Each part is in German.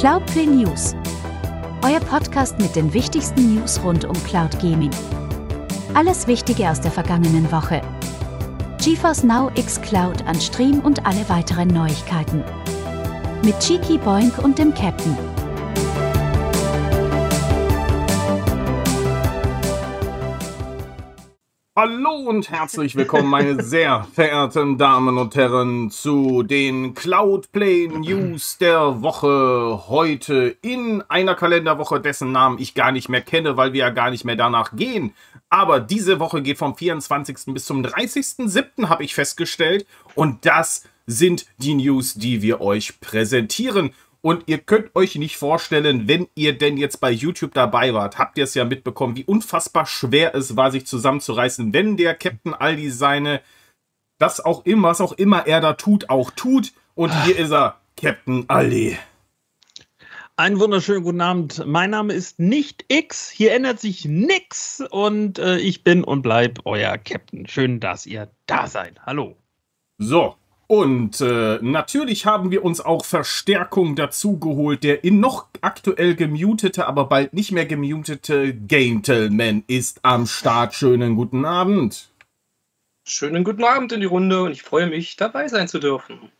Cloudplay News. Euer Podcast mit den wichtigsten News rund um Cloud Gaming. Alles Wichtige aus der vergangenen Woche. GeForce Now X Cloud an Stream und alle weiteren Neuigkeiten. Mit Cheeky Boink und dem Captain. Hallo und herzlich willkommen, meine sehr verehrten Damen und Herren, zu den Cloudplay News der Woche heute in einer Kalenderwoche, dessen Namen ich gar nicht mehr kenne, weil wir ja gar nicht mehr danach gehen. Aber diese Woche geht vom 24. bis zum 30.07. habe ich festgestellt und das sind die News, die wir euch präsentieren. Und ihr könnt euch nicht vorstellen, wenn ihr denn jetzt bei YouTube dabei wart, habt ihr es ja mitbekommen, wie unfassbar schwer es war, sich zusammenzureißen, wenn der Captain Aldi seine, das auch immer, was auch immer er da tut, auch tut. Und hier ist er, Captain Aldi. Einen wunderschönen guten Abend. Mein Name ist nicht X. Hier ändert sich nix und äh, ich bin und bleib euer Captain. Schön, dass ihr da seid. Hallo. So, und äh, natürlich haben wir uns auch Verstärkung dazu geholt. Der in noch aktuell gemutete, aber bald nicht mehr gemutete Gentleman ist am Start. Schönen guten Abend. Schönen guten Abend in die Runde und ich freue mich, dabei sein zu dürfen.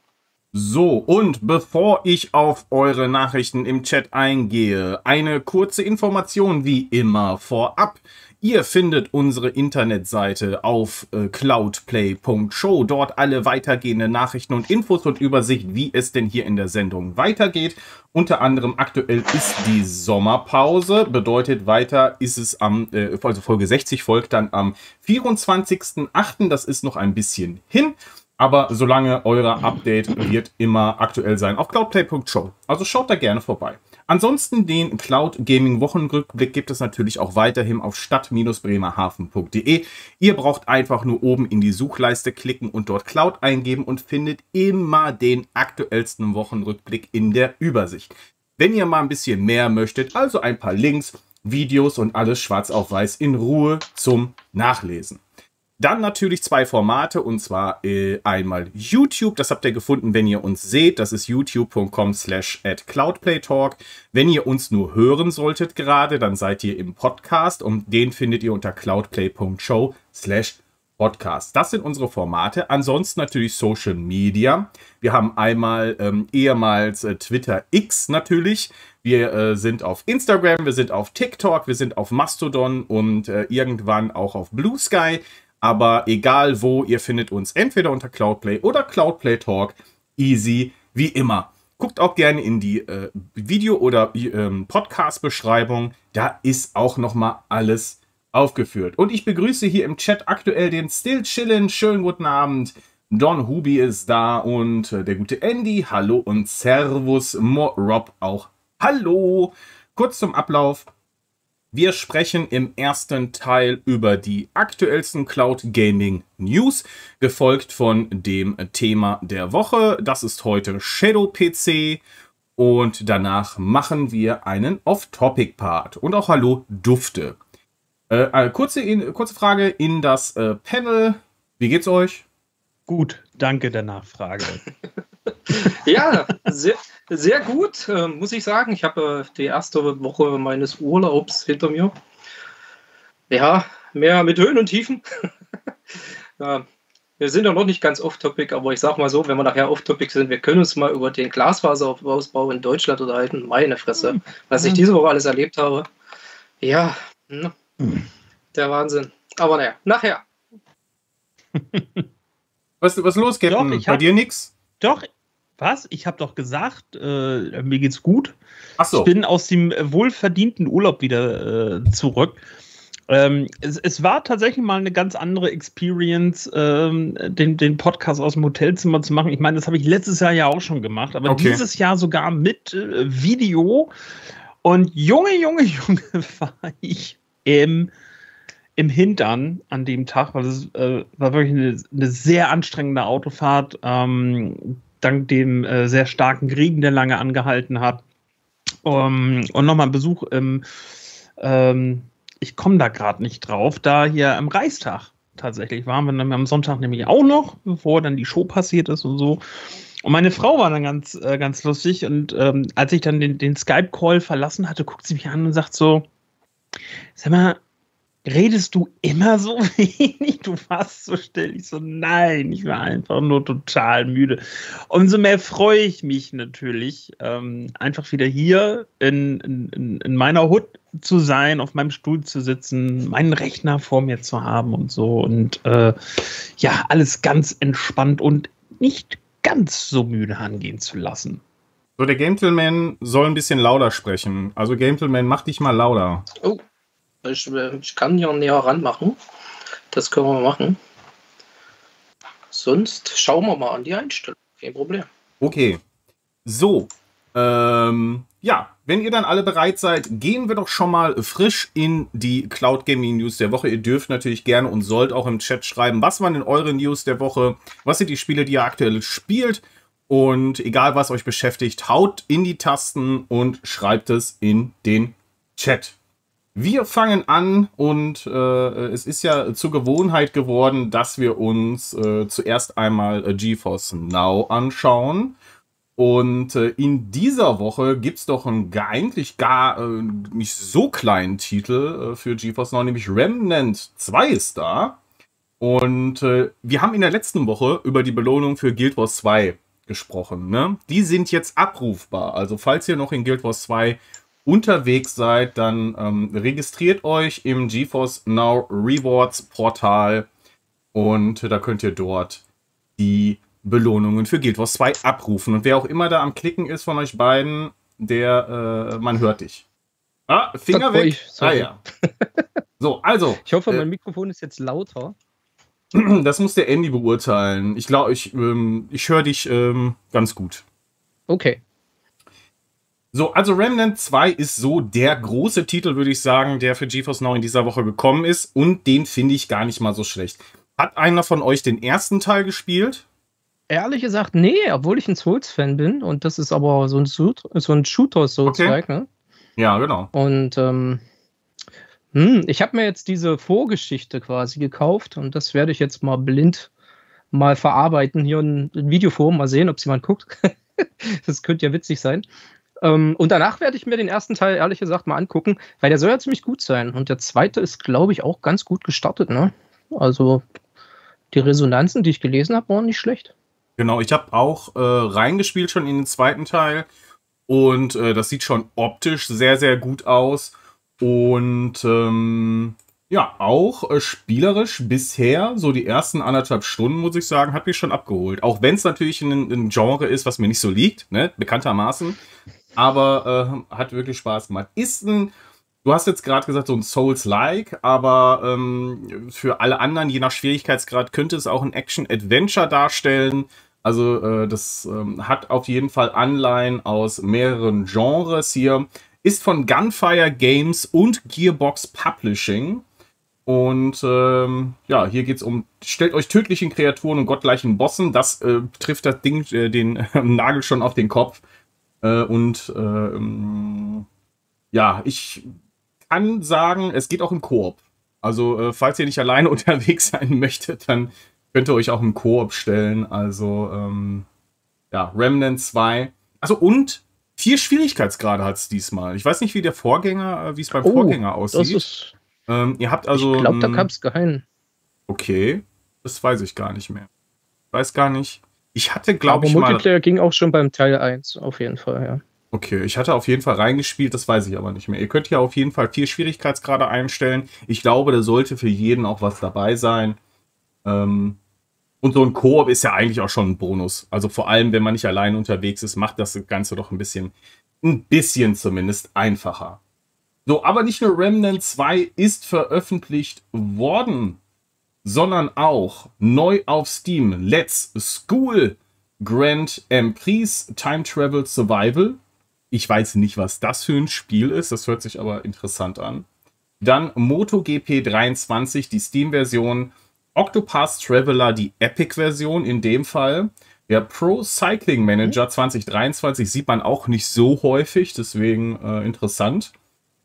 So, und bevor ich auf eure Nachrichten im Chat eingehe, eine kurze Information wie immer vorab. Ihr findet unsere Internetseite auf äh, cloudplay.show. Dort alle weitergehenden Nachrichten und Infos und Übersicht, wie es denn hier in der Sendung weitergeht. Unter anderem aktuell ist die Sommerpause. Bedeutet weiter ist es am, äh, also Folge 60 folgt dann am 24.08. Das ist noch ein bisschen hin. Aber solange euer Update wird immer aktuell sein auf cloudplay.show. Also schaut da gerne vorbei. Ansonsten den Cloud Gaming Wochenrückblick gibt es natürlich auch weiterhin auf stadt-bremerhaven.de. Ihr braucht einfach nur oben in die Suchleiste klicken und dort Cloud eingeben und findet immer den aktuellsten Wochenrückblick in der Übersicht. Wenn ihr mal ein bisschen mehr möchtet, also ein paar Links, Videos und alles schwarz auf weiß in Ruhe zum Nachlesen. Dann natürlich zwei Formate und zwar äh, einmal YouTube, das habt ihr gefunden, wenn ihr uns seht, das ist youtube.com slash at cloudplaytalk. Wenn ihr uns nur hören solltet gerade, dann seid ihr im Podcast und den findet ihr unter cloudplay.show slash Podcast. Das sind unsere Formate. Ansonsten natürlich Social Media. Wir haben einmal ähm, ehemals äh, Twitter X natürlich. Wir äh, sind auf Instagram, wir sind auf TikTok, wir sind auf Mastodon und äh, irgendwann auch auf Blue Sky. Aber egal wo, ihr findet uns entweder unter Cloudplay oder Cloudplay Talk. Easy wie immer. Guckt auch gerne in die äh, Video- oder äh, Podcast-Beschreibung. Da ist auch nochmal alles aufgeführt. Und ich begrüße hier im Chat aktuell den Still Chillen. Schönen guten Abend. Don Hubi ist da und äh, der gute Andy. Hallo und Servus. Mo Rob auch. Hallo. Kurz zum Ablauf. Wir sprechen im ersten Teil über die aktuellsten Cloud Gaming News, gefolgt von dem Thema der Woche. Das ist heute Shadow PC. Und danach machen wir einen Off-Topic-Part. Und auch Hallo Dufte. Äh, eine kurze, in, kurze Frage in das äh, Panel. Wie geht's euch? Gut, danke der Nachfrage. ja, sehr, sehr gut, äh, muss ich sagen. Ich habe äh, die erste Woche meines Urlaubs hinter mir. Ja, mehr mit Höhen und Tiefen. ja, wir sind ja noch nicht ganz off-topic, aber ich sag mal so, wenn wir nachher off-topic sind, wir können uns mal über den Glasfaserausbau in Deutschland unterhalten. Meine Fresse, hm. was ich hm. diese Woche alles erlebt habe. Ja, ne? der Wahnsinn. Aber naja, nachher. was, was los, Captain? Doch, Bei dir nichts? Doch, was? Ich habe doch gesagt, äh, mir geht's gut. Ach so. Ich bin aus dem wohlverdienten Urlaub wieder äh, zurück. Ähm, es, es, war tatsächlich mal eine ganz andere Experience, ähm, den, den, Podcast aus dem Hotelzimmer zu machen. Ich meine, das habe ich letztes Jahr ja auch schon gemacht, aber okay. dieses Jahr sogar mit äh, Video. Und Junge, Junge, Junge, war ich im, im Hintern an dem Tag, weil es äh, war wirklich eine, eine, sehr anstrengende Autofahrt. Ähm, dank dem äh, sehr starken Regen, der lange angehalten hat. Um, und nochmal ein Besuch im, ähm, ich komme da gerade nicht drauf, da hier im Reichstag tatsächlich waren wir dann am Sonntag nämlich auch noch, bevor dann die Show passiert ist und so. Und meine Frau war dann ganz, äh, ganz lustig und ähm, als ich dann den, den Skype-Call verlassen hatte, guckt sie mich an und sagt so, sag mal, redest du immer so wenig? Du warst so still. Ich so, nein, ich war einfach nur total müde. Umso mehr freue ich mich natürlich, ähm, einfach wieder hier in, in, in meiner Hut zu sein, auf meinem Stuhl zu sitzen, meinen Rechner vor mir zu haben und so. Und äh, ja, alles ganz entspannt und nicht ganz so müde angehen zu lassen. So, der Gentleman soll ein bisschen lauter sprechen. Also, Gentleman, mach dich mal lauter. Oh. Ich, ich kann hier näher ranmachen. Das können wir machen. Sonst schauen wir mal an die Einstellung. Kein Problem. Okay. So. Ähm, ja, wenn ihr dann alle bereit seid, gehen wir doch schon mal frisch in die Cloud Gaming News der Woche. Ihr dürft natürlich gerne und sollt auch im Chat schreiben, was waren denn eure News der Woche? Was sind die Spiele, die ihr aktuell spielt? Und egal was euch beschäftigt, haut in die Tasten und schreibt es in den Chat. Wir fangen an und äh, es ist ja zur Gewohnheit geworden, dass wir uns äh, zuerst einmal äh, GeForce Now anschauen. Und äh, in dieser Woche gibt es doch einen eigentlich gar äh, nicht so kleinen Titel äh, für GeForce Now, nämlich Remnant 2 ist da. Und wir haben in der letzten Woche über die Belohnung für Guild Wars 2 gesprochen. Ne? Die sind jetzt abrufbar. Also falls ihr noch in Guild Wars 2 unterwegs seid, dann ähm, registriert euch im GeForce Now Rewards Portal und da könnt ihr dort die Belohnungen für Guild Wars 2 abrufen. Und wer auch immer da am Klicken ist von euch beiden, der, äh, man hört dich. Ah, Finger weg. Ich, ah ja. So, also. Ich hoffe, mein äh, Mikrofon ist jetzt lauter. Das muss der Andy beurteilen. Ich glaube, ich, ähm, ich höre dich ähm, ganz gut. Okay. So, also Remnant 2 ist so der große Titel, würde ich sagen, der für GeForce Now in dieser Woche gekommen ist. Und den finde ich gar nicht mal so schlecht. Hat einer von euch den ersten Teil gespielt? Ehrlich gesagt, nee, obwohl ich ein Souls-Fan bin. Und das ist aber so ein, so ein Shooter-Souls-like, okay. ne? Ja, genau. Und ähm, hm, ich habe mir jetzt diese Vorgeschichte quasi gekauft und das werde ich jetzt mal blind mal verarbeiten. Hier in, in Videoform, mal sehen, ob sie mal guckt. das könnte ja witzig sein. Ähm, und danach werde ich mir den ersten Teil ehrlich gesagt mal angucken, weil der soll ja ziemlich gut sein. Und der zweite ist, glaube ich, auch ganz gut gestartet. Ne? Also die Resonanzen, die ich gelesen habe, waren nicht schlecht. Genau, ich habe auch äh, reingespielt schon in den zweiten Teil. Und äh, das sieht schon optisch sehr, sehr gut aus. Und ähm, ja, auch äh, spielerisch bisher, so die ersten anderthalb Stunden, muss ich sagen, hat mich schon abgeholt. Auch wenn es natürlich ein, ein, Genre ist, was mir nicht so liegt, ne? bekanntermaßen aber äh, hat wirklich Spaß gemacht. Ist ein, du hast jetzt gerade gesagt, so ein Souls-like, aber ähm, für alle anderen, je nach Schwierigkeitsgrad, könnte es auch ein Action-Adventure darstellen. Also äh, das ähm, hat auf jeden Fall Anleihen aus mehreren Genres hier. Ist von Gunfire Games und Gearbox Publishing. Und ähm, ja, hier geht es um, stellt euch tödlichen Kreaturen und gottgleichen Bossen. Das äh, trifft das Ding, äh, den Nagel schon auf den Kopf. Äh, und äh, ja, ich kann sagen, es geht auch im Koop. Also, äh, falls ihr nicht alleine unterwegs sein möchtet, dann könnt ihr euch auch im Koop stellen. Also, ähm, ja, Remnant 2. Also, und vier Schwierigkeitsgrade hat es diesmal. Ich weiß nicht, wie der Vorgänger, äh, wie es beim oh, Vorgänger aussieht. Ist, ähm, ihr habt also. Ich glaube, da gab es geheim. Okay, das weiß ich gar nicht mehr. Ich weiß gar nicht. Ich hatte, glaube ich, Multiplayer mal... ging auch schon beim Teil 1, auf jeden Fall, ja. Okay, ich hatte auf jeden Fall reingespielt, das weiß ich aber nicht mehr. Ihr könnt ja auf jeden Fall vier Schwierigkeitsgrade einstellen. Ich glaube, da sollte für jeden auch was dabei sein. Ähm, und so ein Koop ist ja eigentlich auch schon ein Bonus. Also vor allem, wenn man nicht allein unterwegs ist, macht das Ganze doch ein bisschen, ein bisschen zumindest einfacher. So, aber nicht nur Remnant 2 ist veröffentlicht worden sondern auch neu auf Steam Let's School Grand Emprise Time Travel Survival. Ich weiß nicht, was das für ein Spiel ist, das hört sich aber interessant an. Dann MotoGP 23, die Steam-Version. Octopath Traveler, die Epic-Version in dem Fall. Der Pro Cycling Manager 2023 sieht man auch nicht so häufig, deswegen äh, interessant.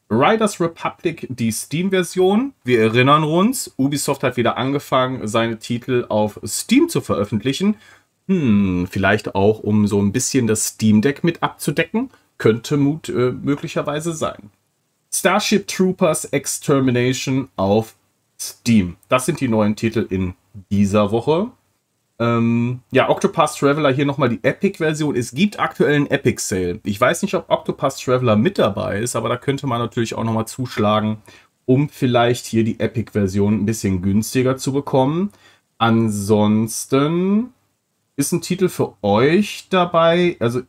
Riders Republic, die Steam-Version. Wir erinnern uns, Ubisoft hat wieder angefangen, seine Titel auf Steam zu veröffentlichen. Hm, vielleicht auch, um so ein bisschen das Steam Deck mit abzudecken. Könnte Mut, äh, möglicherweise sein. Starship Troopers Extermination auf Steam. Das sind die neuen Titel in dieser Woche. Ähm, ja, Octopath Traveler hier nochmal die Epic-Version. Es gibt aktuell einen Epic-Sale. Ich weiß nicht, ob Octopath Traveler mit dabei ist, aber da könnte man natürlich auch nochmal zuschlagen, um vielleicht hier die Epic-Version ein bisschen günstiger zu bekommen. Ansonsten ist ein Titel für euch dabei. Also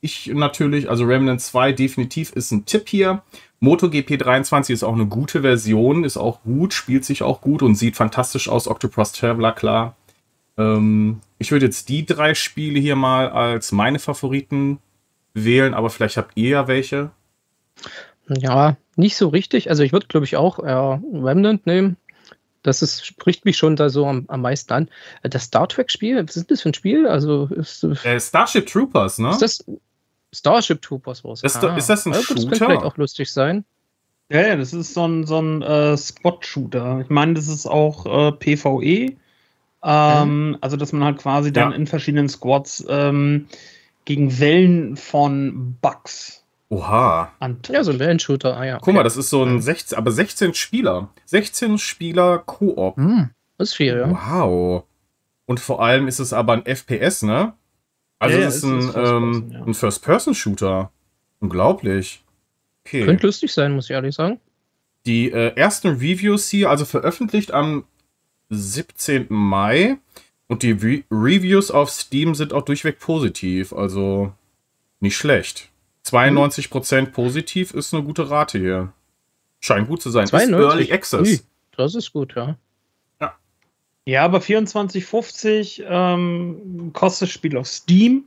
ich natürlich, also Remnant 2 definitiv ist ein Tipp hier. MotoGP 23 ist auch eine gute Version, ist auch gut, spielt sich auch gut und sieht fantastisch aus. Octopus Traveler, klar. Ähm, ich würde jetzt die drei Spiele hier mal als meine Favoriten wählen, aber vielleicht habt ihr ja welche. Ja, nicht so richtig. Also ich würde, glaube ich, auch äh, Remnant nehmen. Das ist, spricht mich schon da so am, am meisten an. Das Star Trek-Spiel, was ist das für ein Spiel? Also ist, äh, Starship Troopers, ne? Ist das Starship Troopers was? Ist, ah, ist das ein Shooter? Das könnte vielleicht auch lustig sein. Ja, ja, das ist so ein, so ein äh, Squad-Shooter. Ich meine, das ist auch äh, PvE. Ähm, mhm. Also, dass man halt quasi dann ja. in verschiedenen Squads ähm, gegen Wellen von Bugs. Oha. Antritt. Ja, so ein Wellenshooter. Ah, ja. Guck mal, das ist so ein 16, aber 16 Spieler. 16 Spieler Koop. Mhm. Das ist viel, ja. Wow. Und vor allem ist es aber ein FPS, ne? Also ja, es ist, ein, ähm, ja. ein First-Person-Shooter. Unglaublich. Okay. Könnte lustig sein, muss ich ehrlich sagen. Die äh, ersten Reviews hier, also veröffentlicht am 17. Mai. Und die Re Reviews auf Steam sind auch durchweg positiv. Also nicht schlecht. 92% hm. positiv ist eine gute Rate hier. Scheint gut zu sein. 92? Ist Early Access. Ui, das ist gut, ja. Ja, ja aber 24,50 ähm, kostet das Spiel auf Steam.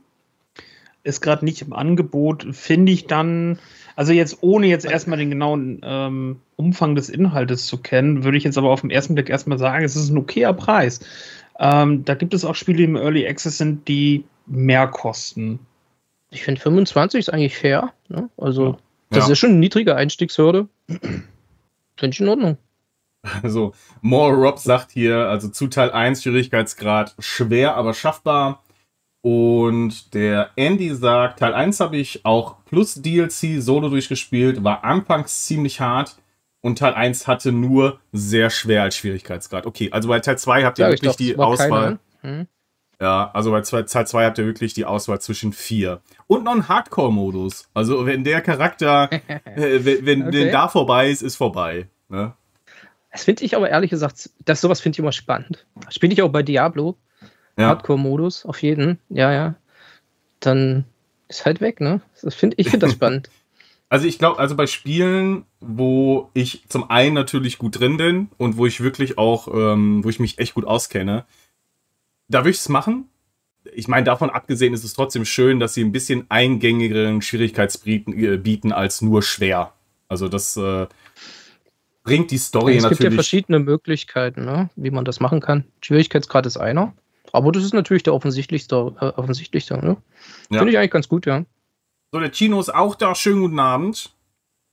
Ist gerade nicht im Angebot. Finde ich dann also jetzt ohne jetzt erstmal den genauen ähm, Umfang des Inhaltes zu kennen, würde ich jetzt aber auf den ersten Blick erstmal sagen, es ist ein okayer Preis. Ähm, da gibt es auch Spiele, die im Early Access sind, die mehr kosten. Ich finde 25 ist eigentlich fair. Ne? Also das ja. ist schon eine niedrige Einstiegshürde. finde ich in Ordnung. Also, More Rob sagt hier, also zu Teil 1 Schwierigkeitsgrad schwer, aber schaffbar. Und der Andy sagt, Teil 1 habe ich auch plus DLC solo durchgespielt, war anfangs ziemlich hart und Teil 1 hatte nur sehr schwer als Schwierigkeitsgrad. Okay, also bei Teil 2 habt ihr ja, wirklich dachte, die Auswahl. Hm. Ja, also bei Teil 2 habt ihr wirklich die Auswahl zwischen vier. Und noch einen Hardcore-Modus. Also wenn der Charakter, äh, wenn, wenn okay. da vorbei ist, ist vorbei. Ne? Das finde ich aber ehrlich gesagt, das sowas finde ich immer spannend. Spiele ich auch bei Diablo ja. Hardcore-Modus, auf jeden, ja, ja, dann ist halt weg, ne? Das find, ich finde das spannend. Also ich glaube, also bei Spielen, wo ich zum einen natürlich gut drin bin und wo ich wirklich auch, ähm, wo ich mich echt gut auskenne, da würde ich es machen. Ich meine, davon abgesehen ist es trotzdem schön, dass sie ein bisschen eingängigeren Schwierigkeitsbieten äh, bieten als nur schwer. Also das äh, bringt die Story es natürlich. Es gibt ja verschiedene Möglichkeiten, ne? wie man das machen kann. Schwierigkeitsgrad ist einer. Aber das ist natürlich der offensichtlichste. Äh, offensichtlichste ne? ja. Finde ich eigentlich ganz gut, ja. So, der Chino ist auch da. Schönen guten Abend.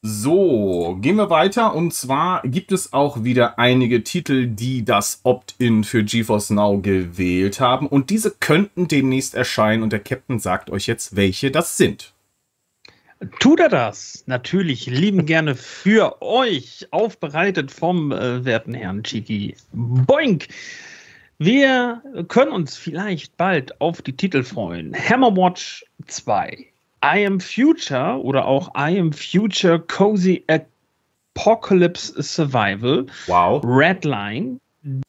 So, gehen wir weiter. Und zwar gibt es auch wieder einige Titel, die das Opt-in für GeForce Now gewählt haben. Und diese könnten demnächst erscheinen. Und der Captain sagt euch jetzt, welche das sind. Tut er das? Natürlich, lieben gerne für euch, aufbereitet vom äh, werten Herrn Chiki. Boink! Wir können uns vielleicht bald auf die Titel freuen. Hammerwatch 2, I Am Future oder auch I Am Future Cozy Apocalypse Survival, wow. Redline,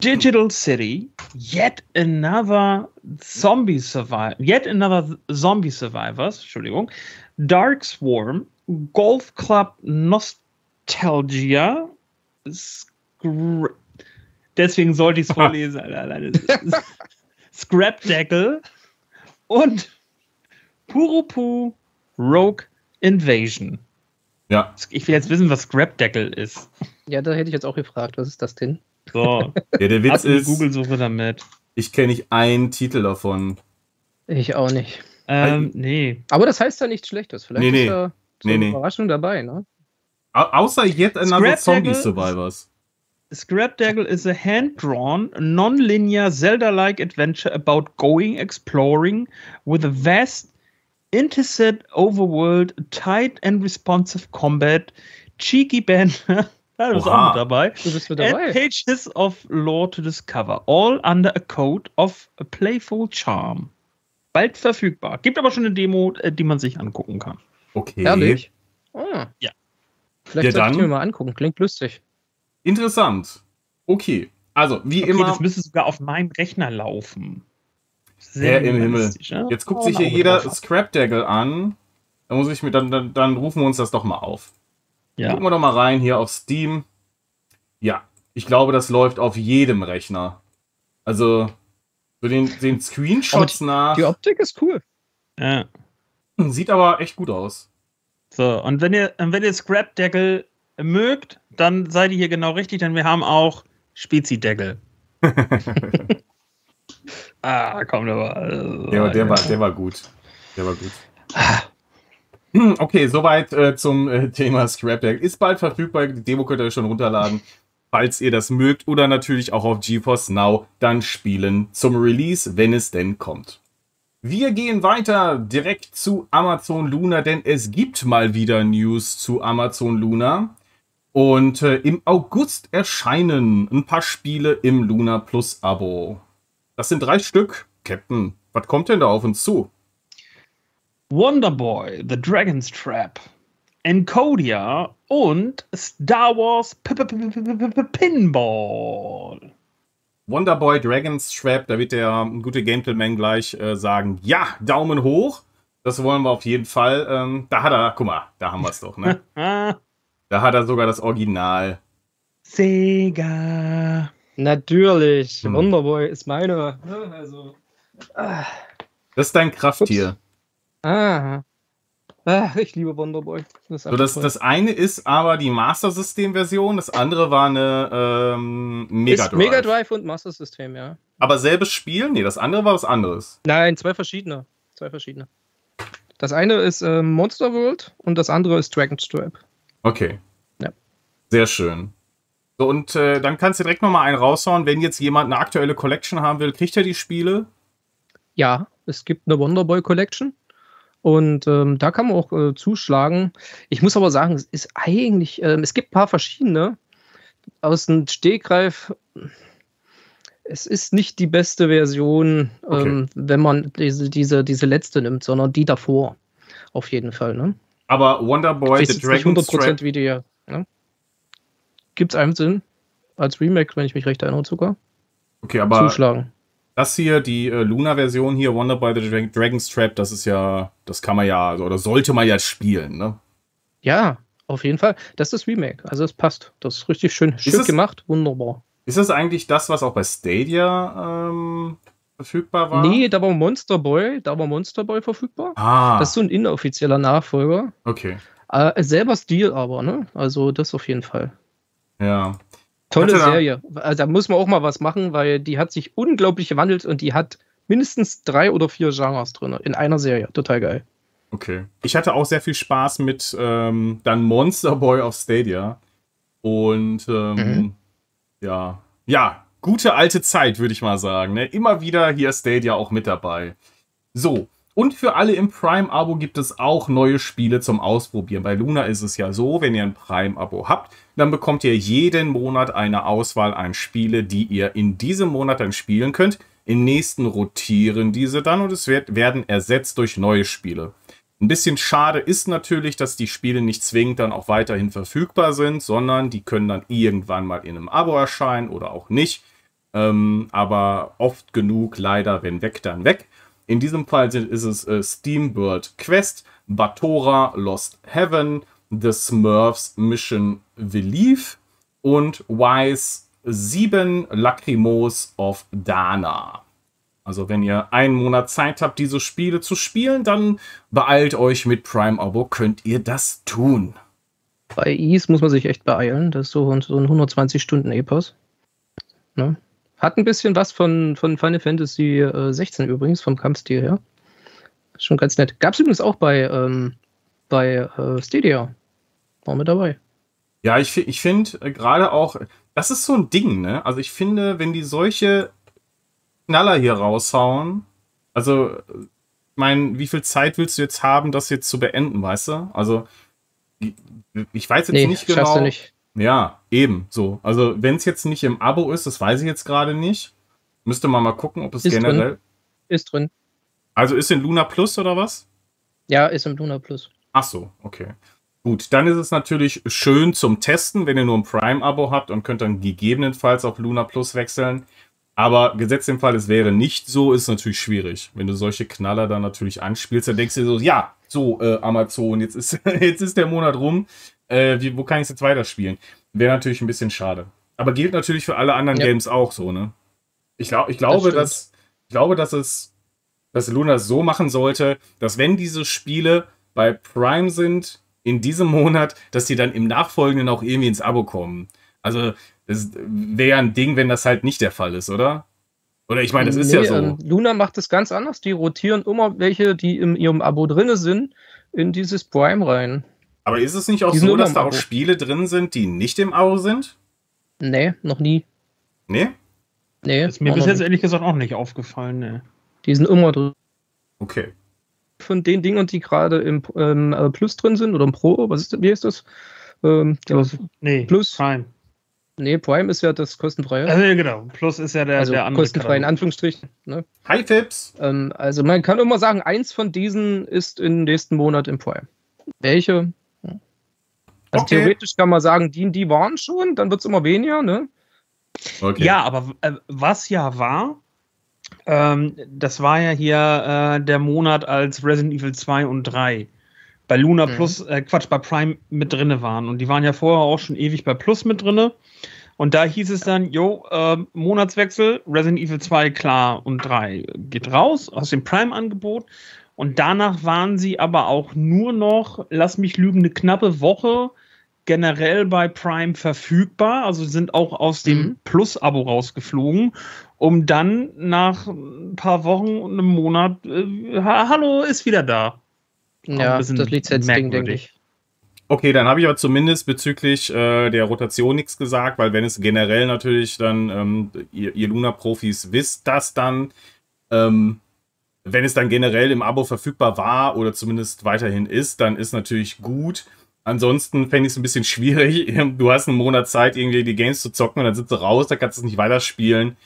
Digital City, Yet Another Zombie Survivor, Yet Another Zombie Survivors, Entschuldigung, Dark Swarm, Golf Club Nostalgia, Scr Deswegen sollte ich es vorlesen. Scrapjackle und Purupu Rogue Invasion. Ja. Ich will jetzt wissen, was Scrapjackle ist. Ja, da hätte ich jetzt auch gefragt, was ist das denn? So. ja, der Witz ist. Google-Suche damit. Ich kenne nicht einen Titel davon. Ich auch nicht. Ähm, nee. Aber das heißt ja nichts Schlechtes. Vielleicht nee, nee. ist da so nee, eine Überraschung dabei, ne? Au außer Yet Another Zombie Survivors. Scrapdagle is a hand-drawn, non-linear Zelda-like adventure about going exploring with a vast, interset overworld, tight and responsive combat, cheeky banner. da bist auch mit dabei. Du bist mit dabei. And pages of lore to discover, all under a code of a playful charm. Bald verfügbar. Gibt aber schon eine Demo, äh, die man sich angucken kann. Okay. Ehrlich? Ah. Ja. Vielleicht Ja, sollte ich mir mal angucken. Klingt lustig. Interessant. Okay. Also, wie Okay, immer. das müsste sogar auf meinem Rechner laufen. Sehr Herr im Himmel. ne? Jetzt guckt Oh, sich hier jeder haben. Scrapdaggle an. Dann muss ich mir, dann, dann, dann rufen wir uns das doch mal auf. Ja. Gucken wir doch mal rein hier auf Steam. Ja, ich glaube, das läuft auf jedem Rechner. Also, so den, den Screenshots nach. Die Optik ist cool. ja. Sieht aber echt gut aus. So, und wenn ihr, wenn ihr Scrapdeckel mögt, dann seid ihr hier genau richtig, denn wir haben auch Spezideckel. ah, komm, der war. äh, Der, der, war, der war gut. Der war gut. Hm, Okay, soweit äh, zum äh, Thema Scrapdeck. Ist bald verfügbar. Die Demo könnt ihr euch schon runterladen, falls ihr das mögt. Oder natürlich auch auf GeForce Now dann spielen zum Release, wenn es denn kommt. Wir gehen weiter direkt zu Amazon Luna, denn es gibt mal wieder News zu Amazon Luna. Und äh, im August erscheinen ein paar Spiele im Luna Plus Abo. Das sind drei Stück. Captain, was kommt denn da auf uns zu? Wonderboy, The Dragon's Trap, Encodia und Star Wars P -P -P Pinball. Wonderboy Dragon's Trap, da wird der gute Gentleman gleich äh, sagen, ja, Daumen hoch. Das wollen wir auf jeden Fall. Ähm, da hat er, guck mal, da haben wir es doch, ne? Da hat er sogar das Original. Sega. Natürlich. Hm. Wonderboy ist meine. ne, Also. Ah. Das ist dein Krafttier. Ah. Ah, ich liebe Wonderboy. Das So, das, das eine ist aber die Master System-Version, das andere war eine ähm, Mega ist Drive. Mega Drive und Master System, ja. Aber selbes Spiel? Nee, das andere war was anderes. Nein, zwei verschiedene. Zwei verschiedene. Das eine ist ähm, Monster World und das andere ist Dragon's Trap. Okay. Ja. Sehr schön. So, und äh, dann kannst du direkt nochmal einen raushauen. Wenn jetzt jemand eine aktuelle Collection haben will, kriegt er die Spiele? Ja, es gibt eine Wonderboy Collection. Und ähm, da kann man auch äh, zuschlagen. Ich muss aber sagen, es ist eigentlich, ähm, es gibt ein paar verschiedene. Aus dem Stegreif, es ist nicht die beste Version, ähm, wenn man diese, diese, diese letzte nimmt, sondern die davor. Auf jeden Fall. Ne? Aber Wonderboy, The Dragon's 100% Trap. wie die. Ne? Gibt es einen Sinn? Als Remake, wenn ich mich recht erinnere, sogar. Okay, aber Zuschlagen. das hier, die äh, Luna-Version hier, Wonderboy, The Dra Dragon's Trap, das ist ja, das kann man ja, also, oder sollte man ja spielen, ne? Ja, auf jeden Fall. Das ist das Remake. Also es passt. Das ist richtig schön, schön gemacht. Wunderbar. Ist das eigentlich das, was auch bei Stadia ähm, verfügbar war? Nee, da war Monster Boy, da war Monster Boy verfügbar. Ah, Das ist so ein inoffizieller Nachfolger. okay. Äh, selber Stil aber, ne? Also das auf jeden Fall. Ja. Tolle Hatte da- Serie. Also da muss man auch mal was machen, weil die hat sich unglaublich gewandelt und die hat mindestens drei oder vier Genres drin in einer Serie. Total geil. Okay. Ich hatte auch sehr viel Spaß mit ähm, dann Monster Boy auf Stadia. Und ähm, Mhm. ja, ja, gute alte Zeit, würde ich mal sagen. Ne? Immer wieder hier Stadia auch mit dabei. So, und für alle im Prime-Abo gibt es auch neue Spiele zum Ausprobieren. Bei Luna ist es ja so, wenn ihr ein Prime-Abo habt, dann bekommt ihr jeden Monat eine Auswahl an Spiele, die ihr in diesem Monat dann spielen könnt. Im nächsten rotieren diese dann und es wird, werden ersetzt durch neue Spiele. Ein bisschen schade ist natürlich, dass die Spiele nicht zwingend dann auch weiterhin verfügbar sind, sondern die können dann irgendwann mal in einem Abo erscheinen oder auch nicht. Ähm, aber oft genug leider, wenn weg, dann weg. In diesem Fall ist es äh, SteamWorld Quest, Batora Lost Heaven, The Smurfs Mission Belief und Wise 7 Lacrimos of Dana. Also wenn ihr einen Monat Zeit habt, diese Spiele zu spielen, dann beeilt euch mit Prime Abo, könnt ihr das tun. Bei Ease muss man sich echt beeilen. Das ist so, ein- so ein 120-Stunden-Epos. Ne? Hat ein bisschen was von, von Final Fantasy äh, 16 übrigens, vom Kampfstil her. Schon ganz nett. Gab es übrigens auch bei, ähm, bei äh, Stadia. War mit dabei. Ja, ich, ich finde äh, gerade auch, das ist so ein Ding, ne? Also ich finde, wenn die solche Knaller hier raushauen, also, ich meine, wie viel Zeit willst du jetzt haben, das jetzt zu beenden, weißt du? Also, ich weiß jetzt nee, nicht genau. Du nicht. Ja, eben so. Also, wenn es jetzt nicht im Abo ist, das weiß ich jetzt gerade nicht. Müsste man mal gucken, ob es ist generell. Drin. Ist drin. Also ist in Luna Plus oder was? Ja, ist im Luna Plus. Ach so, okay. Gut, dann ist es natürlich schön zum Testen, wenn ihr nur ein Prime-Abo habt und könnt dann gegebenenfalls auf Luna Plus wechseln. Aber gesetzt im Fall, es wäre nicht so, ist natürlich schwierig. Wenn du solche Knaller dann natürlich anspielst, dann denkst du dir so, ja, so, äh, Amazon, jetzt ist, jetzt ist der Monat rum. Äh, wie, wo kann ich es jetzt weiterspielen? Wäre natürlich ein bisschen schade. Aber gilt natürlich für alle anderen ja. Games auch so, ne? Ich, glaub, ich glaube, das dass, ich glaube, dass es, dass Luna es so machen sollte, dass wenn diese Spiele bei Prime sind in diesem Monat, dass die dann im Nachfolgenden auch irgendwie ins Abo kommen. Also, das wäre ja ein Ding, wenn das halt nicht der Fall ist, oder? Oder ich meine, das ist nee, ja so. Ähm, Luna macht es ganz anders. Die rotieren immer welche, die in ihrem Abo drin sind, in dieses Prime rein. Aber ist es nicht auch die so, dass da auch Spiele drin sind, die nicht im Abo sind? Nee, noch nie. Nee? Nee. Ist mir bis jetzt ehrlich gesagt auch nicht aufgefallen, nee. Die sind immer drin. Okay. Von den Dingen, die gerade im ähm, äh, Plus drin sind oder im Pro, was ist, wie ist das? Ähm, Plus. Nee, Plus. Prime. Nee, Prime ist ja das kostenfreie. Also, genau, Plus ist ja der, also der andere. Kostenfrei in Anführungsstrichen. Ne? Hi, Fips! Ähm, also, man kann immer sagen, eins von diesen ist im nächsten Monat im Prime. Welche? Also, okay. theoretisch kann man sagen, die, die waren schon, dann wird es immer weniger, ne? Okay. Ja, aber äh, was ja war, ähm, das war ja hier äh, der Monat, als Resident Evil 2 und 3 bei Luna mhm. Plus, äh, Quatsch, bei Prime mit drinne waren. Und die waren ja vorher auch schon ewig bei Plus mit drinne. Und da hieß es dann, jo, äh, Monatswechsel, Resident Evil 2, klar, und 3 geht raus aus dem Prime-Angebot. Und danach waren sie aber auch nur noch, lass mich lügen, eine knappe Woche generell bei Prime verfügbar, also sind auch aus dem mhm. Plus-Abo rausgeflogen, um dann nach ein paar Wochen und einem Monat, äh, hallo, ist wieder da. Ja, das Lizenzding, denke ich. Okay, dann habe ich aber zumindest bezüglich äh, der Rotation nichts gesagt, weil wenn es generell natürlich dann, ähm, ihr, ihr Luna-Profis wisst das dann, ähm, wenn es dann generell im Abo verfügbar war oder zumindest weiterhin ist, dann ist natürlich gut. Ansonsten fände ich es ein bisschen schwierig. Du hast einen Monat Zeit, irgendwie die Games zu zocken und dann sitzt du raus, da kannst du es nicht weiterspielen.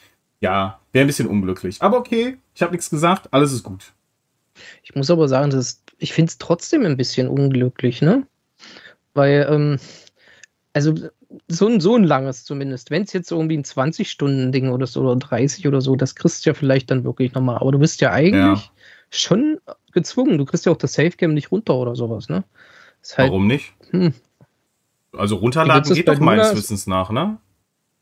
Ja, wäre ein bisschen unglücklich. Aber okay, ich habe nichts gesagt, alles ist gut. Ich muss aber sagen, das, ich finde es trotzdem ein bisschen unglücklich, ne? Weil, ähm, also so ein, so ein langes zumindest. Wenn es jetzt irgendwie ein 20-Stunden-Ding oder so oder 30 oder so, das kriegst du ja vielleicht dann wirklich nochmal. Aber du bist ja eigentlich ja. schon gezwungen. Du kriegst ja auch das Safe-Game nicht runter oder sowas, ne? Halt, Warum nicht? Hm. Also runterladen geht doch meines Wissens nach, ne?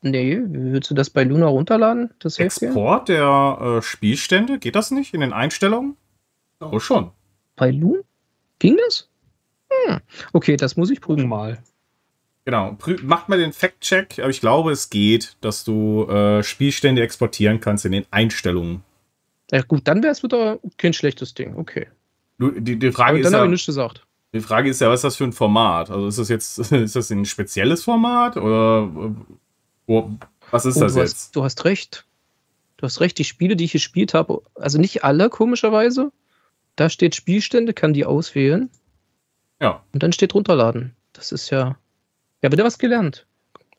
Nee, willst du das bei Luna runterladen? Das Export der äh, Spielstände, geht das nicht in den Einstellungen? Oh, schon. Bei Luna? Ging das? Hm. Okay, das muss ich prüfen mal. Genau, macht mal den Fact-Check, aber ich glaube, es geht, dass du äh, Spielstände exportieren kannst in den Einstellungen. Ja, gut, dann wäre es wieder kein schlechtes Ding, okay. Du, die, die Frage aber ist. Dann ja, habe ich nichts gesagt. Die Frage ist ja, was ist das für ein Format? Also ist das jetzt, ist das ein spezielles Format oder wo, was ist oh, das du jetzt? Hast, du hast recht. Du hast recht, die Spiele, die ich gespielt habe, also nicht alle, komischerweise. Da steht Spielstände, kann die auswählen. Ja. Und dann steht runterladen. Das ist ja. Ja, wieder was gelernt.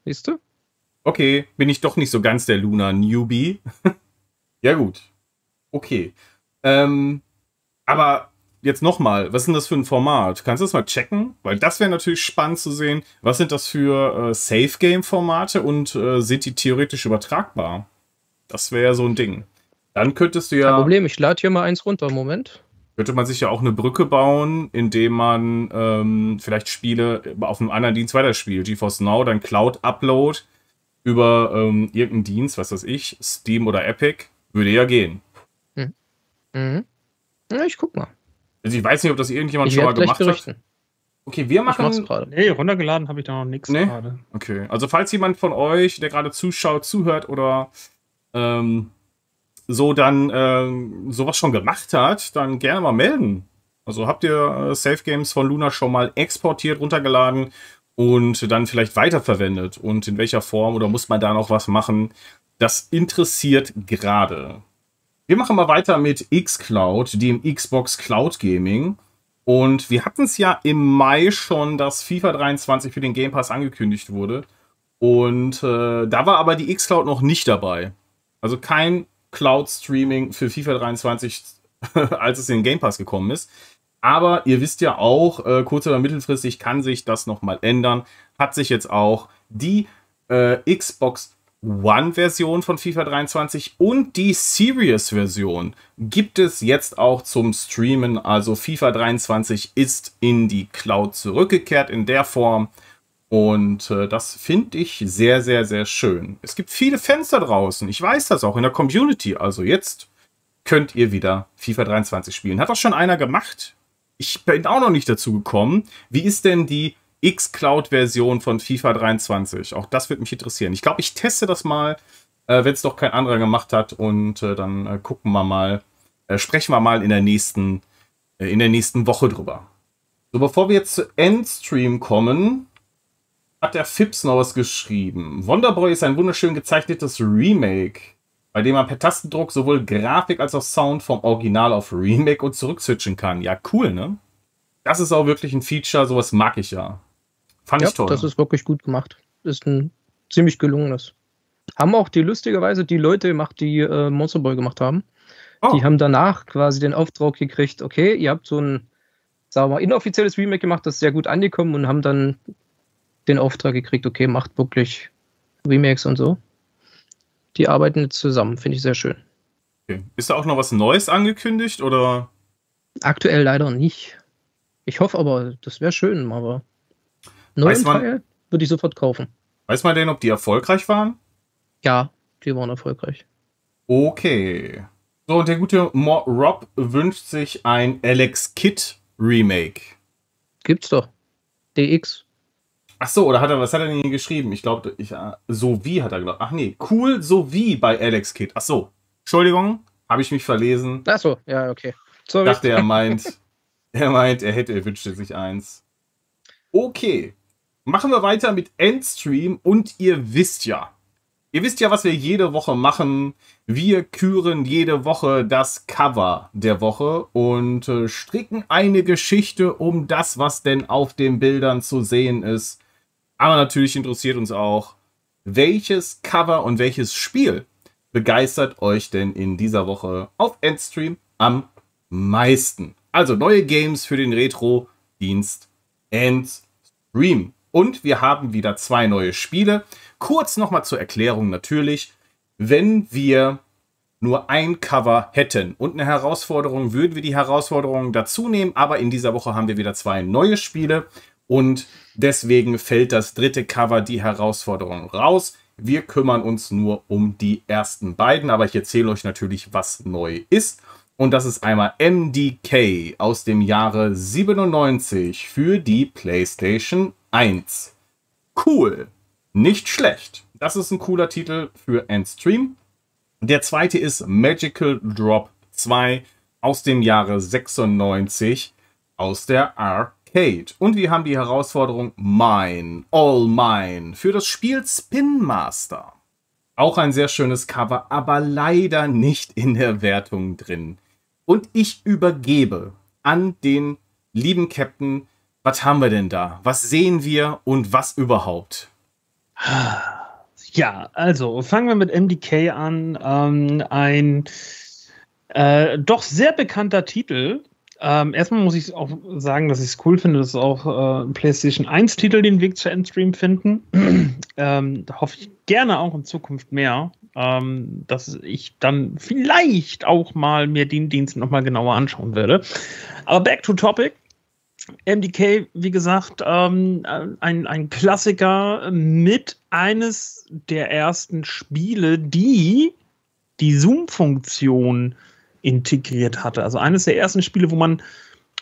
Siehst du? Okay, bin ich doch nicht so ganz der Luna Newbie. ja, gut. Okay. Ähm, aber jetzt nochmal, was ist denn das für ein Format? Kannst du das mal checken? Weil das wäre natürlich spannend zu sehen. Was sind das für äh, Safe-Game-Formate und äh, sind die theoretisch übertragbar? Das wäre ja so ein Ding. Dann könntest du ja. Kein Problem, ich lade hier mal eins runter. Moment. Könnte man sich ja auch eine Brücke bauen, indem man ähm, vielleicht Spiele auf einem anderen Dienst weiterspielt. GeForce Now, dann Cloud-Upload über ähm, irgendeinen Dienst, was weiß ich, Steam oder Epic, würde ja gehen. Mhm. Mhm. Ja, ich guck mal. Also ich weiß nicht, ob das irgendjemand ich schon mal gemacht berichten. hat. Okay, wir machen. Nee, runtergeladen habe ich da noch nichts nee? gerade. Okay, also falls jemand von euch, der gerade zuschaut, zuhört oder ähm, so dann ähm, sowas schon gemacht hat, dann gerne mal melden. Also habt ihr äh, Safe Games von Luna schon mal exportiert, runtergeladen und dann vielleicht weiterverwendet und in welcher Form oder muss man da noch was machen? Das interessiert gerade. Wir machen mal weiter mit xCloud, dem Xbox Cloud Gaming. Und wir hatten es ja im Mai schon, dass FIFA 23 für den Game Pass angekündigt wurde. Und äh, da war aber die xCloud noch nicht dabei. Also kein Cloud-Streaming für FIFA 23, als es in den Game Pass gekommen ist. Aber ihr wisst ja auch, äh, kurz- oder mittelfristig kann sich das nochmal ändern. Hat sich jetzt auch die äh, Xbox One-Version von FIFA 23 und die Series-Version gibt es jetzt auch zum Streamen. Also FIFA 23 ist in die Cloud zurückgekehrt in der Form. Und äh, das finde ich sehr, sehr, sehr schön. Es gibt viele Fans da draußen. Ich weiß das auch in der Community. Also jetzt könnt ihr wieder FIFA 23 spielen. Hat das schon einer gemacht? Ich bin auch noch nicht dazu gekommen. Wie ist denn die X-Cloud-Version von FIFA 23? Auch das würde mich interessieren. Ich glaube, ich teste das mal, äh, wenn es doch kein anderer gemacht hat. Und äh, dann äh, gucken wir mal, äh, sprechen wir mal in der nächsten, äh, in der nächsten Woche drüber. So, bevor wir jetzt zu Endstream kommen, hat der Fips noch was geschrieben. Wonderboy ist ein wunderschön gezeichnetes Remake, bei dem man per Tastendruck sowohl Grafik als auch Sound vom Original auf Remake und zurückswitchen kann. Ja, cool, ne? Das ist auch wirklich ein Feature, sowas mag ich ja. Fand ja, ich toll. Das ist wirklich gut gemacht. Ist ein ziemlich gelungenes. Haben auch die lustigerweise die Leute gemacht, die äh, Monster Boy gemacht haben. Oh. Die haben danach quasi den Auftrag gekriegt, okay, ihr habt so ein, sagen wir mal, inoffizielles Remake gemacht, das ist sehr gut angekommen und haben dann den Auftrag gekriegt, okay, macht wirklich Remakes und so. Die arbeiten jetzt zusammen, finde ich sehr schön. Okay. Ist da auch noch was Neues angekündigt oder? Aktuell leider nicht. Ich hoffe aber, das wäre schön, aber neuen man, Teil würde ich sofort kaufen. Weiß man denn, ob die erfolgreich waren? Ja, die waren erfolgreich. Okay. So, und der gute Mo Rob wünscht sich ein Alex Kidd Remake. Gibt's doch. DX. Ach so, oder hat er, was hat er denn hier geschrieben? Ich glaube, ich, äh, so wie hat er gesagt. Ach nee, cool, so wie bei Alex Kidd. Ach so, Entschuldigung, habe ich mich verlesen. Ach so, ja, okay. Sorry. Dachte, er meint, er meint, er hätte, er wünschte sich eins. Okay, machen wir weiter mit Endstream und ihr wisst ja, ihr wisst ja, was wir jede Woche machen. Wir küren jede Woche das Cover der Woche und äh, stricken eine Geschichte um das, was denn auf den Bildern zu sehen ist. Aber natürlich interessiert uns auch, welches Cover und welches Spiel begeistert euch denn in dieser Woche auf Endstream am meisten? Also neue Games für den Retro-Dienst Endstream. Und wir haben wieder zwei neue Spiele. Kurz nochmal zur Erklärung natürlich. Wenn wir nur ein Cover hätten und eine Herausforderung, würden wir die Herausforderung dazu nehmen. Aber in dieser Woche haben wir wieder zwei neue Spiele und deswegen fällt das dritte Cover die Herausforderung raus. Wir kümmern uns nur um die ersten beiden, aber ich erzähle euch natürlich, was neu ist. Und das ist einmal MDK aus dem Jahre 97 für die PlayStation 1. Cool, nicht schlecht. Das ist ein cooler Titel für Endstream. Der zweite ist Magical Drop 2 aus dem Jahre 96 aus der Arc Arcade. Und wir haben die Herausforderung Mine, All Mine für das Spiel Spin Master. Auch ein sehr schönes Cover, aber leider nicht in der Wertung drin. Und ich übergebe an den lieben Captain, was haben wir denn da? Was sehen wir und was überhaupt? Ja, also fangen wir mit MDK an. Ähm, ein äh, doch sehr bekannter Titel, ähm, erstmal muss ich auch sagen, dass ich es cool finde, dass auch äh, PlayStation 1-Titel den Weg zu Endstream finden. ähm, da hoffe ich gerne auch in Zukunft mehr, ähm, dass ich dann vielleicht auch mal mir den Dienst nochmal genauer anschauen werde. Aber back to topic. MDK, wie gesagt, ähm, ein, ein Klassiker mit eines der ersten Spiele, die die Zoom-Funktion integriert hatte. Also eines der ersten Spiele, wo man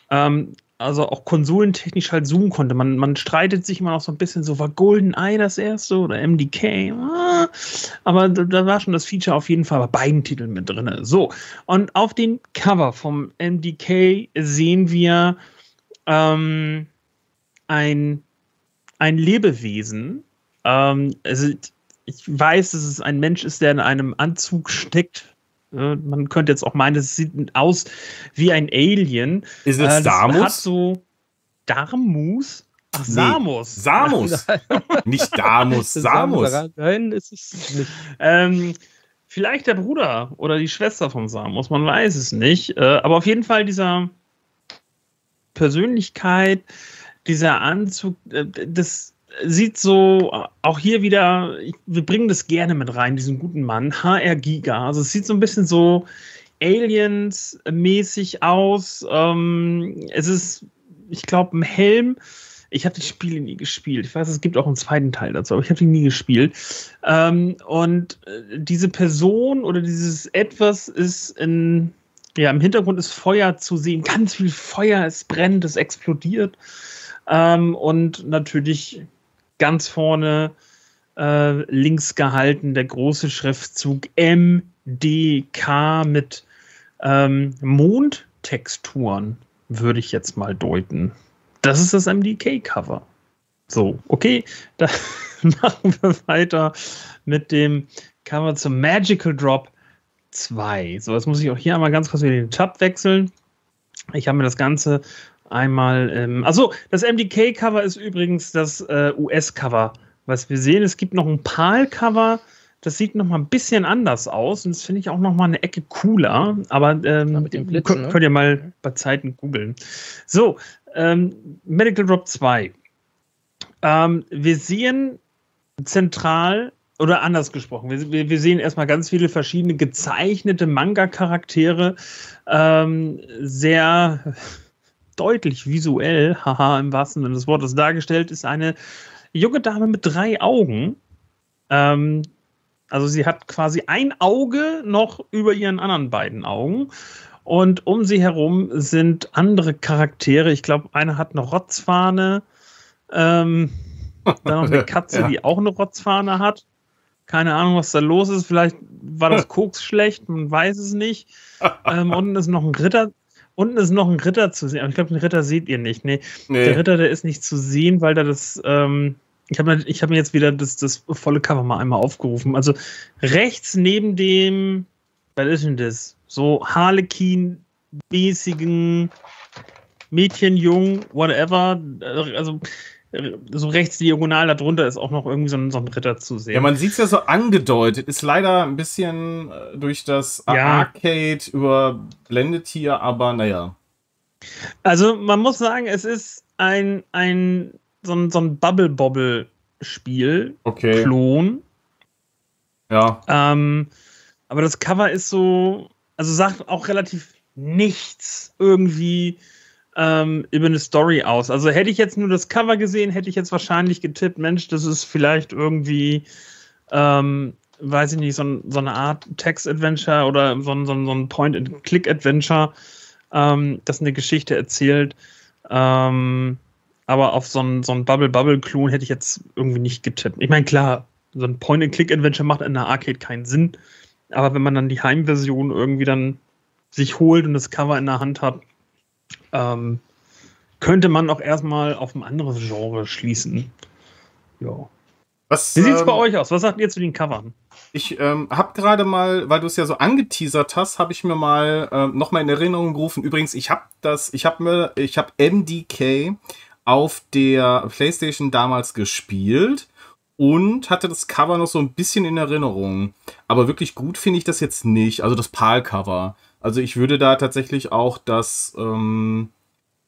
ähm, also auch konsolentechnisch halt zoomen konnte. Man, man streitet sich immer noch so ein bisschen, so war GoldenEye das erste oder MDK. Ah, aber da, war schon das Feature auf jeden Fall bei beiden Titeln mit drin. So, und auf dem Cover vom MDK sehen wir ähm, ein ein Lebewesen. Ähm, also ich weiß, dass es ein Mensch ist, der in einem Anzug steckt. Äh, man könnte jetzt auch meinen, es sieht aus wie ein Alien. Ist es äh, Damus? Hat so Darmus. Ach, Samus. Nee, Samus. nicht Damus, Samus. Nein, ist es nicht. Ähm, vielleicht der Bruder oder die Schwester von Samus, man weiß es nicht. Äh, aber auf jeden Fall dieser Persönlichkeit, dieser Anzug, äh, das sieht so, auch hier wieder, wir bringen das gerne mit rein, diesen guten Mann, HR Giga. Also es sieht so ein bisschen so Aliens-mäßig aus. Ähm, es ist, ich glaube, ein Helm. Ich habe die Spiele nie gespielt. Ich weiß, es gibt auch einen zweiten Teil dazu, aber ich habe die nie gespielt. Ähm, und äh, diese Person oder dieses Etwas ist in, ja, im Hintergrund ist Feuer zu sehen. Ganz viel Feuer, es brennt, es explodiert. Ähm, und natürlich ganz vorne äh, links gehalten der große Schriftzug MDK mit ähm, Mondtexturen, würde ich jetzt mal deuten. Das ist das MDK-Cover. So, okay, dann machen wir weiter mit dem Cover zum Magical Drop 2. So, jetzt muss ich auch hier einmal ganz kurz wieder den Tab wechseln. Ich habe mir das Ganze einmal. Ähm, also das MDK-Cover ist übrigens das äh, US-Cover, was wir sehen. Es gibt noch ein PAL-Cover. Das sieht noch mal ein bisschen anders aus und das finde ich auch noch mal eine Ecke cooler. Aber ähm, mit dem Blitzen, könnt, ne? könnt ihr mal bei Zeiten googeln. So, ähm, Medical Drop 2. Ähm, wir sehen zentral oder anders gesprochen, wir, wir, sehen erstmal ganz viele verschiedene gezeichnete Manga-Charaktere, ähm, sehr deutlich visuell, haha, im wahrsten Sinne des Wortes dargestellt, ist eine junge Dame mit drei Augen. Ähm, also sie hat quasi ein Auge noch über ihren anderen beiden Augen. Und um sie herum sind andere Charaktere. Ich glaube, einer hat eine Rotzfahne. Ähm, dann noch eine Katze, ja. die auch eine Rotzfahne hat. Keine Ahnung, was da los ist. Vielleicht war das Koks schlecht, man weiß es nicht. Ähm, unten ist noch ein Ritter, Unten ist noch ein Ritter zu sehen, aber ich glaube, den Ritter seht ihr nicht. Nee, nee, der Ritter, der ist nicht zu sehen, weil da das. Ähm, ich habe ich hab mir jetzt wieder das, das volle Cover mal einmal aufgerufen. Also rechts neben dem, was ist denn das? So Harlequin-mäßigen Mädchen, Jung, whatever. Also so rechts diagonal darunter ist auch noch irgendwie so ein, so ein Ritter zu sehen. Ja, man sieht es ja so angedeutet. Ist leider ein bisschen äh, durch das ja. Arcade überblendet hier, aber naja. Also man muss sagen, es ist ein, ein so ein, so ein Bubble-Bobble-Spiel. Okay. Klon. Ja. Ähm, aber das Cover ist so, also sagt auch relativ nichts irgendwie ähm, über eine Story aus. Also hätte ich jetzt nur das Cover gesehen, hätte ich jetzt wahrscheinlich getippt, Mensch, das ist vielleicht irgendwie, ähm, weiß ich nicht, so, so eine Art Text-Adventure oder so, so, so ein Point-and-Click-Adventure, ähm, das eine Geschichte erzählt. Ähm, aber auf so ein, so ein Bubble-Bubble-Klon hätte ich jetzt irgendwie nicht getippt. Ich meine, klar, so ein Point-and-Click-Adventure macht in der Arcade keinen Sinn. Aber wenn man dann die Heimversion irgendwie dann sich holt und das Cover in der Hand hat, ähm, könnte man auch erstmal auf ein anderes Genre schließen. Ja. Was, Wie sieht es ähm, bei euch aus? Was sagt ihr zu den Covern? Ich ähm, habe gerade mal, weil du es ja so angeteasert hast, habe ich mir mal ähm, noch mal in Erinnerung gerufen. Übrigens, ich habe das, ich habe mir, ich habe MDK auf der PlayStation damals gespielt und hatte das Cover noch so ein bisschen in Erinnerung. Aber wirklich gut finde ich das jetzt nicht. Also das PAL-Cover. Also ich würde da tatsächlich auch das, ähm,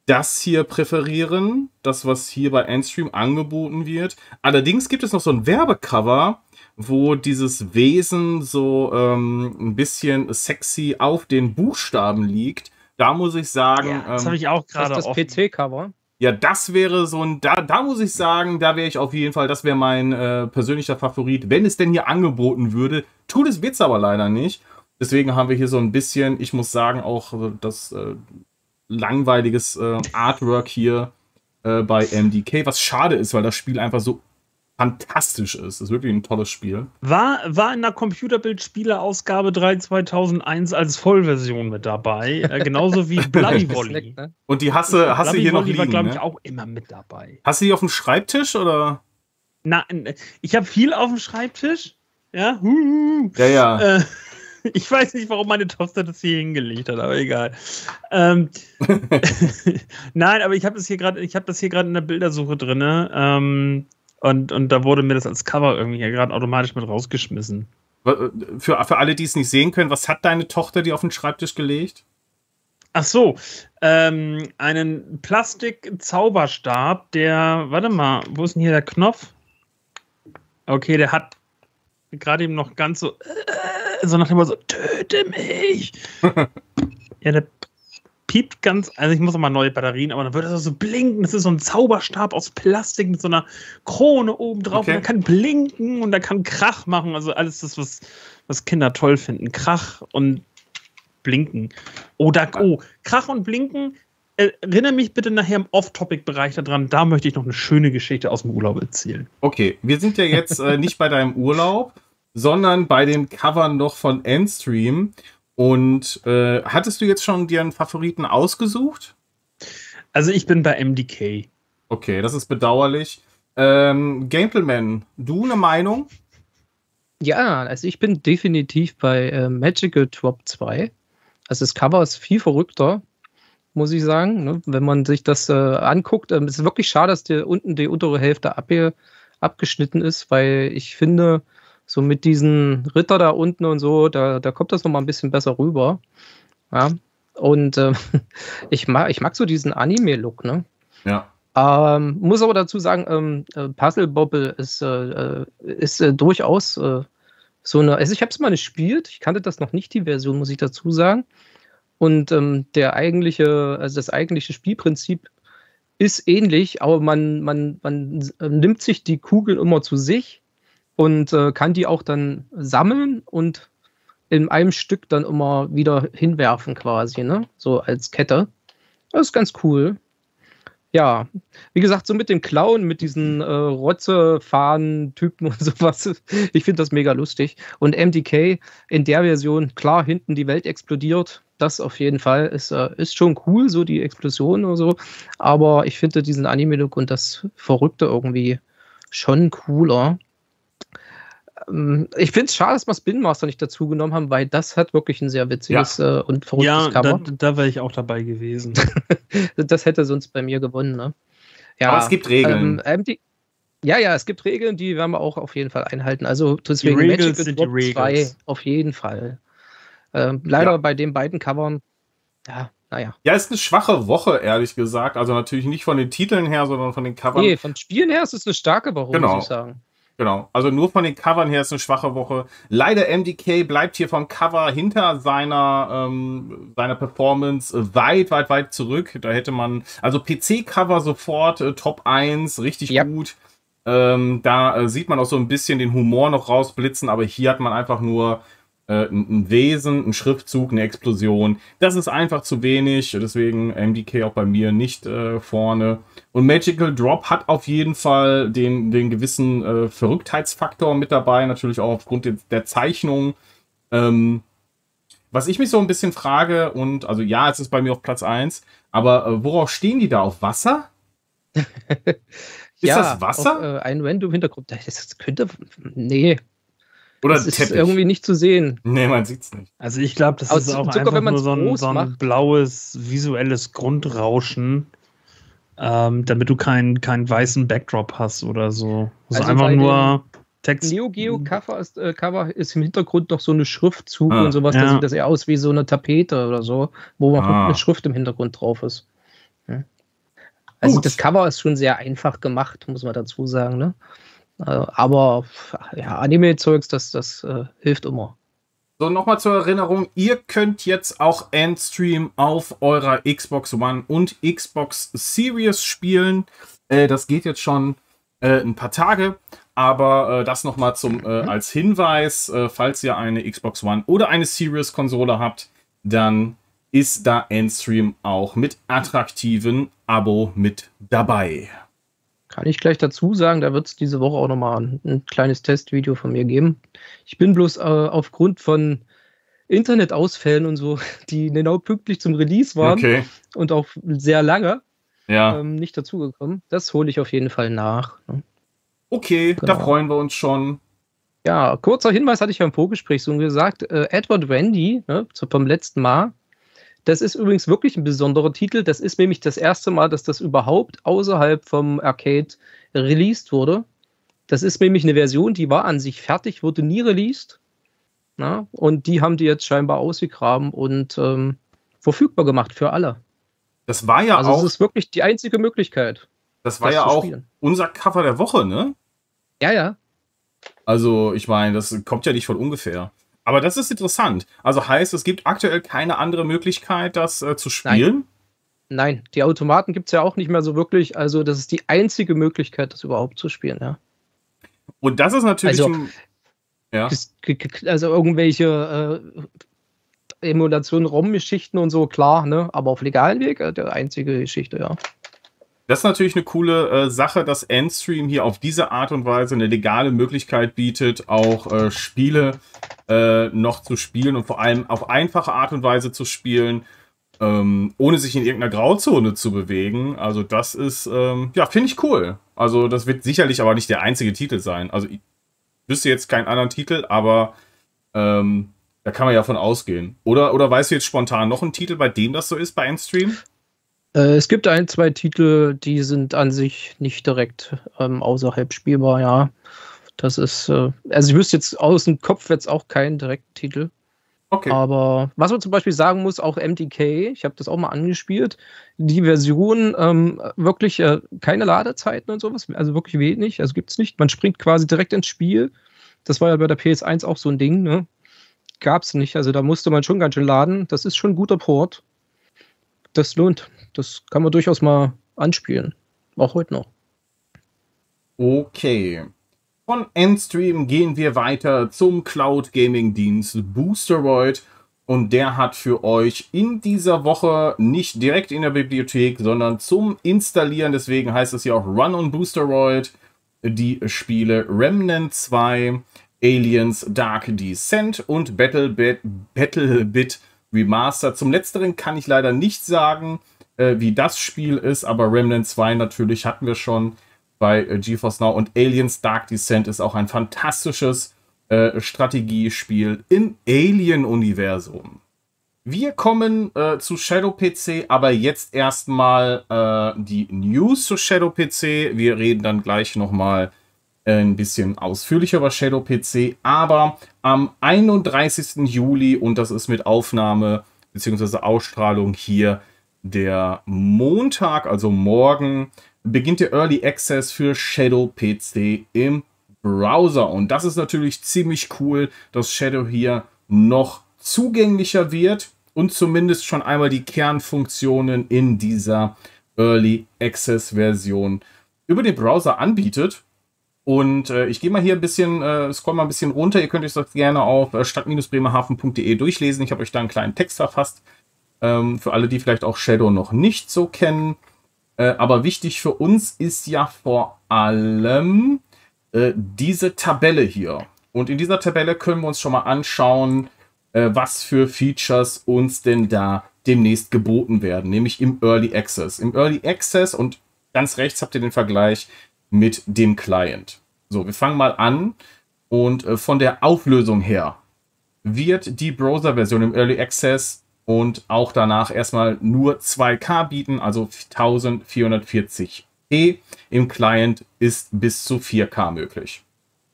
das hier präferieren, das, was hier bei Endstream angeboten wird. Allerdings gibt es noch so ein Werbecover, wo dieses Wesen so ähm, ein bisschen sexy auf den Buchstaben liegt. Da muss ich sagen. Ja, das ähm, habe ich auch gerade. Das das PC-Cover. Ja, das wäre so ein, da, da muss ich sagen, da wäre ich auf jeden Fall, das wäre mein äh, persönlicher Favorit, wenn es denn hier angeboten würde. Tut es wird's aber leider nicht. Deswegen haben wir hier so ein bisschen, ich muss sagen, auch das äh, langweiliges äh, Artwork hier äh, bei MDK, was schade ist, weil das Spiel einfach so fantastisch ist. Das ist wirklich ein tolles Spiel. War, war in der Computerbildspiele-Ausgabe 3 2001 als Vollversion mit dabei. Äh, genauso wie Bloody Volley. Ne? Und die hasse, hasse hier noch liegen, war, glaube ich, ne? auch immer mit dabei. Hast du die auf dem Schreibtisch oder? Nein, ich habe viel auf dem Schreibtisch. Ja, ja, ja. Äh, ich weiß nicht, warum meine Tochter das hier hingelegt hat, aber egal. Ähm, Nein, aber ich habe das hier gerade, ich habe das hier gerade in der Bildersuche drin. Ähm, und, und da wurde mir das als Cover irgendwie gerade automatisch mit rausgeschmissen. Für, für alle, die es nicht sehen können, was hat deine Tochter dir auf den Schreibtisch gelegt? Ach so, ähm, einen Plastik-Zauberstab, der, warte mal, wo ist denn hier der Knopf? Okay, der hat gerade eben noch ganz so, äh, so nach dem Motto, so, töte mich. ja, der piept ganz, also ich muss noch mal neue Batterien, aber dann wird das so blinken. Das ist so ein Zauberstab aus Plastik mit so einer Krone oben drauf. Okay. Und der kann blinken und der kann Krach machen. Also alles das, was, was Kinder toll finden. Krach und Blinken. Oh, da, oh, Krach und Blinken. Erinnere mich bitte nachher im Off-Topic-Bereich daran. Da möchte ich noch eine schöne Geschichte aus dem Urlaub erzählen. Okay, wir sind ja jetzt äh, nicht bei deinem Urlaub, sondern bei dem Cover noch von Endstream. Und äh, hattest du jetzt schon dir einen Favoriten ausgesucht? Also ich bin bei MDK. Okay, das ist bedauerlich. Ähm, Gameplman, du eine Meinung? Ja, also ich bin definitiv bei äh, Magical Drop 2. Also das Cover ist viel verrückter, muss ich sagen. Ne? Wenn man sich das äh, anguckt, ähm, es ist wirklich schade, dass die, unten die untere Hälfte ab, abgeschnitten ist, weil ich finde, so mit diesen Ritter da unten und so, da, da kommt das nochmal ein bisschen besser rüber. Ja. Und äh, ich, mag, ich mag so diesen Anime-Look, ne? Ja. Ähm, muss aber dazu sagen, ähm, äh, Puzzle Bobble ist, äh, äh, ist äh, durchaus äh, so eine. Also ich habe es mal gespielt, ich kannte das noch nicht, die Version, muss ich dazu sagen. Und ähm, der eigentliche, also das eigentliche Spielprinzip ist ähnlich, aber man, man, man nimmt sich die Kugeln immer zu sich und äh, kann die auch dann sammeln und in einem Stück dann immer wieder hinwerfen quasi, ne? So als Kette. Das ist ganz cool. Ja, wie gesagt, so mit dem Clown, mit diesen äh, Rotze-Fahnen-Typen und sowas, ich finde das mega lustig. Und MDK in der Version, klar, hinten die Welt explodiert, das auf jeden Fall ist, äh, ist schon cool, so die Explosion oder so. Aber ich finde diesen Anime-Look und das Verrückte irgendwie schon cooler. Ähm, ich finde es schade, dass wir Spin Master nicht dazu genommen haben, weil das hat wirklich ein sehr witziges ja. äh, und verrücktes ja, Cover. Ja, da, da wäre ich auch dabei gewesen. das hätte sonst bei mir gewonnen, ne? Ja, Aber es gibt Regeln. Ähm, die, ja, ja, es gibt Regeln, die werden wir auch auf jeden Fall einhalten. Also deswegen die Magic sind Drop die 2 auf jeden Fall. Ähm, leider ja. bei den beiden Covern, ja, naja. Ja, ist eine schwache Woche, ehrlich gesagt. Also natürlich nicht von den Titeln her, sondern von den Covern. Nee, von Spielen her ist es eine starke Woche, genau. muss ich sagen. Genau, also nur von den Covern her ist eine schwache Woche. Leider MDK bleibt hier vom Cover hinter seiner, ähm, seiner Performance weit, weit, weit zurück. Da hätte man, also PC-Cover sofort äh, Top 1, richtig yep. gut. Ähm, da äh, sieht man auch so ein bisschen den Humor noch rausblitzen, aber hier hat man einfach nur äh, ein Wesen, ein Schriftzug, eine Explosion. Das ist einfach zu wenig, deswegen MDK auch bei mir nicht äh, vorne. Und Magical Drop hat auf jeden Fall den, den gewissen äh, Verrücktheitsfaktor mit dabei, natürlich auch aufgrund der, der Zeichnung. Ähm, was ich mich so ein bisschen frage, und also ja, es ist bei mir auf Platz 1, aber äh, worauf stehen die da? Auf Wasser? ist ja, das Wasser? Auf, äh, ein Random Hintergrund. Das könnte. Nee, oder das ist irgendwie nicht zu sehen. Nee, man sieht es nicht. Also ich glaube, das ist auch sogar, einfach nur so ein, so ein blaues visuelles Grundrauschen, ähm, damit du keinen keinen weißen Backdrop hast oder so. Also, also einfach nur Text. Neo Geo Cover ist, äh, Cover ist im Hintergrund noch so eine Schriftzug ah, und sowas. Ja. Da sieht das eher aus wie so eine Tapete oder so, wo ah. eine Schrift im Hintergrund drauf ist. Ja. Also Gut. das Cover ist schon sehr einfach gemacht, muss man dazu sagen. Ne? Äh, aber ja, Anime-Zeugs, das, das äh, hilft immer. So, nochmal zur Erinnerung, ihr könnt jetzt auch Endstream auf eurer Xbox One und Xbox Series spielen. Äh, das geht jetzt schon äh, ein paar Tage, aber äh, das nochmal zum äh, mhm. als Hinweis, äh, falls ihr eine Xbox One oder eine Series-Konsole habt, dann ist da Endstream auch mit attraktiven Abo mit dabei. Kann ich gleich dazu sagen, da wird es diese Woche auch nochmal ein, ein kleines Testvideo von mir geben. Ich bin bloß äh, aufgrund von Internetausfällen und so, die genau pünktlich zum Release waren okay. und auch sehr lange, ja. ähm, nicht dazugekommen. Das hole ich auf jeden Fall nach. Ne? Okay, genau. da freuen wir uns schon. Ja, kurzer Hinweis hatte ich ja im Vorgespräch so gesagt. Äh, Edward Wendy, ne, vom letzten Mal, das ist übrigens wirklich ein besonderer Titel. Das ist nämlich das erste Mal, dass das überhaupt außerhalb vom Arcade released wurde. Das ist nämlich eine Version, die war an sich fertig, wurde nie released. Na? Und die haben die jetzt scheinbar ausgegraben und ähm, verfügbar gemacht für alle. Das war ja also auch. Das ist wirklich die einzige Möglichkeit. Das war das ja auch spielen. unser Cover der Woche, ne? Ja, ja. Also, ich meine, das kommt ja nicht von ungefähr. Aber das ist interessant. Also heißt, es gibt aktuell keine andere Möglichkeit, das äh, zu spielen? Nein. Nein, die Automaten gibt es ja auch nicht mehr so wirklich. Also, das ist die einzige Möglichkeit, das überhaupt zu spielen, ja. Und das ist natürlich. Also, ein, ja. also irgendwelche äh, Emulationen, ROM-Geschichten und so, klar, ne? Aber auf legalen Weg, äh, der einzige Geschichte, ja. Das ist natürlich eine coole äh, Sache, dass Endstream hier auf diese Art und Weise eine legale Möglichkeit bietet, auch äh, Spiele äh, noch zu spielen und vor allem auf einfache Art und Weise zu spielen, ähm, ohne sich in irgendeiner Grauzone zu bewegen. Also das ist, ähm, ja, finde ich cool. Also das wird sicherlich aber nicht der einzige Titel sein. Also ich wüsste jetzt keinen anderen Titel, aber ähm, da kann man ja von ausgehen. Oder, oder weißt du jetzt spontan noch einen Titel, bei dem das so ist bei Endstream? Äh, es gibt ein, zwei Titel, die sind an sich nicht direkt ähm, außerhalb spielbar, ja. Das ist, äh, also ich wüsste jetzt aus dem Kopf jetzt auch keinen direkten Titel. Okay. Aber was man zum Beispiel sagen muss, auch MDK, ich habe das auch mal angespielt, die Version ähm, wirklich äh, keine Ladezeiten und sowas, also wirklich wenig, also gibt es nicht. Man springt quasi direkt ins Spiel. Das war ja bei der PS1 auch so ein Ding, ne? Gab es nicht, also da musste man schon ganz schön laden. Das ist schon ein guter Port. Das lohnt das kann man durchaus mal anspielen. Auch heute noch. Okay. Von Endstream gehen wir weiter zum Cloud Gaming Dienst Boosteroid. Und der hat für euch in dieser Woche nicht direkt in der Bibliothek, sondern zum Installieren, deswegen heißt es ja auch Run on Boosteroid, die Spiele Remnant 2, Aliens Dark Descent und Battlebit, Battlebit Remastered. Zum letzteren kann ich leider nicht sagen äh, wie das Spiel ist, aber Remnant 2 natürlich hatten wir schon bei äh, GeForce Now und Aliens Dark Descent ist auch ein fantastisches äh, Strategiespiel im Alien-Universum. Wir kommen äh, zu Shadow PC, aber jetzt erstmal äh, die News zu Shadow PC. Wir reden dann gleich nochmal ein bisschen ausführlicher über Shadow PC, aber am 31. Juli, und das ist mit Aufnahme bzw. Ausstrahlung hier der Montag, also morgen, beginnt der Early Access für Shadow PC im Browser. Und das ist natürlich ziemlich cool, dass Shadow hier noch zugänglicher wird und zumindest schon einmal die Kernfunktionen in dieser Early Access Version über den Browser anbietet. Und äh, ich gehe mal hier ein bisschen, äh, scroll mal ein bisschen runter. Ihr könnt euch das gerne auf äh, stadt-bremerhaven.de durchlesen. Ich habe euch da einen kleinen Text verfasst, ähm, für alle, die vielleicht auch Shadow noch nicht so kennen. Äh, aber wichtig für uns ist ja vor allem äh, diese Tabelle hier. Und in dieser Tabelle können wir uns schon mal anschauen, äh, was für Features uns denn da demnächst geboten werden, nämlich im Early Access. Im Early Access und ganz rechts habt ihr den Vergleich mit dem Client. So, wir fangen mal an und äh, von der Auflösung her wird die Browser-Version im Early Access und auch danach erstmal nur 2K bieten, also 1440p. Im Client ist bis zu 4K möglich.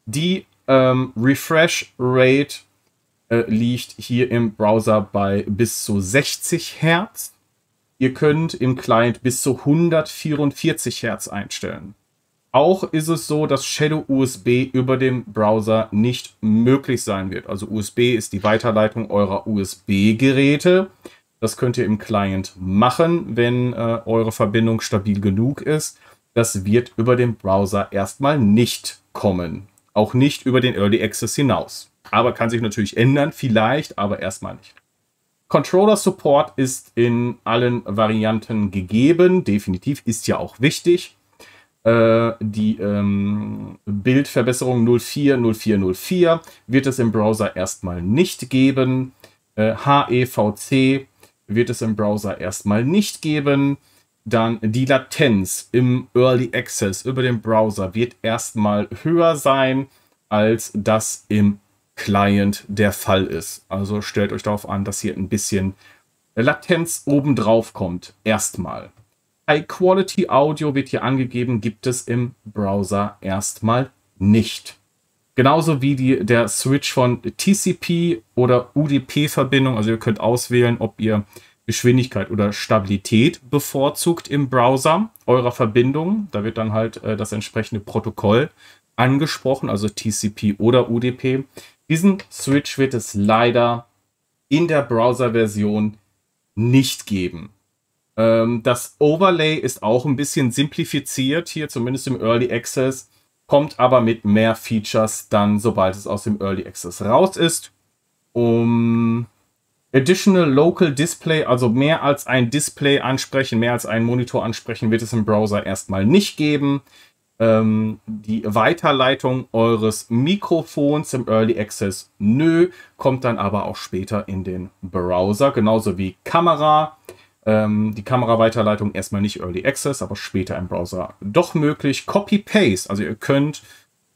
Die ähm, Refresh Rate äh, liegt hier im Browser bei bis zu 60 Hertz. Ihr könnt im Client bis zu 144 Hertz einstellen. Auch ist es so, dass Shadow USB über dem Browser nicht möglich sein wird. Also USB ist die Weiterleitung eurer USB-Geräte. Das könnt ihr im Client machen, wenn äh, eure Verbindung stabil genug ist. Das wird über den Browser erstmal nicht kommen. Auch nicht über den Early Access hinaus. Aber kann sich natürlich ändern, vielleicht, aber erstmal nicht. Controller Support ist in allen Varianten gegeben. Definitiv ist ja auch wichtig. Äh, die ähm, Bildverbesserung 040404 wird es im Browser erstmal nicht geben. Äh, HEVC wird es im Browser erstmal nicht geben. Dann die Latenz im Early Access über den Browser wird erstmal höher sein, als das im Client der Fall ist. Also stellt euch darauf an, dass hier ein bisschen Latenz obendrauf kommt. Erstmal. High Quality Audio wird hier angegeben, gibt es im Browser erstmal nicht. Genauso wie die, der Switch von TCP oder UDP-Verbindung. Also ihr könnt auswählen, ob ihr Geschwindigkeit oder Stabilität bevorzugt im Browser eurer Verbindung. Da wird dann halt äh, das entsprechende Protokoll angesprochen, also TCP oder UDP. Diesen Switch wird es leider in der Browser-Version nicht geben. Ähm, das Overlay ist auch ein bisschen simplifiziert hier, zumindest im Early Access, kommt aber mit mehr Features dann, sobald es aus dem Early Access raus ist. Um Additional Local Display, also mehr als ein Display ansprechen, mehr als einen Monitor ansprechen, wird es im Browser erstmal nicht geben. Ähm, die Weiterleitung eures Mikrofons im Early Access, nö, kommt dann aber auch später in den Browser, genauso wie Kamera. Ähm, die Kameraweiterleitung erstmal nicht Early Access, aber später im Browser doch möglich. Copy-Paste, also ihr könnt,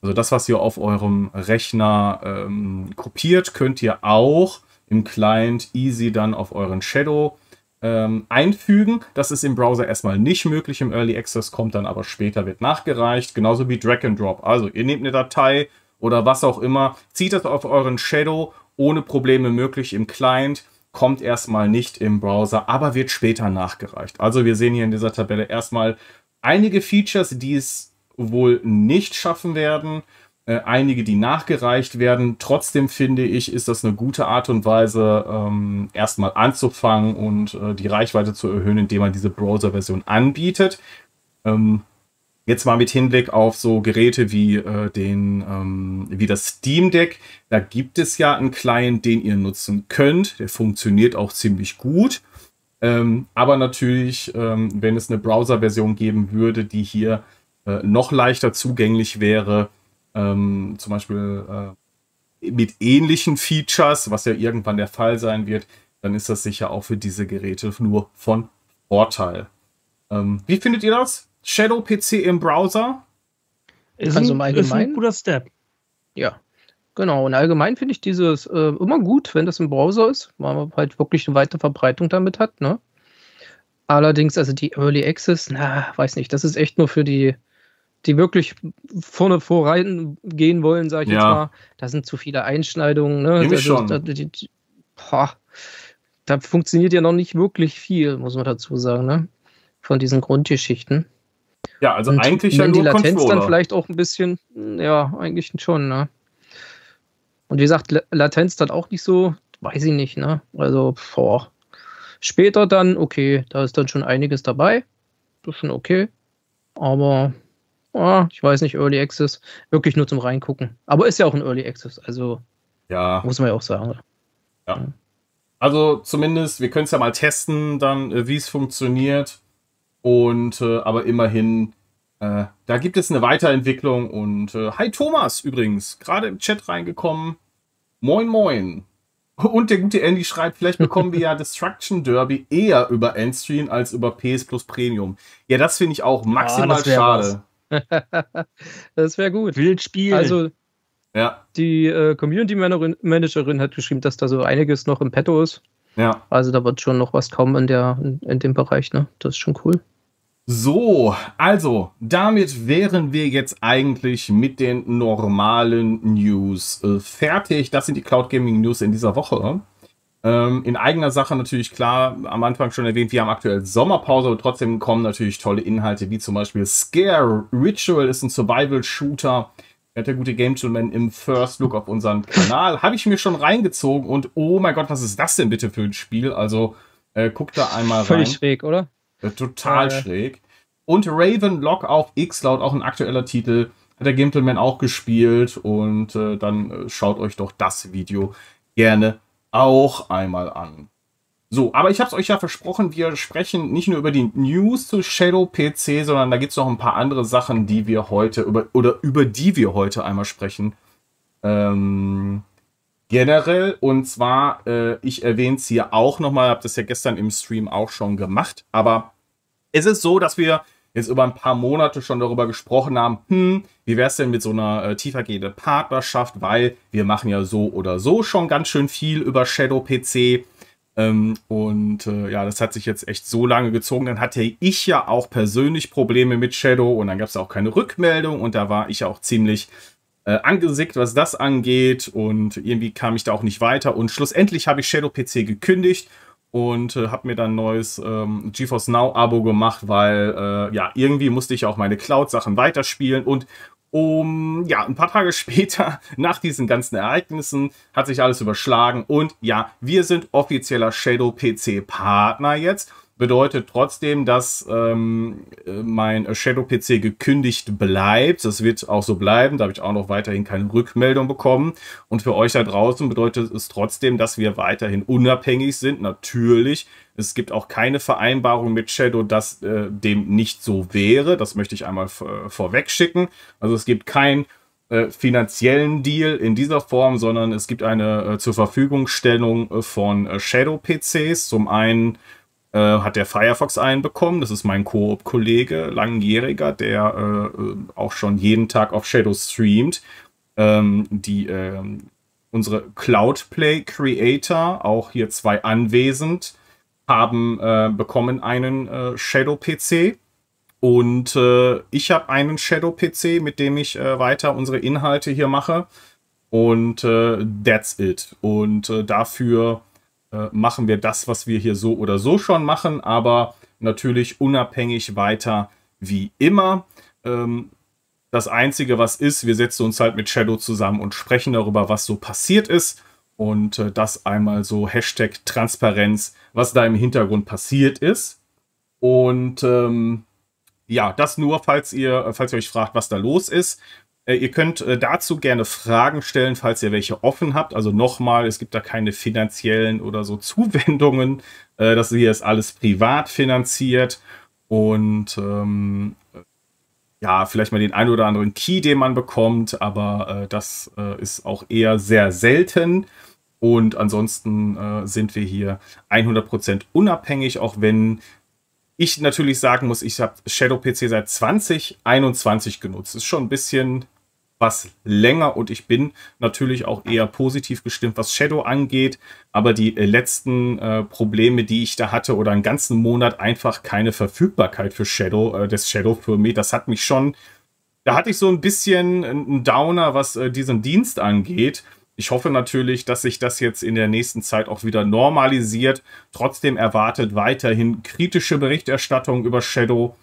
also das, was ihr auf eurem Rechner ähm, kopiert, könnt ihr auch im Client easy dann auf euren Shadow ähm, einfügen. Das ist im Browser erstmal nicht möglich. Im Early Access kommt dann aber später, wird nachgereicht. Genauso wie Drag and Drop. Also ihr nehmt eine Datei oder was auch immer, zieht das auf euren Shadow ohne Probleme möglich im Client. Kommt erstmal nicht im Browser, aber wird später nachgereicht. Also wir sehen hier in dieser Tabelle erstmal einige Features, die es wohl nicht schaffen werden äh, einige, die nachgereicht werden. Trotzdem finde ich, ist das eine gute Art und Weise, ähm, erstmal anzufangen und äh, die Reichweite zu erhöhen, indem man diese Browser-Version anbietet. Ähm, jetzt mal mit Hinblick auf so Geräte wie äh, den, ähm, wie das Steam Deck. Da gibt es ja einen Client, den ihr nutzen könnt. Der funktioniert auch ziemlich gut. Ähm, aber natürlich, ähm, wenn es eine Browser-Version geben würde, die hier äh, noch leichter zugänglich wäre, ähm, zum Beispiel äh, mit ähnlichen Features, was ja irgendwann der Fall sein wird, dann ist das sicher auch für diese Geräte nur von Vorteil. Ähm, wie findet ihr das? Shadow PC im Browser? Ist, also ein, ist ein guter Step. Ja, Genau, und allgemein finde ich dieses äh, immer gut, wenn das im Browser ist, weil man halt wirklich eine weite Verbreitung damit hat. Ne? Allerdings, also die Early Access, na, weiß nicht, das ist echt nur für die die wirklich vorne voran gehen wollen, sage ich ja. jetzt mal. Da sind zu viele Einschneidungen. Ne? Also, schon. Da, die, die, boah, da funktioniert ja noch nicht wirklich viel, muss man dazu sagen, ne? von diesen Grundgeschichten. Ja, also Und eigentlich ja nur die Latenz Controller. dann vielleicht auch ein bisschen, ja, eigentlich schon, ne? Und wie gesagt, Latenz dann auch nicht so, weiß ich nicht, ne? Also, boah. Später dann, okay, da ist dann schon einiges dabei. Das ist schon okay. Aber oh, ich weiß nicht, Early Access, wirklich nur zum Reingucken. Aber ist ja auch ein Early Access, also ja. muss man ja auch sagen. Ja. Also zumindest, wir können es ja mal testen, dann, äh, wie es funktioniert. Und äh, aber immerhin, äh, da gibt es eine Weiterentwicklung. Und äh, hi Thomas übrigens, gerade im Chat reingekommen. Moin, moin. Und der gute Andy schreibt, vielleicht bekommen wir ja Destruction Derby eher über Endstream als über PS Plus Premium. Ja, das finde ich auch maximal ah, schade. Was. das wäre gut. Wildspiel. Also, ja. die äh, Community Managerin hat geschrieben, dass da so einiges noch im Petto ist. Ja. Also da wird schon noch was kommen in, der, in, in dem Bereich, ne? Das ist schon cool. So, also, damit wären wir jetzt eigentlich mit den normalen News äh, fertig. Das sind die Cloud Gaming News in dieser Woche. Ähm, in eigener Sache natürlich klar, am Anfang schon erwähnt, wir haben aktuell Sommerpause, aber trotzdem kommen natürlich tolle Inhalte, wie zum Beispiel Scare Ritual ist ein Survival-Shooter. Hat der gute Game Man im First Look auf unseren Kanal. Habe ich mir schon reingezogen und oh mein Gott, was ist das denn bitte für ein Spiel? Also äh, guck da einmal rein. Völlig schräg, oder? Äh, total äh. schräg. Und Raven Lock auf Xcloud, auch ein aktueller Titel. Hat der Gentleman auch gespielt und äh, dann äh, schaut euch doch das Video gerne auch einmal an. So, aber ich habe es euch ja versprochen, wir sprechen nicht nur über die News zu Shadow PC, sondern da gibt es noch ein paar andere Sachen, die wir heute über oder über die wir heute einmal sprechen. Ähm, generell und zwar, äh, ich erwähne es hier auch nochmal, habe das ja gestern im Stream auch schon gemacht, aber es ist so, dass wir jetzt über ein paar Monate schon darüber gesprochen haben, hm, wie wäre es denn mit so einer äh, tiefergehenden Partnerschaft, weil wir machen ja so oder so schon ganz schön viel über Shadow PC. Ähm, und äh, ja, das hat sich jetzt echt so lange gezogen. Dann hatte ich ja auch persönlich Probleme mit Shadow und dann gab es auch keine Rückmeldung und da war ich auch ziemlich äh, angesickt, was das angeht und irgendwie kam ich da auch nicht weiter und schlussendlich habe ich Shadow PC gekündigt und äh, habe mir dann ein neues ähm, GeForce Now Abo gemacht, weil äh, ja, irgendwie musste ich auch meine Cloud-Sachen weiterspielen und um, ja, ein paar Tage später, nach diesen ganzen Ereignissen, hat sich alles überschlagen und ja, wir sind offizieller Shadow PC Partner jetzt bedeutet trotzdem, dass ähm, mein Shadow-PC gekündigt bleibt. Das wird auch so bleiben. Da habe ich auch noch weiterhin keine Rückmeldung bekommen. Und für euch da draußen bedeutet es trotzdem, dass wir weiterhin unabhängig sind. Natürlich. Es gibt auch keine Vereinbarung mit Shadow, dass äh, dem nicht so wäre. Das möchte ich einmal vorweg schicken. Also es gibt kein äh, finanziellen Deal in dieser Form, sondern es gibt eine äh, zur Verfügungstellung äh, von äh, Shadow PCs. Zum einen äh, hat der Firefox einen bekommen. Das ist mein Koop-Kollege, langjähriger, der äh, auch schon jeden Tag auf Shadow streamt. Ähm, die äh, unsere Cloudplay Creator, auch hier zwei anwesend, haben äh, bekommen einen äh, Shadow PC. Und äh, ich habe einen Shadow PC, mit dem ich weiter unsere Inhalte hier mache. Und that's it. Und dafür äh, machen wir das, was wir hier so oder so schon machen, aber natürlich unabhängig weiter wie immer. Ähm, das Einzige, was ist, wir setzen uns halt mit Shadow zusammen und sprechen darüber, was so passiert ist. Und äh, das einmal so Hashtag Transparenz, was da im Hintergrund passiert ist. Und ähm, ja, das nur, falls ihr, falls ihr euch fragt, was da los ist. Äh, ihr könnt äh, dazu gerne Fragen stellen, falls ihr welche offen habt. Also nochmal, es gibt da keine finanziellen oder so Zuwendungen. Äh, das hier ist alles privat finanziert. Und ähm, ja, vielleicht mal den einen oder anderen Key, den man bekommt, aber äh, das äh, ist auch eher sehr selten. Und ansonsten äh, sind wir hier 100% unabhängig, auch wenn ich natürlich sagen muss, ich habe Shadow PC seit 2021 genutzt. Ist schon ein bisschen was länger und ich bin natürlich auch eher positiv gestimmt, was Shadow angeht. Aber die äh, letzten äh, Probleme, die ich da hatte oder einen ganzen Monat einfach keine Verfügbarkeit für Shadow, äh, des Shadow für mich, das hat mich schon, da hatte ich so ein bisschen einen Downer, was äh, diesen Dienst angeht. Ich hoffe natürlich, dass sich das jetzt in der nächsten Zeit auch wieder normalisiert. Trotzdem erwartet weiterhin kritische Berichterstattung über Shadow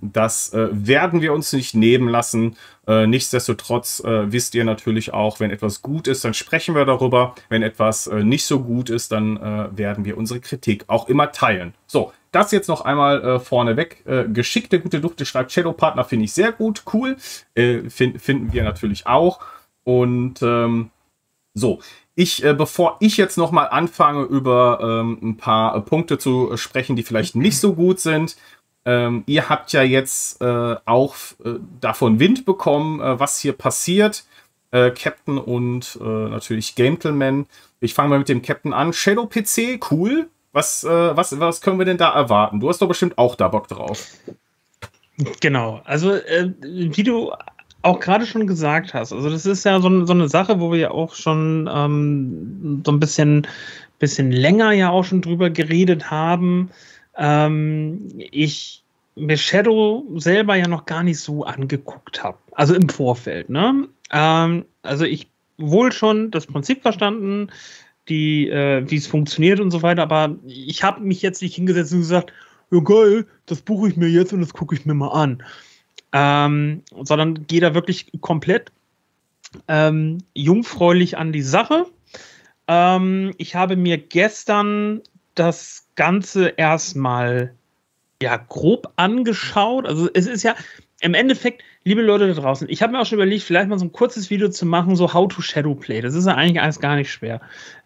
das äh, werden wir uns nicht nehmen lassen. Äh, nichtsdestotrotz äh, wisst ihr natürlich auch, wenn etwas gut ist, dann sprechen wir darüber. Wenn etwas nicht so gut ist, dann werden wir unsere Kritik auch immer teilen. So, das jetzt noch einmal äh, vorneweg. Äh, geschickte, gute Dufte schreibt Shadow Partner, finde ich sehr gut, cool. Äh, find, finden wir natürlich auch. Und ähm, so, ich, äh, bevor ich jetzt noch mal anfange, über ähm, ein paar Punkte zu sprechen, die vielleicht nicht so gut sind, ähm, ihr habt ja jetzt äh, auch äh, davon Wind bekommen, äh, was hier passiert. Äh, Captain und äh, natürlich Gentleman. Ich fange mal mit dem Captain an. Shadow PC, cool. Was, äh, was, was können wir denn da erwarten? Du hast doch bestimmt auch da Bock drauf. Genau. Also, wie du auch gerade schon gesagt hast, also das ist ja so, so eine Sache, wo wir ja auch schon ähm, so ein bisschen, bisschen länger ja auch schon drüber geredet haben ähm, ich mir Shadow selber ja noch gar nicht so angeguckt habe. Also im Vorfeld. Ne? Ähm, also ich wohl schon das Prinzip verstanden, die, äh, wie es funktioniert und so weiter, aber ich habe mich jetzt nicht hingesetzt und gesagt, ja geil, das buche ich mir jetzt und das gucke ich mir mal an. Ähm, sondern gehe da wirklich komplett ähm, jungfräulich an die Sache. Ähm, ich habe mir gestern das Ganze erstmal ja grob angeschaut. Also es ist ja im Endeffekt, liebe Leute da draußen, ich habe mir auch schon überlegt, vielleicht mal so ein kurzes Video zu machen, so How to Shadowplay. Das ist ja eigentlich alles gar nicht schwer.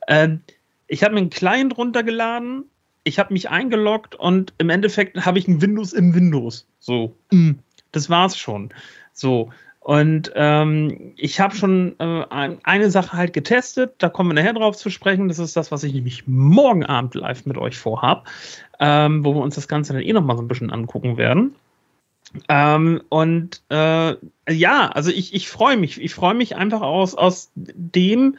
Ähm, ich habe mir einen Client runtergeladen, ich habe mich eingeloggt und im Endeffekt habe ich ein Windows im Windows. So, mm, das war's schon. So. Und ähm, ich habe schon äh, eine Sache halt getestet, da kommen wir nachher drauf zu sprechen. Das ist das, was ich nämlich morgen Abend live mit euch vorhab, ähm, wo wir uns das Ganze dann eh nochmal so ein bisschen angucken werden. Ähm, und äh, ja, also ich, ich freue mich. Ich freue mich einfach aus, aus dem,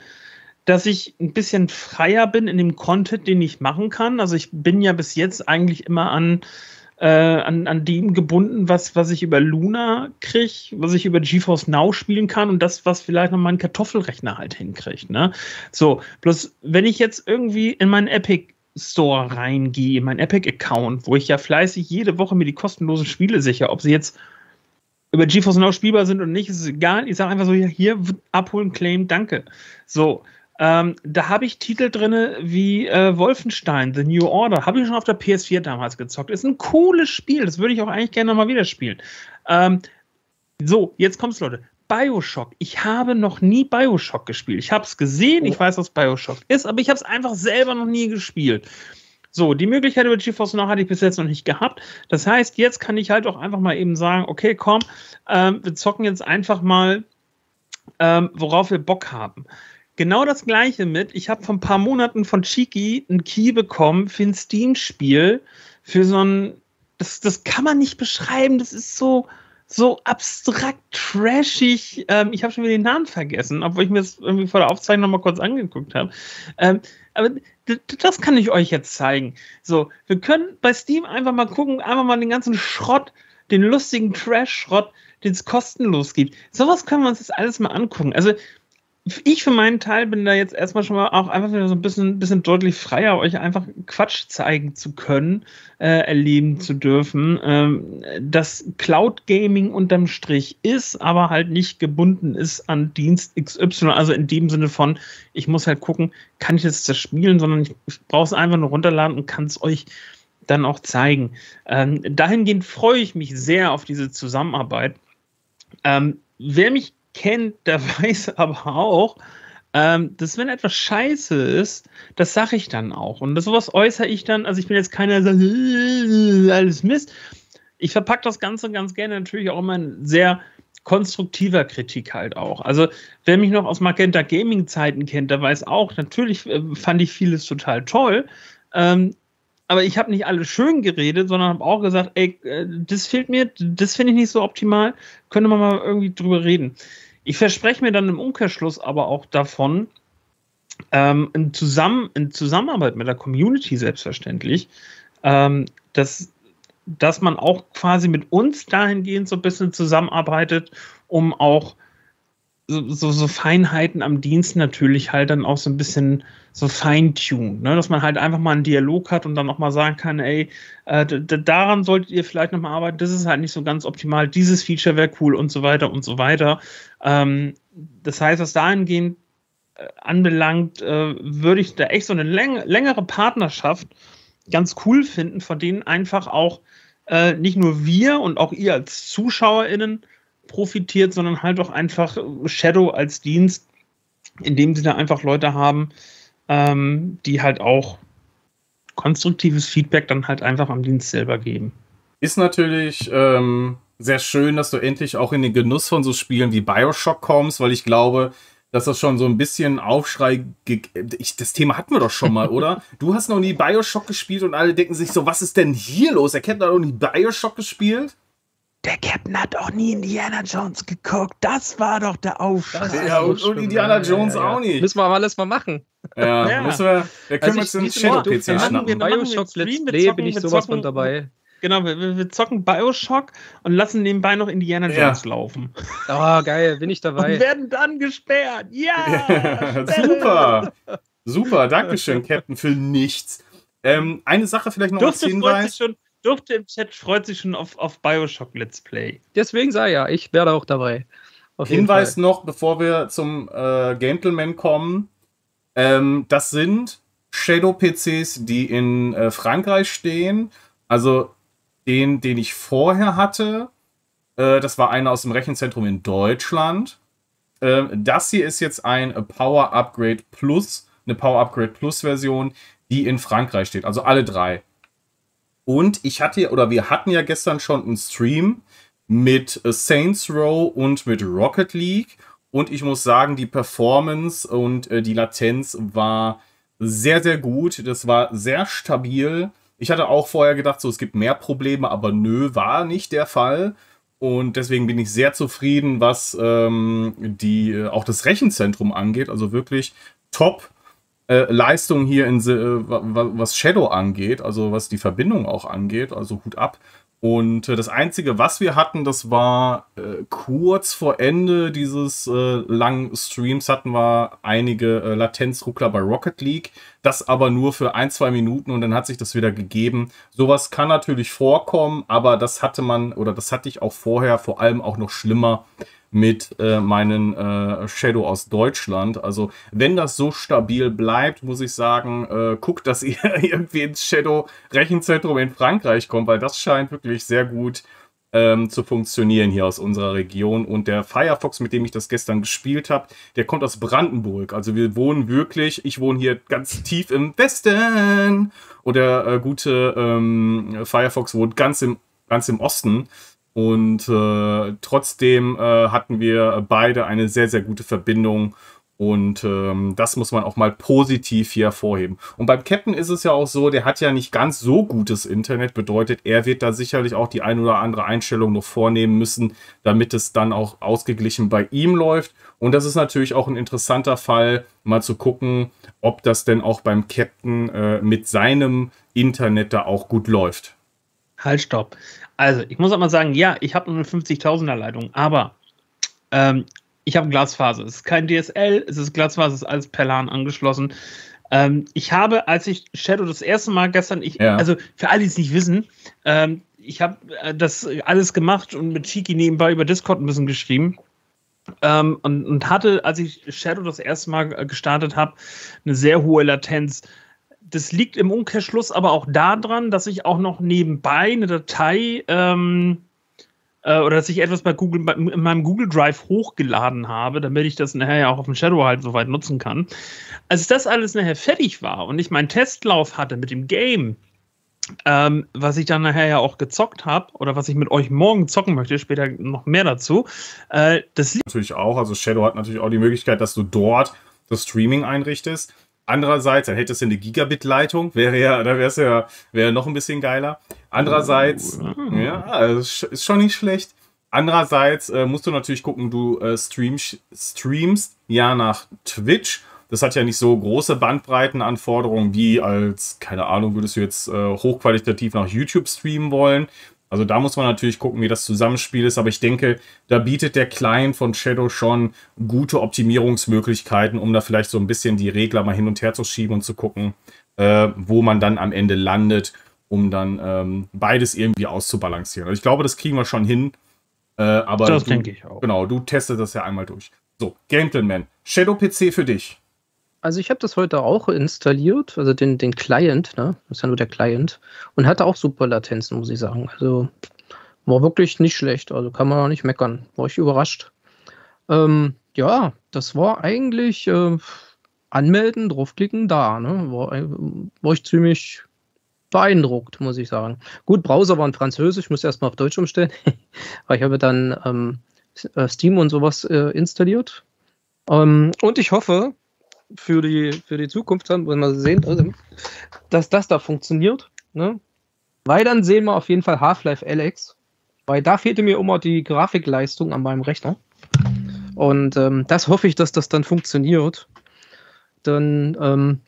dass ich ein bisschen freier bin in dem Content, den ich machen kann. Also ich bin ja bis jetzt eigentlich immer an, äh, an, an dem gebunden, was, was ich über Luna kriege, was ich über GeForce Now spielen kann und das, was vielleicht noch mein Kartoffelrechner halt hinkriegt. Ne? So, bloß wenn ich jetzt irgendwie in meinen Epic Store reingehe, in meinen Epic-Account, wo ich ja fleißig jede Woche mir die kostenlosen Spiele sicher, ob sie jetzt über GeForce Now spielbar sind oder nicht, ist egal. Ich sage einfach so, hier, hier abholen, claim, danke. So, ähm, da habe ich Titel drin wie äh, Wolfenstein, The New Order. Habe ich schon auf der PS4 damals gezockt. Ist ein cooles Spiel. Das würde ich auch eigentlich gerne nochmal wieder spielen. Ähm, so, jetzt kommt's, Leute. Bioshock. Ich habe noch nie Bioshock gespielt. Ich habe es gesehen, ich oh. weiß, was Bioshock ist, aber ich habe es einfach selber noch nie gespielt. So, die Möglichkeit über GeForce Now hatte ich bis jetzt noch nicht gehabt. Das heißt, jetzt kann ich halt auch einfach mal eben sagen, okay, komm, ähm, wir zocken jetzt einfach mal, ähm, worauf wir Bock haben genau das gleiche mit. Ich habe vor ein paar Monaten von Chiki einen Key bekommen für ein Steam-Spiel, für so ein. Das, das kann man nicht beschreiben. Das ist so, so abstrakt, trashig. Ähm, ich habe schon wieder den Namen vergessen, obwohl ich mir das irgendwie vor der Aufzeichnung noch mal kurz angeguckt habe. Ähm, aber das kann ich euch jetzt zeigen. So, wir können bei Steam einfach mal gucken, einfach mal den ganzen Schrott, den lustigen Trash-Schrott, den es kostenlos gibt. Sowas können wir uns jetzt alles mal angucken. Also, ich für meinen Teil bin da jetzt erstmal schon mal auch einfach wieder so ein bisschen, bisschen deutlich freier, euch einfach Quatsch zeigen zu können, äh, erleben zu dürfen, ähm, dass Cloud Gaming unterm Strich ist, aber halt nicht gebunden ist an Dienst XY, also in dem Sinne von, ich muss halt gucken, kann ich jetzt das spielen, sondern ich, ich brauche es einfach nur runterladen und kann es euch dann auch zeigen. Ähm, dahingehend freue ich mich sehr auf diese Zusammenarbeit. Ähm, wer mich kennt, der weiß aber auch, ähm, dass wenn etwas scheiße ist, das sage ich dann auch. Und das, sowas äußere ich dann, also ich bin jetzt keiner, der sagt, alles Mist. Ich verpacke das Ganze ganz gerne natürlich auch immer in sehr konstruktiver Kritik halt auch. Also, wer mich noch aus Magenta Gaming Zeiten kennt, der weiß auch, natürlich äh, fand ich vieles total toll. Ähm, aber ich habe nicht alles schön geredet, sondern habe auch gesagt, ey, äh, das fehlt mir, das finde ich nicht so optimal, könnte man mal irgendwie drüber reden. Ich verspreche mir dann im Umkehrschluss aber auch davon, ähm, in, Zusammen in Zusammenarbeit mit der Community selbstverständlich, ähm, dass, dass man auch quasi mit uns dahingehend so ein bisschen zusammenarbeitet, um auch so, so, Feinheiten am Dienst natürlich halt dann auch so ein bisschen so feintunen, ne? dass man halt einfach mal einen Dialog hat und dann auch mal sagen kann, ey, äh, daran solltet ihr vielleicht nochmal arbeiten, das ist halt nicht so ganz optimal, dieses Feature wäre cool und so weiter und so weiter. Ähm, das heißt, was dahingehend äh, anbelangt, äh, würde ich da echt so eine läng längere Partnerschaft ganz cool finden, von denen einfach auch äh, nicht nur wir und auch ihr als ZuschauerInnen profitiert, sondern halt auch einfach Shadow als Dienst, in dem sie da einfach Leute haben, ähm, die halt auch konstruktives Feedback dann halt einfach am Dienst selber geben. Ist natürlich ähm, sehr schön, dass du endlich auch in den Genuss von so Spielen wie Bioshock kommst, weil ich glaube, dass das schon so ein bisschen Aufschrei. Ich, das Thema hatten wir doch schon mal, oder? Du hast noch nie Bioshock gespielt und alle denken sich so, was ist denn hier los? Er kennt noch nie Bioshock gespielt? Der Captain hat auch nie Indiana Jones geguckt. Das war doch der Aufschrei. Ja, und, und Indiana Jones ja, ja. auch nicht. Müssen wir aber alles mal machen. Ja, ja. müssen wir. Wir können also uns den Shadow-PC schnappen. Bioshock Let's Play bin ich sowas von dabei. Genau, wir, wir, zocken Bioshock und lassen nebenbei noch Indiana Jones ja. laufen. Oh, geil, bin ich dabei. Und werden dann gesperrt. Ja! super! Super, Dankeschön, Captain, für nichts. Ähm, eine Sache vielleicht noch Durfte als Hinweis. Schon, Durfte im Chat freut sich schon auf, auf Bioshock Let's Play. Deswegen sei ja, ich werde auch dabei. Hinweis noch, bevor wir zum äh, Gentleman kommen. Ähm, das sind Shadow-PCs, die in äh, Frankreich stehen. Also den, den ich vorher hatte, äh, das war einer aus dem Rechenzentrum in Deutschland. Äh, das hier ist jetzt ein Power Upgrade Plus eine Power Upgrade Plus Version, die in Frankreich steht. Also alle drei. Und ich hatte, oder wir hatten ja gestern schon einen Stream mit Saints Row und mit Rocket League. Und ich muss sagen, die Performance und äh, die Latenz war sehr, sehr gut. Das war sehr stabil. Ich hatte auch vorher gedacht, so es gibt mehr Probleme, aber nö, war nicht der Fall. Und deswegen bin ich sehr zufrieden, was ähm, die äh, auch das Rechenzentrum angeht. Also wirklich top äh, Leistung hier in äh, was Shadow angeht, also was die Verbindung auch angeht. Also Hut ab. Und äh, das Einzige, was wir hatten, das war äh, kurz vor Ende dieses äh, langen Streams hatten wir einige äh, Latenzruckler bei Rocket League. Das aber nur für ein, zwei Minuten und dann hat sich das wieder gegeben. Sowas kann natürlich vorkommen, aber das hatte man oder das hatte ich auch vorher vor allem auch noch schlimmer mit äh, meinen äh, Shadow aus Deutschland. Also wenn das so stabil bleibt, muss ich sagen, äh, guckt, dass ihr irgendwie ins Shadow Rechenzentrum in Frankreich kommt, weil das scheint wirklich sehr gut ähm, zu funktionieren hier aus unserer Region. Und der Firefox, mit dem ich das gestern gespielt habe, der kommt aus Brandenburg. Also wir wohnen wirklich, ich wohne hier ganz tief im Westen. Und der äh, gute ähm, Firefox wohnt ganz im, ganz im Osten. Und äh, trotzdem äh, hatten wir beide eine sehr, sehr gute Verbindung. Und ähm, das muss man auch mal positiv hier hervorheben. Und beim Captain ist es ja auch so, der hat ja nicht ganz so gutes Internet. Bedeutet, er wird da sicherlich auch die ein oder andere Einstellung noch vornehmen müssen, damit es dann auch ausgeglichen bei ihm läuft. Und das ist natürlich auch ein interessanter Fall, mal zu gucken, ob das denn auch beim Captain äh, mit seinem Internet da auch gut läuft. Halt, stopp. Also, ich muss auch mal sagen, ja, ich habe eine 50.000er Leitung, aber ähm, ich habe Glasfaser. Es ist kein DSL, es ist Glasfaser, es ist alles per LAN angeschlossen. Ähm, ich habe, als ich Shadow das erste Mal gestern, ich, ja. also für alle, die es nicht wissen, ähm, ich habe äh, das alles gemacht und mit Chiki nebenbei über Discord ein bisschen geschrieben. Ähm, und, und, hatte, als ich Shadow das erste Mal äh, gestartet habe, eine sehr hohe Latenz das liegt im Umkehrschluss aber auch daran, dass ich auch noch nebenbei eine Datei ähm, äh, oder dass ich etwas bei Google bei, in meinem Google Drive hochgeladen habe, damit ich das nachher ja auch auf dem Shadow halt soweit nutzen kann. Als das alles nachher fertig war und ich meinen Testlauf hatte mit dem Game, ähm, was ich dann nachher ja auch gezockt habe oder was ich mit euch morgen zocken möchte, später noch mehr dazu. Äh, das liegt natürlich auch, also Shadow hat natürlich auch die Möglichkeit, dass du dort das Streaming einrichtest. Andererseits, dann hättest du eine Gigabit-Leitung, wäre ja, da wäre es ja, wäre noch ein bisschen geiler. Andererseits, oh. ja, also ist schon nicht schlecht. Andererseits äh, musst du natürlich gucken, du äh, streamst, streamst ja nach Twitch. Das hat ja nicht so große Bandbreitenanforderungen wie als, keine Ahnung, würdest du jetzt äh, hochqualitativ nach YouTube streamen wollen. Also da muss man natürlich gucken, wie das Zusammenspiel ist, aber ich denke, da bietet der Client von Shadow schon gute Optimierungsmöglichkeiten, um da vielleicht so ein bisschen die Regler mal hin und her zu schieben und zu gucken, äh, wo man dann am Ende landet, um dann ähm, beides irgendwie auszubalancieren. Also ich glaube, das kriegen wir schon hin. Äh, aber das denke ich auch. Genau, du testest das ja einmal durch. So, Gentleman, Shadow PC für dich. Also ich habe das heute auch installiert, also den, den Client, ne? Das ist ja nur der Client. Und hatte auch super Latenzen, muss ich sagen. Also war wirklich nicht schlecht. Also kann man auch nicht meckern. War ich überrascht. Ähm, ja, das war eigentlich äh, anmelden, draufklicken, da. Ne? War, äh, war ich ziemlich beeindruckt, muss ich sagen. Gut, Browser waren französisch, muss erstmal auf Deutsch umstellen. weil ich habe dann ähm, äh, Steam und sowas äh, installiert. Ähm, und ich hoffe, für die, für die Zukunft haben, wollen wir sehen, also, dass das da funktioniert. Ne? Weil dann sehen wir auf jeden Fall Half-Life Alex. Weil da fehlte mir immer die Grafikleistung an meinem Rechner. Und ähm, das hoffe ich, dass das dann funktioniert. Dann ähm,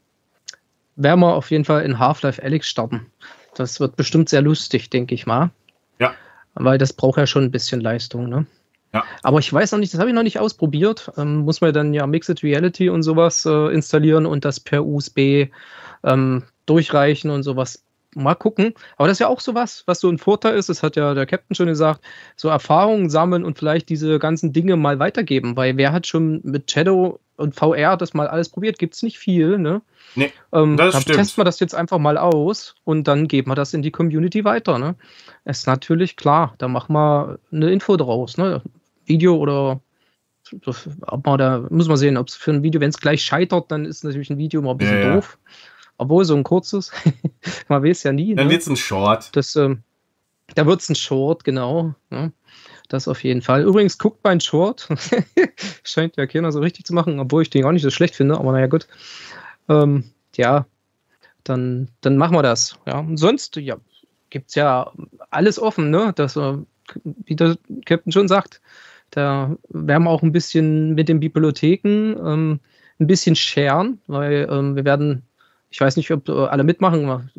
werden wir auf jeden Fall in Half-Life Alex starten. Das wird bestimmt sehr lustig, denke ich mal. Ja. Weil das braucht ja schon ein bisschen Leistung, ne? Ja. Aber ich weiß noch nicht, das habe ich noch nicht ausprobiert. Ähm, muss man dann ja Mixed Reality und sowas äh, installieren und das per USB ähm, durchreichen und sowas. Mal gucken. Aber das ist ja auch sowas, was so ein Vorteil ist. Das hat ja der Captain schon gesagt. So Erfahrungen sammeln und vielleicht diese ganzen Dinge mal weitergeben. Weil wer hat schon mit Shadow und VR das mal alles probiert? Gibt es nicht viel, ne? Nee, ähm, das dann stimmt. testen wir das jetzt einfach mal aus und dann geben wir das in die Community weiter. Ne? Ist natürlich klar, da machen wir eine Info draus. Ne? Video oder ob man da, muss man sehen, ob es für ein Video, wenn es gleich scheitert, dann ist natürlich ein Video immer ein bisschen ja, doof. Obwohl so ein kurzes, man weiß ja nie. Dann ne? wird es ein Short. Das, ähm, da wird es ein Short, genau. Ne? Das auf jeden Fall. Übrigens, guckt mein Short. Scheint ja keiner so richtig zu machen, obwohl ich den gar nicht so schlecht finde, aber naja, gut. Ähm, ja, dann, dann machen wir das. Ja, und sonst, ja, gibt es ja alles offen, ne? Das, äh, wie der Captain schon sagt, da werden wir auch ein bisschen mit den Bibliotheken ähm, ein bisschen scheren, weil ähm, wir werden, ich weiß nicht, ob alle mitmachen,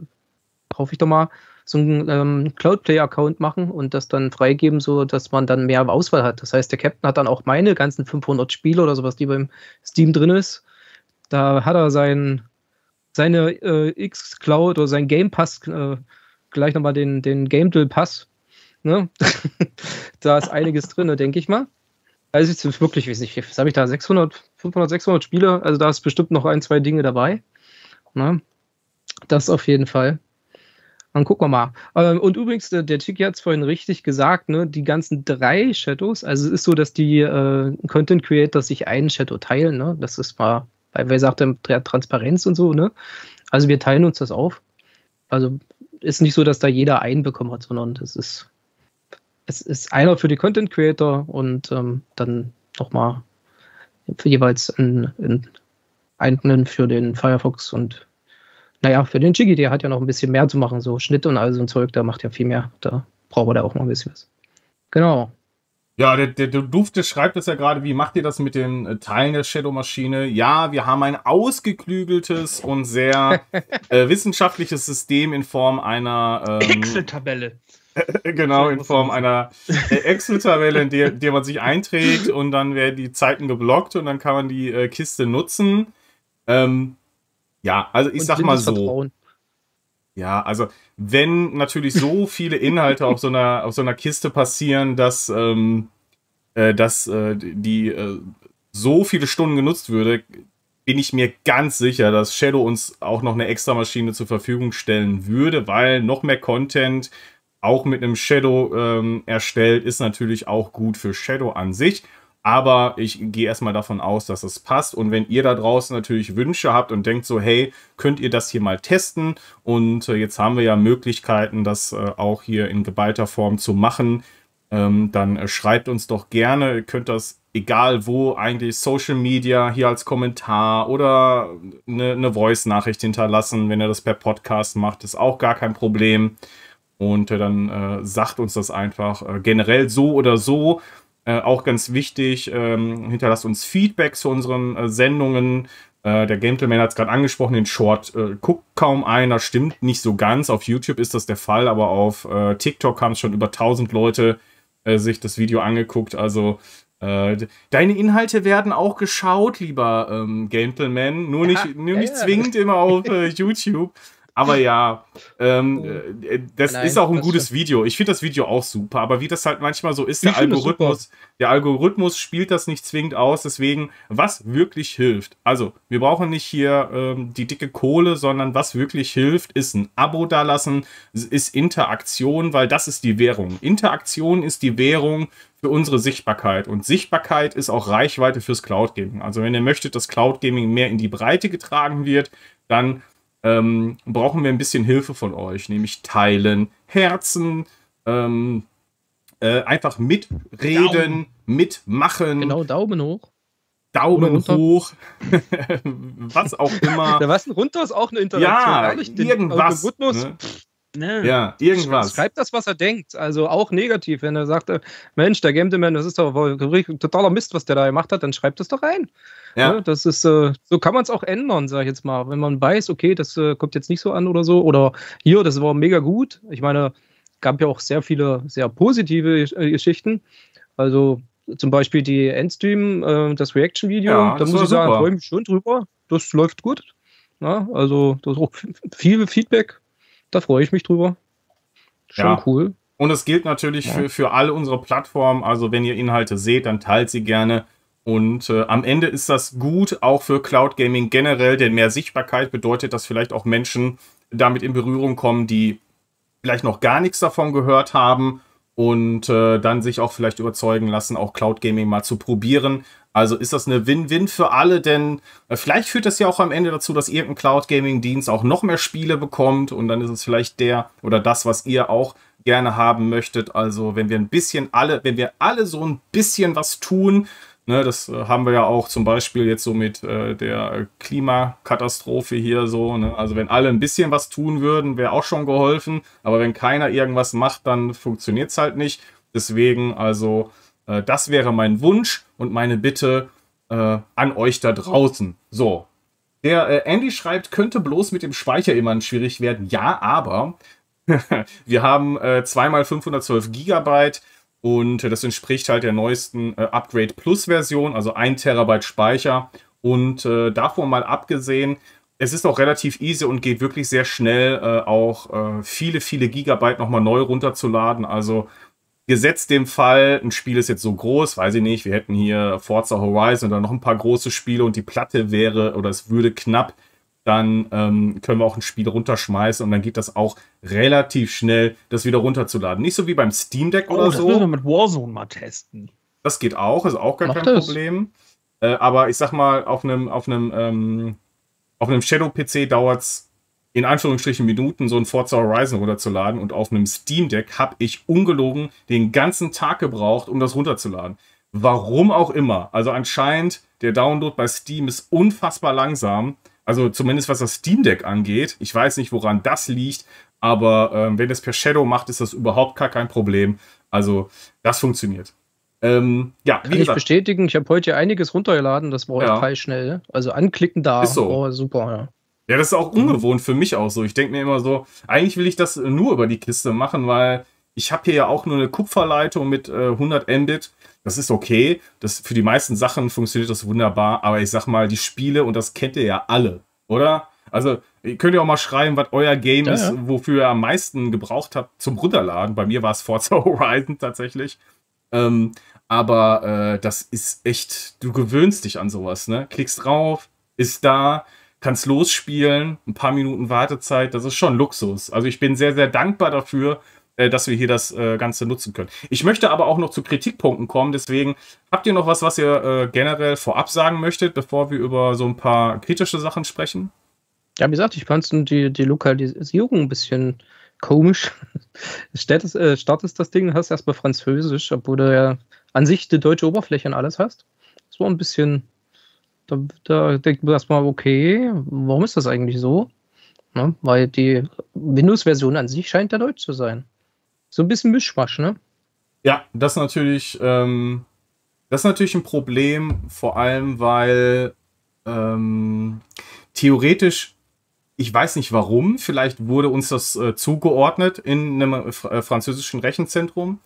hoffe ich doch mal, so einen ähm, Cloudplay-Account machen und das dann freigeben, so dass man dann mehr Auswahl hat. Das heißt, der Captain hat dann auch meine ganzen 500 Spiele oder sowas, die beim Steam drin ist. Da hat er sein, seine äh, X-Cloud oder sein Game Pass, äh, gleich nochmal den, den Game Deal Pass. Ne? da ist einiges drin, denke ich mal. Also ist wirklich, weiß nicht, was habe ich da, 600, 500, 600 Spiele? Also da ist bestimmt noch ein, zwei Dinge dabei. Ne? Das auf jeden Fall. Dann gucken wir mal. Ähm, und übrigens, der Tiki hat es vorhin richtig gesagt, ne, die ganzen drei Shadows, also es ist so, dass die äh, Content Creators sich einen Shadow teilen, ne? Das ist mal, weil wer sagt denn Transparenz und so, ne? Also wir teilen uns das auf. Also ist nicht so, dass da jeder einen bekommen hat, sondern das ist, es ist einer für die Content Creator und ähm, dann nochmal jeweils einen, einen für den Firefox und naja, für den Jiggy, der hat ja noch ein bisschen mehr zu machen, so Schnitt und all so ein Zeug, der macht ja viel mehr. Da braucht er auch noch ein bisschen was. Genau. Ja, der, der, der Dufte schreibt es ja gerade, wie macht ihr das mit den äh, Teilen der Shadow-Maschine? Ja, wir haben ein ausgeklügeltes und sehr äh, wissenschaftliches System in Form einer ähm, Excel-Tabelle. genau, in Form einer äh, Excel-Tabelle, in der, der man sich einträgt und dann werden die Zeiten geblockt und dann kann man die äh, Kiste nutzen. Ähm, ja, also ich und sag mal so. Vertrauen. Ja, also wenn natürlich so viele Inhalte auf so einer auf so einer Kiste passieren, dass ähm, äh, dass äh, die äh, so viele Stunden genutzt würde, bin ich mir ganz sicher, dass Shadow uns auch noch eine extra Maschine zur Verfügung stellen würde, weil noch mehr Content auch mit einem Shadow ähm, erstellt ist natürlich auch gut für Shadow an sich. Aber ich gehe erstmal davon aus, dass es passt. Und wenn ihr da draußen natürlich Wünsche habt und denkt so, hey, könnt ihr das hier mal testen? Und äh, jetzt haben wir ja Möglichkeiten, das äh, auch hier in geballter Form zu machen. Ähm, dann äh, schreibt uns doch gerne. Ihr könnt das egal wo eigentlich Social Media hier als Kommentar oder eine, eine Voice-Nachricht hinterlassen. Wenn ihr das per Podcast macht, ist auch gar kein Problem. Und äh, dann äh, sagt uns das einfach äh, generell so oder so. Auch ganz wichtig, ähm, hinterlasst uns Feedback zu unseren Sendungen. Äh, der Gentleman hat es gerade angesprochen, den Short äh, guckt kaum einer, stimmt nicht so ganz. Auf YouTube ist das der Fall, aber auf äh, TikTok haben schon über 1000 Leute sich das Video angeguckt. Also deine Inhalte werden auch geschaut, lieber ähm, Gentleman, nur nicht, nur nicht zwingend immer auf YouTube. Aber ja, ähm, äh, das Nein, ist auch ein gutes. Video. Ich finde das Video auch super, aber wie das halt manchmal so ist, der Algorithmus, der Algorithmus spielt das nicht zwingend aus. Deswegen, was wirklich hilft. Also, wir brauchen nicht hier ähm, die dicke Kohle, sondern was wirklich hilft, ist ein Abo dalassen, ist Interaktion, weil das ist die Währung. Interaktion ist die Währung für unsere Sichtbarkeit. Und Sichtbarkeit ist auch Reichweite fürs Cloud Gaming. Also, wenn ihr möchtet, dass Cloud Gaming mehr in die Breite getragen wird, dann ähm, brauchen wir ein bisschen Hilfe von euch, nämlich teilen, Herzen, ähm, äh, einfach mitreden, Daumen. mitmachen. Genau, Daumen hoch. Daumen hoch, was auch immer. Der was runter ist auch eine Interaktion. Ja, Ehrlich, irgendwas. Ne? Ne. Ja, irgendwas. Schreibt das, was er denkt. Also auch negativ. Wenn er sagt, äh, Mensch, der Game Man, das ist doch totaler Mist, was der da gemacht hat, dann schreibt das doch rein. Ja. Ne, das ist, äh, so kann man es auch ändern, sag ich jetzt mal. Wenn man weiß, okay, das äh, kommt jetzt nicht so an oder so. Oder hier, das war mega gut. Ich meine, gab ja auch sehr viele sehr positive Geschichten. Also zum Beispiel die Endstream, das Reaction-Video, ja, da muss ich sagen, freue ich mich schon drüber. Das läuft gut. Na, also, das ist auch viel Feedback da freue ich mich drüber. Schon ja. cool. Und es gilt natürlich ja. für, für alle unsere Plattformen. Also wenn ihr Inhalte seht, dann teilt sie gerne. Und äh, am Ende ist das gut, auch für Cloud Gaming generell, denn mehr Sichtbarkeit bedeutet, dass vielleicht auch Menschen damit in Berührung kommen, die vielleicht noch gar nichts davon gehört haben und äh, dann sich auch vielleicht überzeugen lassen, auch Cloud Gaming mal zu probieren. Also ist das eine Win-Win für alle, denn äh, vielleicht führt das ja auch am Ende dazu, dass irgendein Cloud Gaming Dienst auch noch mehr Spiele bekommt und dann ist es vielleicht der oder das, was ihr auch gerne haben möchtet. Also wenn wir ein bisschen alle, wenn wir alle so ein bisschen was tun, ne, das äh, haben wir ja auch zum Beispiel jetzt so mit äh, der Klimakatastrophe hier so, ne? also wenn alle ein bisschen was tun würden, wäre auch schon geholfen, aber wenn keiner irgendwas macht, dann funktioniert es halt nicht. Deswegen also äh, das wäre mein Wunsch und meine Bitte äh, an euch da draußen. So. Der äh, Andy schreibt, könnte bloß mit dem Speicher immer schwierig werden. Ja, aber wir haben äh, zweimal 512 Gigabyte und das entspricht halt der neuesten äh, Upgrade Plus Version, also 1 Terabyte Speicher. Und äh, davon mal abgesehen, es ist auch relativ easy und geht wirklich sehr schnell, äh, auch äh, viele, viele Gigabyte nochmal neu runterzuladen. Also Gesetzt dem Fall, ein Spiel ist jetzt so groß, weiß ich nicht, wir hätten hier Forza Horizon oder noch ein paar große Spiele und die Platte wäre oder es würde knapp, dann ähm, können wir auch ein Spiel runterschmeißen und dann geht das auch relativ schnell, das wieder runterzuladen. Nicht so wie beim Steam Deck oh, oder das so. Das müssen wir mit Warzone mal testen. Das geht auch, ist auch gar Macht kein das. Problem. Äh, aber ich sag mal, auf einem, auf einem, ähm, auf einem Shadow-PC dauert es in Anführungsstrichen Minuten so ein Forza Horizon runterzuladen und auf einem Steam Deck habe ich ungelogen den ganzen Tag gebraucht, um das runterzuladen. Warum auch immer. Also anscheinend der Download bei Steam ist unfassbar langsam. Also zumindest was das Steam Deck angeht. Ich weiß nicht, woran das liegt, aber ähm, wenn es per Shadow macht, ist das überhaupt gar kein Problem. Also das funktioniert. Ähm, ja, Kann ich bestätigen, ich habe heute einiges runtergeladen, das war ja. echt schnell. Also anklicken da, ist so. Oh, super, ja. Ja, das ist auch ungewohnt für mich auch so. Ich denke mir immer so, eigentlich will ich das nur über die Kiste machen, weil ich habe hier ja auch nur eine Kupferleitung mit äh, 100 Mbit. Das ist okay. Das, für die meisten Sachen funktioniert das wunderbar. Aber ich sag mal, die Spiele, und das kennt ihr ja alle, oder? Also, ihr könnt ja auch mal schreiben, was euer Game ja, ist, ja. wofür ihr am meisten gebraucht habt zum Runterladen. Bei mir war es Forza Horizon tatsächlich. Ähm, aber äh, das ist echt, du gewöhnst dich an sowas, ne? Klickst drauf, ist da, kannst losspielen, ein paar Minuten Wartezeit, das ist schon Luxus. Also ich bin sehr, sehr dankbar dafür, dass wir hier das äh, Ganze nutzen können. Ich möchte aber auch noch zu Kritikpunkten kommen, deswegen habt ihr noch was, was ihr äh, generell vorab sagen möchtet, bevor wir über so ein paar kritische Sachen sprechen? Ja, wie gesagt, ich fand die, die Lokalisierung ein bisschen komisch. Startest, äh, startest das Ding, hast erstmal Französisch, obwohl du ja an sich die deutsche Oberfläche und alles hast. Das war ein bisschen da, da denkt man erstmal, okay, warum ist das eigentlich so? Ne? Weil die Windows-Version an sich scheint ja deutsch zu sein. So ein bisschen Mischmasch, ne? Ja, das natürlich, ähm, das ist natürlich ein Problem, vor allem, weil ähm, theoretisch, ich weiß nicht warum, vielleicht wurde uns das äh, zugeordnet in einem äh, französischen Rechenzentrum.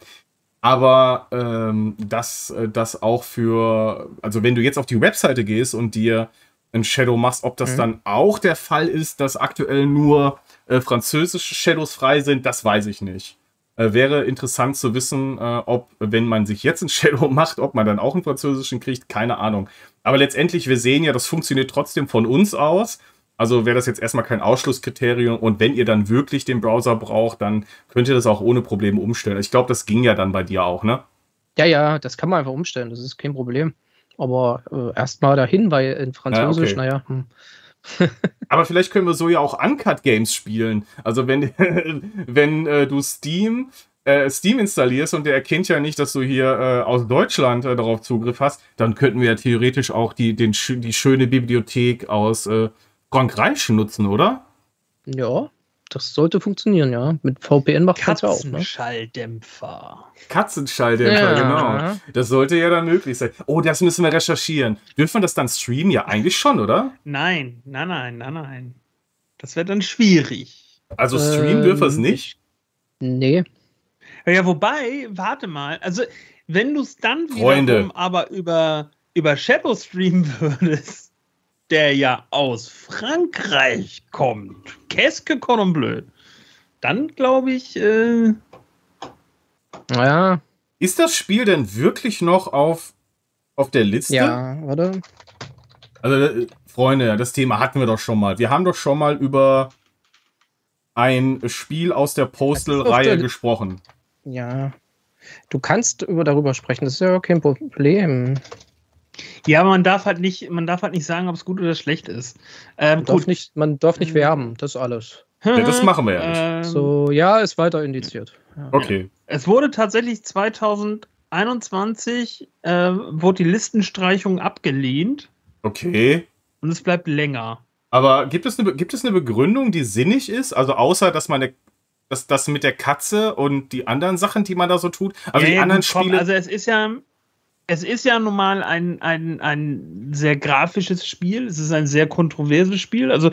Aber ähm, dass äh, das auch für, also wenn du jetzt auf die Webseite gehst und dir ein Shadow machst, ob das mhm. dann auch der Fall ist, dass aktuell nur äh, französische Shadows frei sind, das weiß ich nicht. Äh, wäre interessant zu wissen, äh, ob, wenn man sich jetzt ein Shadow macht, ob man dann auch einen französischen kriegt, keine Ahnung. Aber letztendlich, wir sehen ja, das funktioniert trotzdem von uns aus. Also wäre das jetzt erstmal kein Ausschlusskriterium und wenn ihr dann wirklich den Browser braucht, dann könnt ihr das auch ohne Probleme umstellen. Ich glaube, das ging ja dann bei dir auch, ne? Ja, ja, das kann man einfach umstellen, das ist kein Problem. Aber äh, erstmal dahin, weil in Französisch, ja, okay. naja. Hm. Aber vielleicht können wir so ja auch Uncut Games spielen. Also wenn, wenn äh, du Steam äh, Steam installierst und der erkennt ja nicht, dass du hier äh, aus Deutschland äh, darauf Zugriff hast, dann könnten wir ja theoretisch auch die, den, die schöne Bibliothek aus äh, Frankreich nutzen, oder? Ja, das sollte funktionieren, ja. Mit VPN macht das ja auch. Ne? Katzenschalldämpfer. Katzenschalldämpfer, ja. genau. Das sollte ja dann möglich sein. Oh, das müssen wir recherchieren. Dürfen wir das dann streamen? Ja, eigentlich schon, oder? Nein, nein, nein, nein, nein. Das wäre dann schwierig. Also streamen ähm, dürfen wir es nicht? Nee. Ja, wobei, warte mal. Also, wenn du es dann wiederum aber über, über Shadow streamen würdest, der ja aus Frankreich kommt, Cordon Bleu, dann glaube ich. Äh ja. Ist das Spiel denn wirklich noch auf, auf der Liste? Ja, oder? Also, äh, Freunde, das Thema hatten wir doch schon mal. Wir haben doch schon mal über ein Spiel aus der Postal-Reihe gesprochen. Ja. Du kannst über, darüber sprechen, das ist ja kein Problem. Ja, man darf halt nicht, man darf halt nicht sagen, ob es gut oder schlecht ist. Ähm, man, darf nicht, man darf nicht werben, das ist alles. Ja, das machen wir ja nicht. Ähm, so, ja, ist weiter indiziert. Ja. Okay. Es wurde tatsächlich 2021 äh, wurde die Listenstreichung abgelehnt. Okay. Und es bleibt länger. Aber gibt es, eine, gibt es eine Begründung, die sinnig ist? Also außer, dass man eine, dass das mit der Katze und die anderen Sachen, die man da so tut. Also ja, die anderen komm, Spiele. Also es ist ja, es ist ja nun mal ein, ein, ein sehr grafisches Spiel. Es ist ein sehr kontroverses Spiel. Also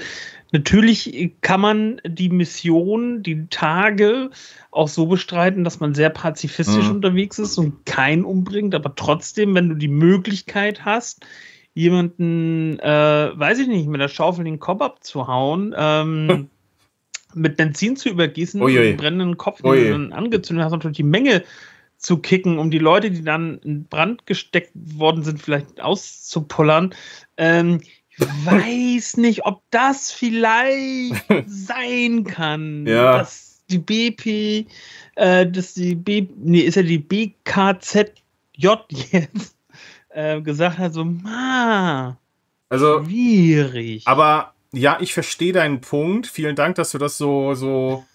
natürlich kann man die Mission, die Tage auch so bestreiten, dass man sehr pazifistisch mhm. unterwegs ist und keinen umbringt. Aber trotzdem, wenn du die Möglichkeit hast, jemanden, äh, weiß ich nicht, mit der Schaufel den Kopf abzuhauen, ähm, mit Benzin zu übergießen, einen brennenden Kopf, den angezündet hast, natürlich die Menge zu kicken, um die Leute, die dann in Brand gesteckt worden sind, vielleicht auszupullern. Ähm, ich weiß nicht, ob das vielleicht sein kann, ja. dass die BP, äh, dass die B, nee, ist ja die BKZJ jetzt äh, gesagt hat, so, ma, also, schwierig. Aber ja, ich verstehe deinen Punkt. Vielen Dank, dass du das so, so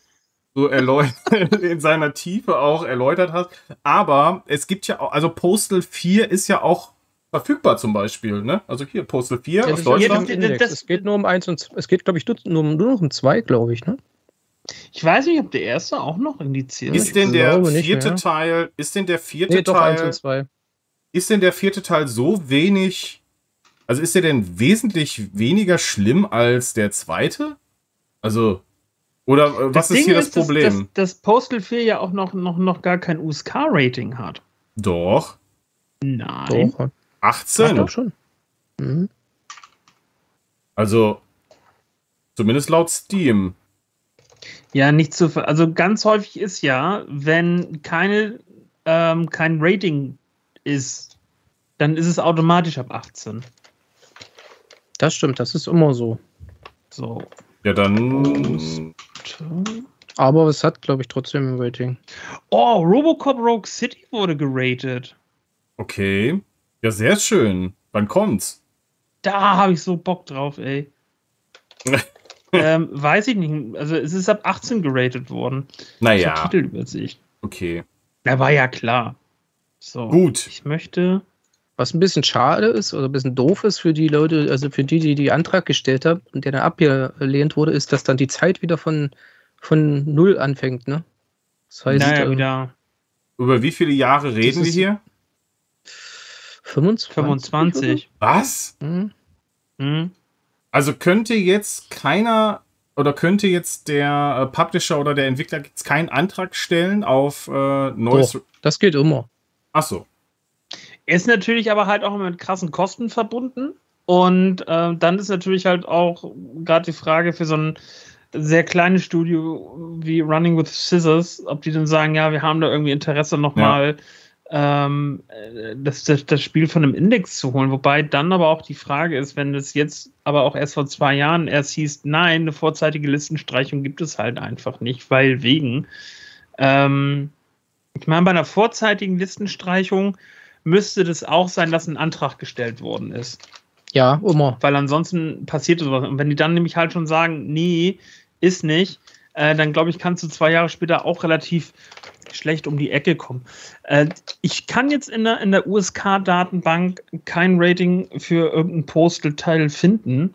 so erläutert, in seiner Tiefe auch erläutert hast. Aber es gibt ja auch, also Postal 4 ist ja auch verfügbar zum Beispiel, ne? Also hier, Postal 4 ja, aus Deutschland. Ja, das, das, es geht nur um 1 und es geht, glaube ich, nur, nur noch um 2, glaube ich, ne? Ich weiß nicht, ob der erste auch noch indiziert ist. Denn der vierte mehr. Teil, ist denn der vierte nee, Teil. Ist denn der vierte Teil so wenig. Also ist der denn wesentlich weniger schlimm als der zweite? Also, oder äh, was ist hier ist, das Problem? Dass, dass, Postal 4 ja auch noch, noch, noch gar kein USK-Rating hat. Doch. Nein. Doch. 18? Ach, doch schon. Mhm. Also, zumindest laut Steam. Ja, nicht zu. Also, ganz häufig ist ja, wenn keine, ähm, kein Rating ist, dann ist es automatisch ab 18. Das stimmt, das ist immer so. So. Ja, dann. Aber es hat, glaube ich, trotzdem ein Rating. Oh, Robocop Rogue City wurde geratet. Okay. Ja, sehr schön. Wann kommt's? Da habe ich so Bock drauf, ey. ähm, weiß ich nicht. Also, es ist ab 18 geratet worden. Naja. Titelübersicht. Okay. Da war ja klar. So. Gut. Ich möchte was ein bisschen schade ist oder ein bisschen doof ist für die Leute, also für die, die den Antrag gestellt haben und der dann abgelehnt wurde, ist, dass dann die Zeit wieder von, von null anfängt, ne? Das heißt, naja, ähm, wieder. Über wie viele Jahre reden wir hier? 25. 25. Was? Mhm. Mhm. Also könnte jetzt keiner oder könnte jetzt der äh, Publisher oder der Entwickler jetzt keinen Antrag stellen auf äh, neues. Doch, das geht immer. Ach so. Ist natürlich aber halt auch mit krassen Kosten verbunden. Und äh, dann ist natürlich halt auch gerade die Frage für so ein sehr kleines Studio wie Running with Scissors, ob die dann sagen, ja, wir haben da irgendwie Interesse nochmal ja. ähm, das, das, das, Spiel von einem Index zu holen. Wobei dann aber auch die Frage ist, wenn es jetzt aber auch erst vor zwei Jahren erst hieß, nein, eine vorzeitige Listenstreichung gibt es halt einfach nicht, weil wegen. Ähm, ich meine, bei einer vorzeitigen Listenstreichung müsste das auch sein, dass ein Antrag gestellt worden ist. Ja, immer. Weil ansonsten passiert sowas. Und wenn die dann nämlich halt schon sagen, nee, ist nicht, äh, dann glaube ich, kannst du zwei Jahre später auch relativ schlecht um die Ecke kommen. Äh, ich kann jetzt in der, in der USK-Datenbank kein Rating für irgendein Postal-Teil finden.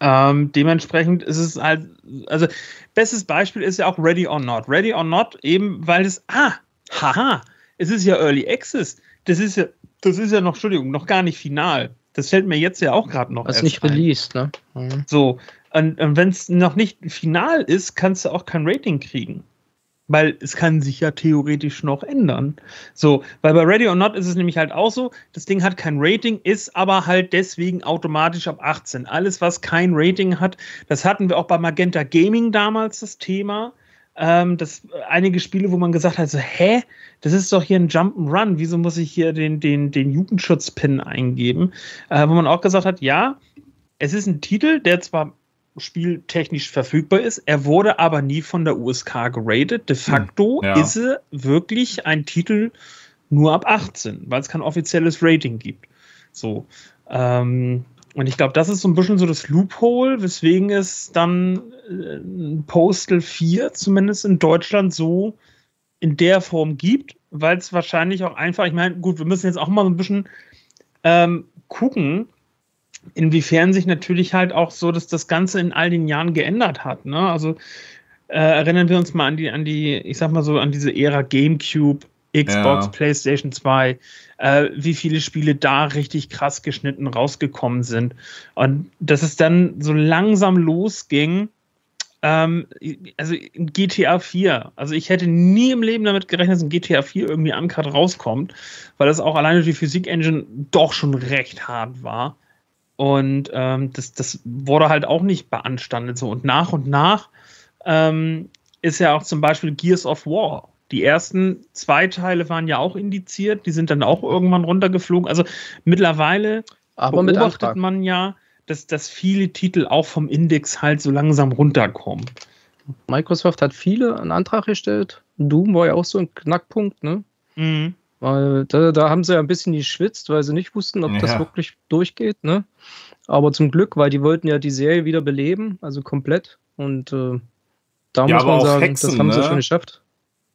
Ähm, dementsprechend ist es halt, also bestes Beispiel ist ja auch Ready or Not. Ready or Not, eben weil es, ah, haha, es ist ja Early Access das ist ja, das ist ja noch, Entschuldigung, noch gar nicht final. Das fällt mir jetzt ja auch gerade noch. Das ist nicht ein. released, ne? Mhm. So. Und, und wenn es noch nicht final ist, kannst du auch kein Rating kriegen. Weil es kann sich ja theoretisch noch ändern. So, weil bei Ready or Not ist es nämlich halt auch so, das Ding hat kein Rating, ist aber halt deswegen automatisch ab 18. Alles, was kein Rating hat, das hatten wir auch bei Magenta Gaming damals das Thema ähm, das, einige Spiele, wo man gesagt hat, so, hä, das ist doch hier ein Jump'n'Run, wieso muss ich hier den, den, den Jugendschutz-Pin eingeben? Äh, wo man auch gesagt hat, ja, es ist ein Titel, der zwar Spiel technisch verfügbar ist. Er wurde aber nie von der USK geratet. De facto hm, ja. ist er wirklich ein Titel nur ab 18, weil es kein offizielles Rating gibt. So. Ähm, und ich glaube, das ist so ein bisschen so das Loophole, weswegen es dann äh, Postal 4 zumindest in Deutschland so in der Form gibt, weil es wahrscheinlich auch einfach, ich meine, gut, wir müssen jetzt auch mal so ein bisschen ähm, gucken, inwiefern sich natürlich halt auch so, dass das Ganze in all den Jahren geändert hat. Ne? Also äh, erinnern wir uns mal an die, an die, ich sag mal so, an diese Ära GameCube, Xbox, ja. PlayStation 2, äh, wie viele Spiele da richtig krass geschnitten rausgekommen sind. Und dass es dann so langsam losging, ähm, also GTA 4, also ich hätte nie im Leben damit gerechnet, dass ein GTA 4 irgendwie uncut rauskommt, weil das auch alleine die Physik-Engine doch schon recht hart war. Und ähm, das, das wurde halt auch nicht beanstandet. So. Und nach und nach ähm, ist ja auch zum Beispiel Gears of War. Die ersten zwei Teile waren ja auch indiziert, die sind dann auch irgendwann runtergeflogen. Also mittlerweile Aber beobachtet man ja, dass, dass viele Titel auch vom Index halt so langsam runterkommen. Microsoft hat viele einen Antrag gestellt. Doom war ja auch so ein Knackpunkt, ne? Mhm. Weil da, da haben sie ja ein bisschen geschwitzt, weil sie nicht wussten, ob ja. das wirklich durchgeht. Ne? Aber zum Glück, weil die wollten ja die Serie wieder beleben, also komplett. Und äh, da ja, muss man sagen, Hexen, das haben ne? sie schon geschafft.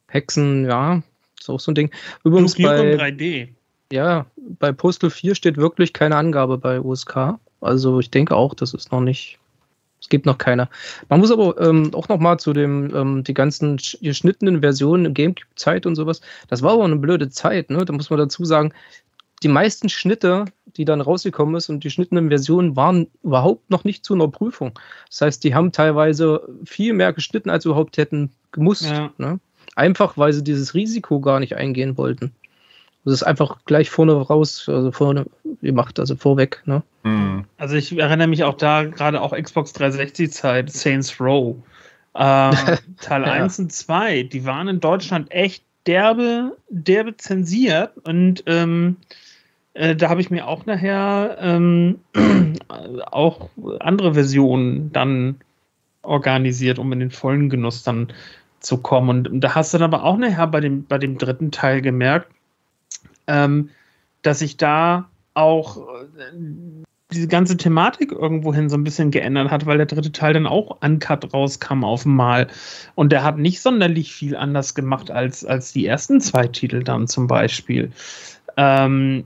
Hexen, ja, ist auch so ein Ding. Übrigens bei 3D. Ja, bei Postal 4 steht wirklich keine Angabe bei USK. Also ich denke auch, das ist noch nicht es gibt noch keine. Man muss aber ähm, auch noch mal zu dem, ähm, die ganzen geschnittenen Versionen im Gamecube-Zeit und sowas. Das war aber eine blöde Zeit, ne? Da muss man dazu sagen, die meisten Schnitte, die dann rausgekommen ist und die geschnittenen Versionen waren überhaupt noch nicht zu einer Prüfung. Das heißt, die haben teilweise viel mehr geschnitten, als sie überhaupt hätten gemusst. Ja. Ne? Einfach, weil sie dieses Risiko gar nicht eingehen wollten. Das ist einfach gleich vorne raus, also vorne gemacht, also vorweg. Ne? Mhm. Also ich erinnere mich auch da gerade auch Xbox 360 Zeit, Saints Row. Äh, Teil ja. 1 und 2, die waren in Deutschland echt derbe, derbe zensiert und ähm, äh, da habe ich mir auch nachher ähm, auch andere Versionen dann organisiert, um in den vollen Genuss dann zu kommen. Und, da hast du dann aber auch nachher bei dem, bei dem dritten Teil gemerkt, ähm, dass sich da auch äh, diese ganze Thematik irgendwohin so ein bisschen geändert hat, weil der dritte Teil dann auch uncut rauskam auf einmal. Und der hat nicht sonderlich viel anders gemacht als, als die ersten zwei Titel dann zum Beispiel. Ähm,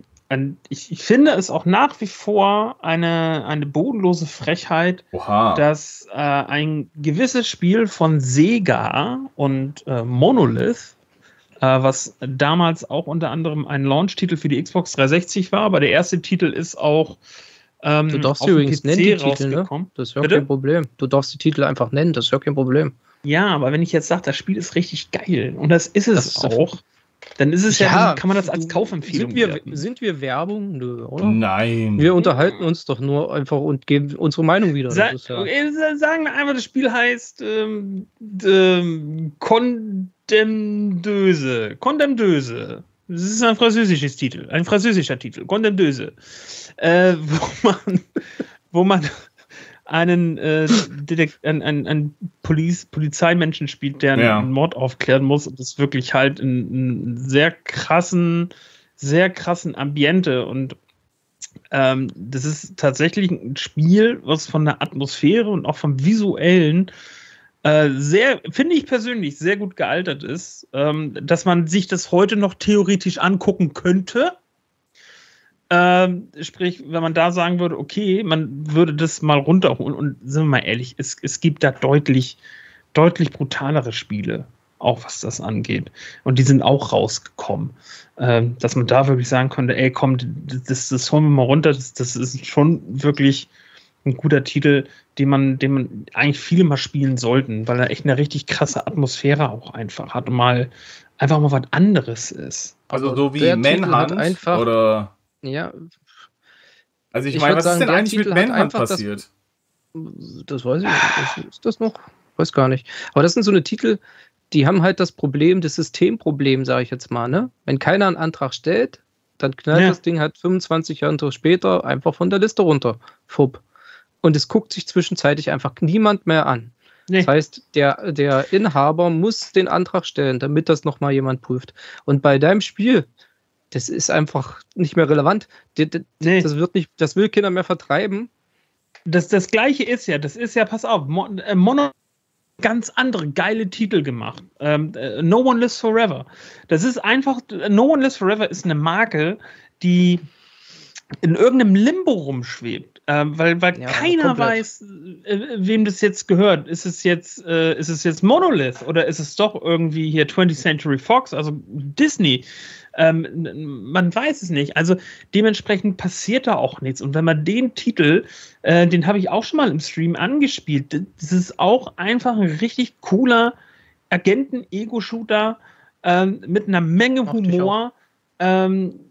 ich, ich, finde es auch nach wie vor eine, eine bodenlose Frechheit, Oha. dass äh, ein gewisses Spiel von Sega und äh, Monolith äh, was damals auch unter anderem ein Launch-Titel für die Xbox 360 war, aber der erste Titel ist auch ähm, du darfst sie übrigens nennen, die Titel, ne? Das ist ja kein Problem. Du darfst die Titel einfach nennen, das ist ja kein Problem. Ja, aber wenn ich jetzt sage, das Spiel ist richtig geil und das ist es das ist auch, dann ist es ja, ja kann man das als Kaufempfehlung sind wir, sind wir Werbung? Nö, oder? Nein. Wir unterhalten uns doch nur einfach und geben unsere Meinung wieder. Sa ja sagen wir einfach, das Spiel heißt ähm, ähm, Condemdöse. Condemdöse. Das ist ein französisches Titel, ein französischer Titel, Condemdöse. Äh, wo man, wo man einen, äh, einen, einen, einen Poliz Polizeimenschen spielt, der ja. einen Mord aufklären muss und das wirklich halt in, in sehr krassen, sehr krassen Ambiente und ähm, das ist tatsächlich ein Spiel, was von der Atmosphäre und auch vom visuellen äh, sehr, finde ich persönlich, sehr gut gealtert ist, ähm, dass man sich das heute noch theoretisch angucken könnte. Ähm, sprich, wenn man da sagen würde, okay, man würde das mal runterholen und sind wir mal ehrlich, es, es gibt da deutlich, deutlich brutalere Spiele, auch was das angeht. Und die sind auch rausgekommen. Ähm, dass man da wirklich sagen konnte, ey, komm, das, das holen wir mal runter, das, das ist schon wirklich ein guter Titel, den man, den man eigentlich viele mal spielen sollten, weil er echt eine richtig krasse Atmosphäre auch einfach hat und mal einfach mal was anderes ist. Also so wie Manhunt einfach, oder ja. Also ich, ich meine, was sagen, ist denn eigentlich Titel mit Manhunt passiert? Das, das, weiß ich nicht. Ist das noch? Weiß gar nicht. Aber das sind so eine Titel, die haben halt das Problem, das Systemproblem, sage ich jetzt mal. Ne? Wenn keiner einen Antrag stellt, dann knallt ja. das Ding halt 25 Jahre später einfach von der Liste runter. Fupp. und es guckt sich zwischenzeitlich einfach niemand mehr an. Nee. Das heißt, der, der Inhaber muss den Antrag stellen, damit das nochmal jemand prüft. Und bei deinem Spiel, das ist einfach nicht mehr relevant. Das, nee. wird nicht, das will Kinder mehr vertreiben. Das, das gleiche ist ja, das ist ja, pass auf, äh, Mono ganz andere geile Titel gemacht. Ähm, äh, no One Lives Forever. Das ist einfach, No One Lives Forever ist eine Marke, die in irgendeinem Limbo rumschwebt, äh, weil, weil ja, keiner komplett. weiß, äh, wem das jetzt gehört. Ist es jetzt, äh, ist es jetzt Monolith oder ist es doch irgendwie hier 20th Century Fox, also Disney? Ähm, man weiß es nicht. Also dementsprechend passiert da auch nichts. Und wenn man den Titel, äh, den habe ich auch schon mal im Stream angespielt, das ist auch einfach ein richtig cooler Agenten-Ego-Shooter ähm, mit einer Menge Humor. Ähm,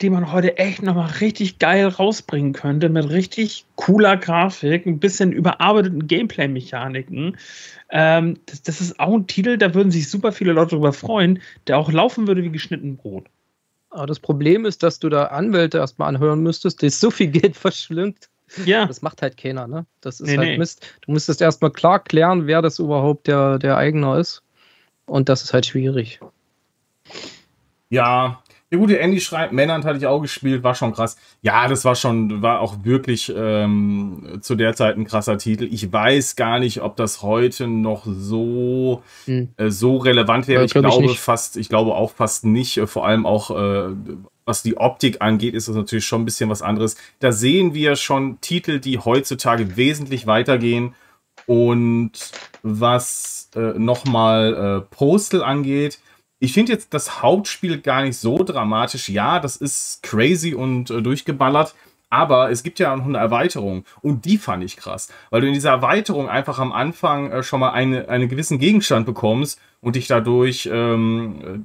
die man heute echt nochmal richtig geil rausbringen könnte, mit richtig cooler Grafik, ein bisschen überarbeiteten Gameplay-Mechaniken. Ähm, das, das, ist auch ein Titel, da würden sich super viele Leute darüber freuen, der auch laufen würde wie geschnitten Brot. Aber das Problem ist, dass du da Anwälte erstmal anhören müsstest, die so viel Geld verschlingt. Ja. Das macht halt keiner, ne? Das ist nee, halt nee. Mist. Du müsstest erstmal klar klären, wer das überhaupt der, der Eigner ist. Und das ist halt schwierig. Ja, der gute Andy schreibt, Männern hatte ich auch gespielt, war schon krass. Ja, das war schon, war auch wirklich ähm, zu der Zeit ein krasser Titel. Ich weiß gar nicht, ob das heute noch so, hm. äh, so relevant wäre. ich glaube ich fast, ich glaube auch fast nicht. Äh, vor allem auch, äh, was die Optik angeht, ist das natürlich schon ein bisschen was anderes. Da sehen wir schon Titel, die heutzutage wesentlich weitergehen. Und was äh, nochmal äh, Postal angeht, ich finde jetzt das Hauptspiel gar nicht so dramatisch. Ja, das ist crazy und äh, durchgeballert. Aber es gibt ja noch eine Erweiterung und die fand ich krass, weil du in dieser Erweiterung einfach am Anfang äh, schon mal eine, einen gewissen Gegenstand bekommst und dich dadurch ähm,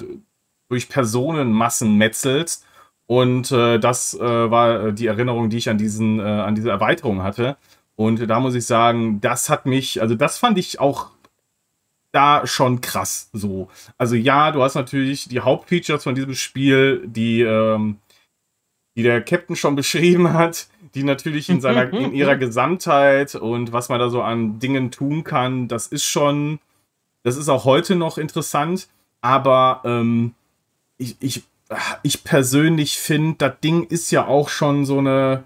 durch Personenmassen metzelst. Und äh, das äh, war die Erinnerung, die ich an, diesen, äh, an diese Erweiterung hatte. Und da muss ich sagen, das hat mich, also das fand ich auch da schon krass so. Also ja, du hast natürlich die Hauptfeatures von diesem Spiel, die, ähm, die der Captain schon beschrieben hat, die natürlich in seiner, in ihrer Gesamtheit und was man da so an Dingen tun kann, das ist schon, das ist auch heute noch interessant, aber ähm, ich, ich, ich persönlich finde, das Ding ist ja auch schon so eine,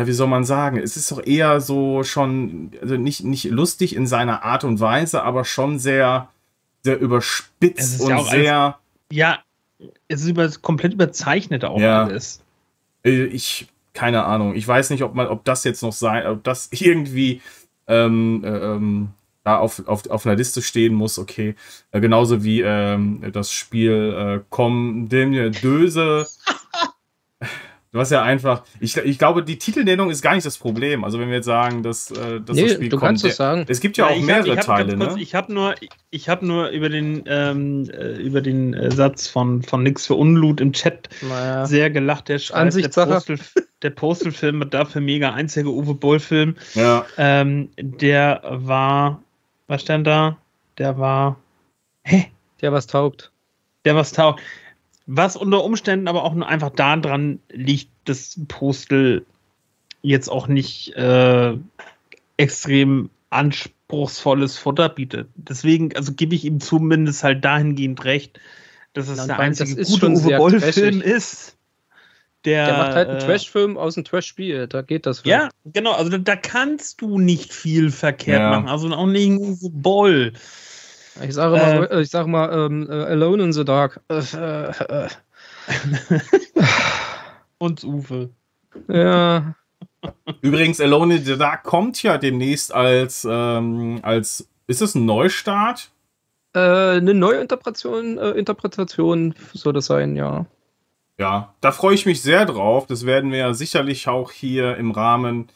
ja, wie soll man sagen? Es ist doch eher so schon, also nicht, nicht lustig in seiner Art und Weise, aber schon sehr, sehr überspitzt und ja sehr. Alles, ja, es ist über, komplett überzeichnet auch ja, alles. Äh, ich, keine Ahnung. Ich weiß nicht, ob man, ob das jetzt noch sein, ob das irgendwie ähm, äh, ähm, da auf, auf, auf einer Liste stehen muss, okay. Äh, genauso wie ähm, das Spiel äh, Komm, dem Döse. Du hast ja einfach, ich, ich glaube, die Titelnennung ist gar nicht das Problem. Also wenn wir jetzt sagen, dass, äh, dass nee, das Spiel du kommt, kannst es sagen. Es gibt ja, ja auch mehrere hab, Teile, kurz, ne? Ich habe nur, ich habe nur über den ähm, äh, über den äh, Satz von von nix für Unlut im Chat naja. sehr gelacht. Der schreibt, der Postal, der Postal-Film war dafür mega einziger Uwe Boll-Film. Ja. Ähm, der war, was stand da? Der war, hä? Der was taugt. Der was taugt. Was unter Umständen aber auch nur einfach daran liegt, dass Postel jetzt auch nicht äh, extrem anspruchsvolles Futter bietet. Deswegen, also gebe ich ihm zumindest halt dahingehend recht, dass es der einzige das gute Uwe Boll-Film ist. Der, der, macht halt einen äh, Trash-Film aus einem Trash-Spiel, da geht das. Ja, genau, also da, da, kannst du nicht viel verkehrt ja. machen, also auch nicht Uwe Boll. Ich sage mal, äh, ich sag mal ähm, äh, Alone in the Dark. Äh, äh, Und Uwe. Ja. Übrigens, Alone in the Dark kommt ja demnächst als, ähm, als ist das ein Neustart? Äh, eine Neuinterpretation äh, Interpretation soll das sein, ja. Ja, da freue ich mich sehr drauf. Das werden wir ja sicherlich auch hier im Rahmen.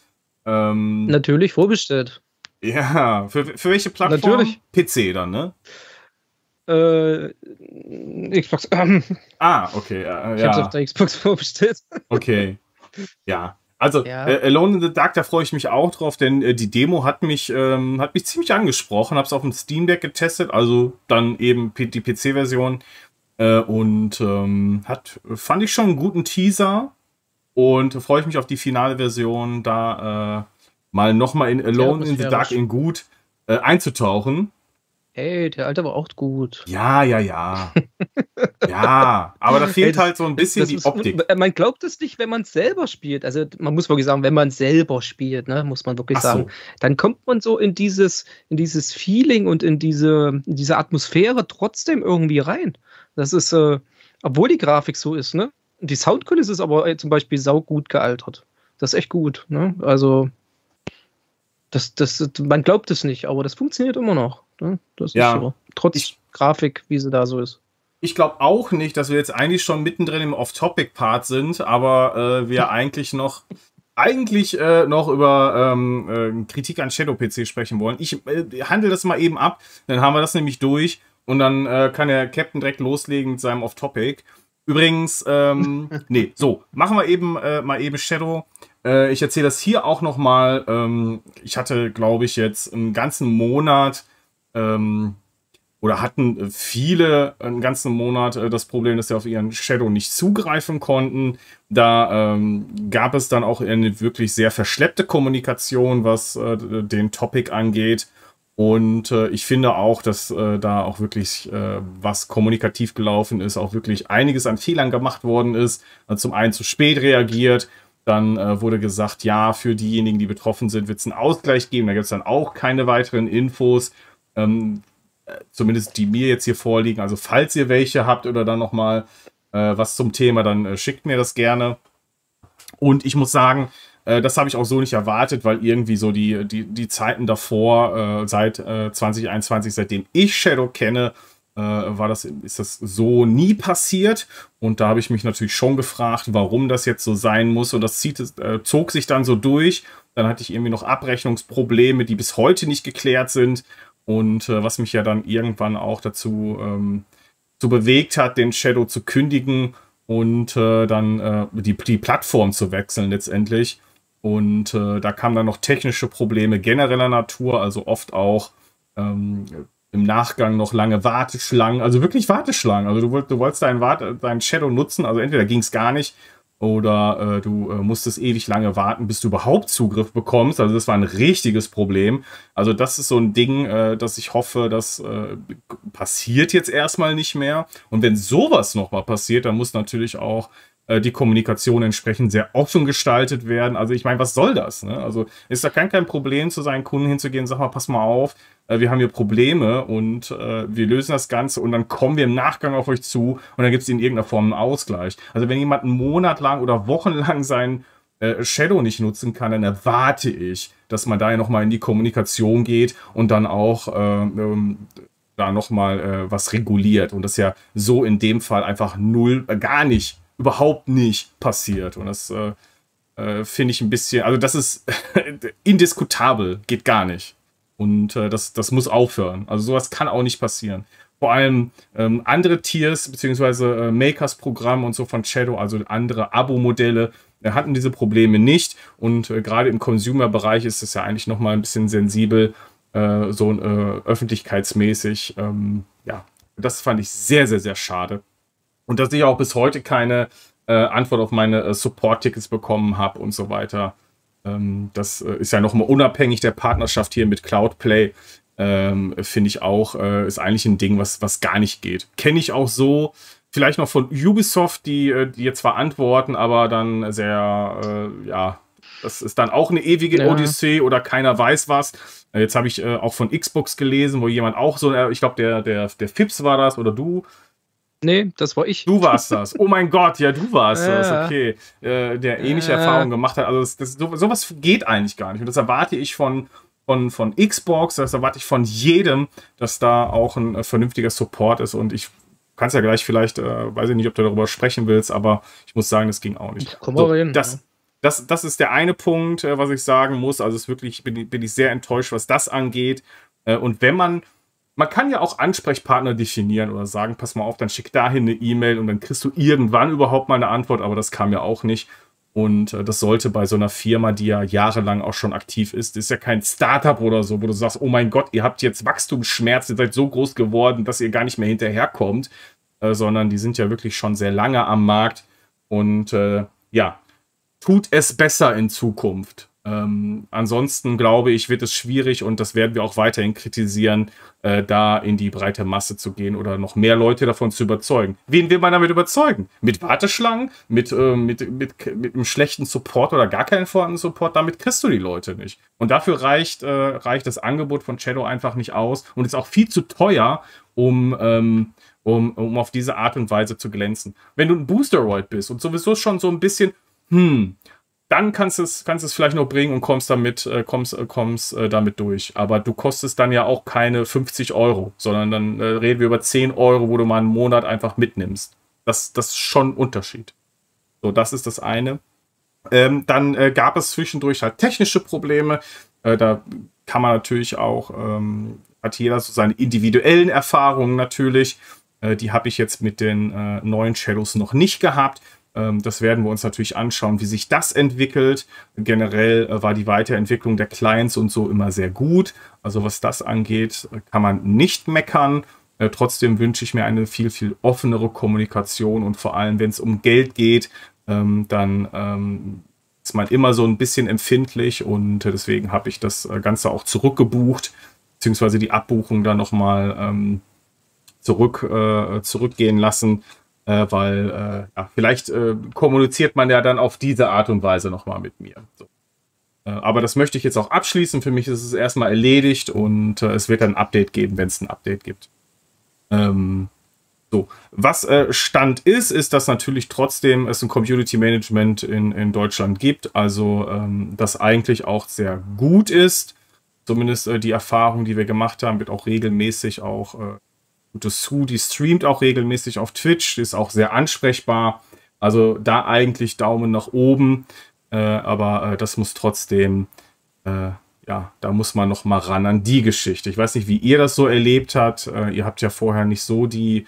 Ähm, Natürlich vorbestellt. Ja, für, für welche Plattform? Natürlich. PC dann, ne? Äh, Xbox. Ähm. Ah, okay. Äh, ich ja. hab's auf der Xbox vorbestellt. Okay. Ja. Also, ja. Äh, Alone in the Dark, da freue ich mich auch drauf, denn äh, die Demo hat mich, ähm, hat mich ziemlich angesprochen. Hab's auf dem Steam Deck getestet, also dann eben die PC-Version. Äh, und ähm, hat, fand ich schon einen guten Teaser. Und freue ich mich auf die finale Version. Da äh, mal nochmal in Alone in the Dark in Gut äh, einzutauchen. Ey, der Alte war auch gut. Ja, ja, ja. ja, aber da fehlt halt so ein bisschen die Optik. Ist, man glaubt es nicht, wenn man es selber spielt. Also man muss wirklich sagen, wenn man selber spielt, ne, muss man wirklich Ach sagen, so. dann kommt man so in dieses, in dieses Feeling und in diese, in diese Atmosphäre trotzdem irgendwie rein. Das ist, äh, obwohl die Grafik so ist, ne? Die Soundkulisse ist aber äh, zum Beispiel saugut gealtert. Das ist echt gut, ne? Also das, das, man glaubt es nicht, aber das funktioniert immer noch. Ne? Das ja. ist so. Trotz ich, Grafik, wie sie da so ist. Ich glaube auch nicht, dass wir jetzt eigentlich schon mittendrin im Off-Topic-Part sind, aber äh, wir eigentlich noch eigentlich äh, noch über ähm, äh, Kritik an Shadow PC sprechen wollen. Ich äh, handle das mal eben ab, dann haben wir das nämlich durch und dann äh, kann der Captain direkt loslegen mit seinem Off-Topic. Übrigens, ähm, nee, so, machen wir eben äh, mal eben Shadow. Äh, ich erzähle das hier auch nochmal. Ähm, ich hatte, glaube ich, jetzt einen ganzen Monat ähm, oder hatten viele einen ganzen Monat äh, das Problem, dass sie auf ihren Shadow nicht zugreifen konnten. Da ähm, gab es dann auch eine wirklich sehr verschleppte Kommunikation, was äh, den Topic angeht. Und äh, ich finde auch, dass äh, da auch wirklich, äh, was kommunikativ gelaufen ist, auch wirklich einiges an Fehlern gemacht worden ist. Also zum einen zu spät reagiert, dann äh, wurde gesagt, ja, für diejenigen, die betroffen sind, wird es einen Ausgleich geben. Da gibt es dann auch keine weiteren Infos, ähm, äh, zumindest die mir jetzt hier vorliegen. Also falls ihr welche habt oder dann nochmal äh, was zum Thema, dann äh, schickt mir das gerne. Und ich muss sagen, äh, das habe ich auch so nicht erwartet, weil irgendwie so die, die, die Zeiten davor, äh, seit 2021, seitdem ich Shadow kenne, war das, ist das so nie passiert. Und da habe ich mich natürlich schon gefragt, warum das jetzt so sein muss. Und das zieht, äh, zog sich dann so durch. Dann hatte ich irgendwie noch Abrechnungsprobleme, die bis heute nicht geklärt sind. Und äh, was mich ja dann irgendwann auch dazu ähm, zu bewegt hat, den Shadow zu kündigen und äh, dann äh, die, die Plattform zu wechseln letztendlich. Und äh, da kamen dann noch technische Probleme genereller Natur, also oft auch ähm, im Nachgang noch lange Warteschlangen, also wirklich Warteschlangen. Also du, du wolltest deinen, Warte, deinen Shadow nutzen, also entweder ging es gar nicht oder äh, du äh, musstest ewig lange warten, bis du überhaupt Zugriff bekommst. Also das war ein richtiges Problem. Also das ist so ein Ding, äh, dass ich hoffe, das äh, passiert jetzt erstmal nicht mehr. Und wenn sowas nochmal passiert, dann muss natürlich auch die Kommunikation entsprechend sehr offen gestaltet werden. Also ich meine, was soll das? Ne? Also ist da kein, kein Problem, zu seinen Kunden hinzugehen, sag mal, pass mal auf, äh, wir haben hier Probleme und äh, wir lösen das Ganze und dann kommen wir im Nachgang auf euch zu und dann gibt es in irgendeiner Form einen Ausgleich. Also wenn jemand einen Monat lang oder wochenlang sein äh, Shadow nicht nutzen kann, dann erwarte ich, dass man da ja nochmal in die Kommunikation geht und dann auch äh, ähm, da nochmal äh, was reguliert. Und das ja so in dem Fall einfach null, äh, gar nicht überhaupt nicht passiert. Und das äh, äh, finde ich ein bisschen, also das ist indiskutabel, geht gar nicht. Und äh, das, das muss aufhören. Also sowas kann auch nicht passieren. Vor allem ähm, andere Tiers beziehungsweise äh, Makers-Programm und so von Shadow, also andere Abo-Modelle, äh, hatten diese Probleme nicht. Und äh, gerade im Consumer-Bereich ist es ja eigentlich noch mal ein bisschen sensibel, so öffentlichkeitsmäßig. Ähm, ja, das fand ich sehr, sehr, sehr schade. Und dass ich auch bis heute keine äh, Antwort auf meine äh, Support-Tickets bekommen habe und so weiter. Ähm, das äh, ist ja nochmal unabhängig der Partnerschaft hier mit Cloudplay. Ähm, Finde ich auch, äh, ist eigentlich ein Ding, was, was gar nicht geht. Kenne ich auch so. Vielleicht noch von Ubisoft, die, äh, die jetzt zwar antworten, aber dann sehr, äh, ja, das ist dann auch eine ewige ja. Odyssee oder keiner weiß was. Jetzt habe ich auch von Xbox gelesen, wo jemand auch so, ich glaube, der, der, der Fips war das oder du, Nee, das war ich. Du warst das. Oh mein Gott, ja, du warst ja. das. Okay. Äh, der ähnliche ja. Erfahrungen gemacht hat. Also, das, das, so, sowas geht eigentlich gar nicht. Und das erwarte ich von, von, von Xbox, das erwarte ich von jedem, dass da auch ein äh, vernünftiger Support ist. Und ich kann es ja gleich vielleicht, äh, weiß ich nicht, ob du darüber sprechen willst, aber ich muss sagen, das ging auch nicht. Komm mal so, rein. Das, das, das ist der eine Punkt, äh, was ich sagen muss. Also, es wirklich, bin, bin ich sehr enttäuscht, was das angeht. Äh, und wenn man man kann ja auch Ansprechpartner definieren oder sagen, pass mal auf, dann schick dahin eine E-Mail und dann kriegst du irgendwann überhaupt mal eine Antwort, aber das kam ja auch nicht. Und äh, das sollte bei so einer Firma, die ja jahrelang auch schon aktiv ist, ist ja kein Startup oder so, wo du sagst, oh mein Gott, ihr habt jetzt Wachstumsschmerzen, ihr seid so groß geworden, dass ihr gar nicht mehr hinterherkommt, äh, sondern die sind ja wirklich schon sehr lange am Markt. Und äh, ja, tut es besser in Zukunft. Ähm, ansonsten glaube ich, wird es schwierig und das werden wir auch weiterhin kritisieren, äh, da in die breite Masse zu gehen oder noch mehr Leute davon zu überzeugen. Wen will man damit überzeugen? Mit Warteschlangen? Mit, äh, mit, mit, mit einem schlechten Support oder gar keinen vorhandenen Support? Damit kriegst du die Leute nicht. Und dafür reicht, äh, reicht das Angebot von Shadow einfach nicht aus und ist auch viel zu teuer, um, ähm, um, um auf diese Art und Weise zu glänzen. Wenn du ein Boosteroid bist und sowieso schon so ein bisschen, hm, dann kannst du es, kannst es vielleicht noch bringen und kommst damit, äh, kommst, äh, kommst äh, damit durch. Aber du kostest dann ja auch keine 50 Euro, sondern dann äh, reden wir über 10 Euro, wo du mal einen Monat einfach mitnimmst. Das, das ist schon ein Unterschied. So, das ist das eine. Ähm, dann äh, gab es zwischendurch halt technische Probleme. Äh, da kann man natürlich auch, ähm, hat jeder so seine individuellen Erfahrungen natürlich. die habe ich jetzt mit den neuen Shadows noch nicht gehabt. Ähm, das werden wir uns natürlich anschauen, wie sich das entwickelt. Generell äh, war die Weiterentwicklung der Clients und so immer sehr gut. Also was das angeht, kann man nicht meckern. Äh, trotzdem wünsche ich mir eine viel, viel offenere Kommunikation und vor allem, wenn es um Geld geht, ähm, dann ähm, ist man immer so ein bisschen empfindlich und deswegen habe ich das äh, Ganze auch zurückgebucht, beziehungsweise die Abbuchung dann nochmal zurück, zurückgehen lassen äh, weil äh, ja, vielleicht äh, kommuniziert man ja dann auf diese Art und Weise nochmal mit mir. So. Äh, aber das möchte ich jetzt auch abschließen. Für mich ist es erstmal erledigt und äh, es wird ein Update geben, wenn es ein Update gibt. Ähm, so, was äh, Stand ist, ist, dass natürlich trotzdem es ein Community Management in, in Deutschland gibt, also ähm, das eigentlich auch sehr gut ist. Zumindest die Erfahrung, die wir gemacht haben, wird auch regelmäßig auch Sue, die streamt auch regelmäßig auf Twitch, ist auch sehr ansprechbar. Also da eigentlich Daumen nach oben. Äh, aber äh, das muss trotzdem, äh, ja, da muss man noch mal ran an die Geschichte. Ich weiß nicht, wie ihr das so erlebt habt. Äh, ihr habt ja vorher nicht so die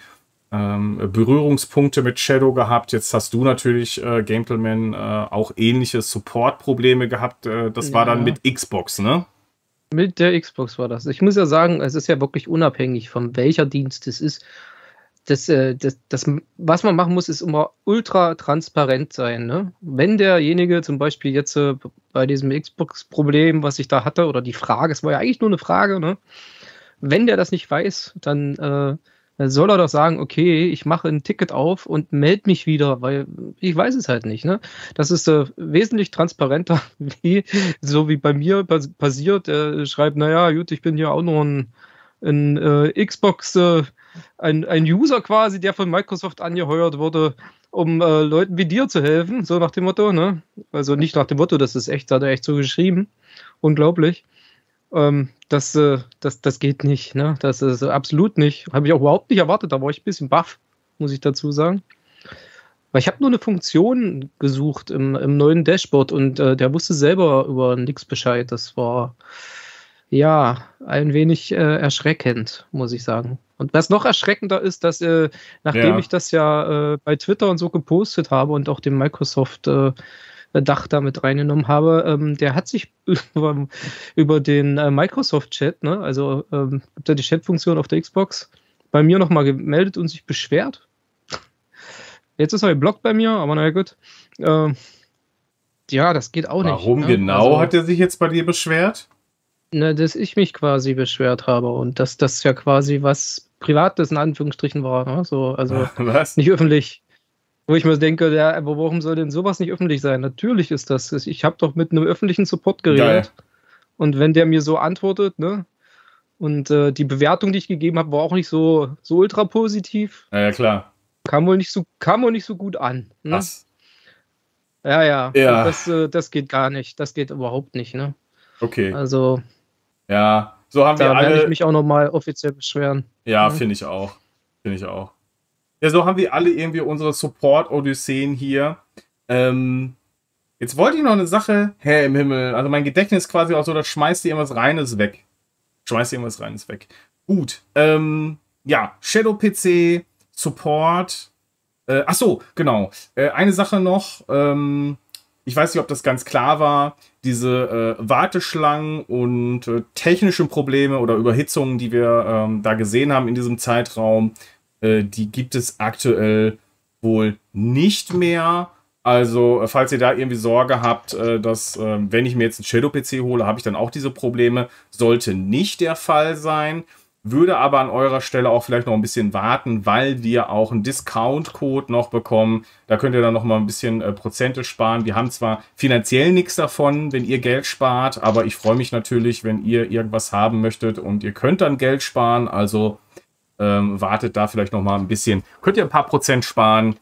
ähm, Berührungspunkte mit Shadow gehabt. Jetzt hast du natürlich, äh, Gametelman, äh, auch ähnliche Support-Probleme gehabt. Äh, das ja. war dann mit Xbox, ne? Mit der Xbox war das. Ich muss ja sagen, es ist ja wirklich unabhängig von welcher Dienst es ist. Das, äh, das, das, was man machen muss, ist immer ultra transparent sein. Ne? Wenn derjenige zum Beispiel jetzt äh, bei diesem Xbox-Problem, was ich da hatte, oder die Frage, es war ja eigentlich nur eine Frage, ne? wenn der das nicht weiß, dann äh, soll er doch sagen, okay, ich mache ein Ticket auf und melde mich wieder, weil ich weiß es halt nicht. Ne? Das ist äh, wesentlich transparenter, wie so wie bei mir passiert. Er schreibt, naja, gut, ich bin hier auch nur ein, ein äh, Xbox, äh, ein, ein User quasi, der von Microsoft angeheuert wurde, um äh, Leuten wie dir zu helfen, so nach dem Motto. Ne? Also nicht nach dem Motto, das ist echt, hat er echt so geschrieben. Unglaublich. Ähm, das, äh, das, das geht nicht. Ne? Das ist absolut nicht. Habe ich auch überhaupt nicht erwartet. Da war ich ein bisschen baff, muss ich dazu sagen. Weil ich habe nur eine Funktion gesucht im, im neuen Dashboard und äh, der wusste selber über nichts Bescheid. Das war ja ein wenig äh, erschreckend, muss ich sagen. Und was noch erschreckender ist, dass äh, nachdem ja. ich das ja äh, bei Twitter und so gepostet habe und auch dem Microsoft Dach damit reingenommen habe, ähm, der hat sich über, über den äh, Microsoft-Chat, ne, also ähm, die Chat-Funktion auf der Xbox, bei mir nochmal gemeldet und sich beschwert. Jetzt ist er geblockt bei mir, aber naja, gut. Äh, ja, das geht auch Warum nicht. Warum ne? genau also, hat er sich jetzt bei dir beschwert? Na, dass ich mich quasi beschwert habe und dass das ja quasi was Privates in Anführungsstrichen war. Ne? So, also was? nicht öffentlich. Wo ich mir denke, ja, aber warum soll denn sowas nicht öffentlich sein? Natürlich ist das. Ich habe doch mit einem öffentlichen Support geredet. Geil. Und wenn der mir so antwortet, ne? Und äh, die Bewertung, die ich gegeben habe, war auch nicht so, so ultra positiv. Ja, ja, klar. Kam wohl nicht so, kam wohl nicht so gut an. Ne? Was? Ja, ja. ja. Das, äh, das geht gar nicht. Das geht überhaupt nicht, ne? Okay. Also. Ja, so haben wir alle. Da werde ich mich auch nochmal offiziell beschweren. Ja, ne? finde ich auch. Finde ich auch. Ja, so haben wir alle irgendwie unsere Support-Odysseen hier. Ähm, jetzt wollte ich noch eine Sache, Herr im Himmel, also mein Gedächtnis quasi auch so, das schmeißt dir irgendwas Reines weg. Schmeißt dir irgendwas Reines weg. Gut, ähm, ja, Shadow PC, Support. Äh, ach so, genau. Äh, eine Sache noch, ähm, ich weiß nicht, ob das ganz klar war, diese äh, Warteschlangen und äh, technischen Probleme oder Überhitzungen, die wir ähm, da gesehen haben in diesem Zeitraum, äh, die gibt es aktuell wohl nicht mehr. Also, äh, falls ihr da irgendwie Sorge habt, äh, dass, ähm, wenn ich mir jetzt einen Shadow-PC hole, habe ich dann auch diese Probleme, sollte nicht der Fall sein. Würde aber an eurer Stelle auch vielleicht noch ein bisschen warten, weil wir auch einen Discount-Code noch bekommen. Da könnt ihr dann noch mal ein bisschen Prozente sparen. Wir haben zwar finanziell nichts davon, wenn ihr Geld spart, aber ich freue mich natürlich, wenn ihr irgendwas haben möchtet und ihr könnt dann Geld sparen. Also ähm, wartet da vielleicht noch mal ein bisschen. Könnt ihr ein paar Prozent sparen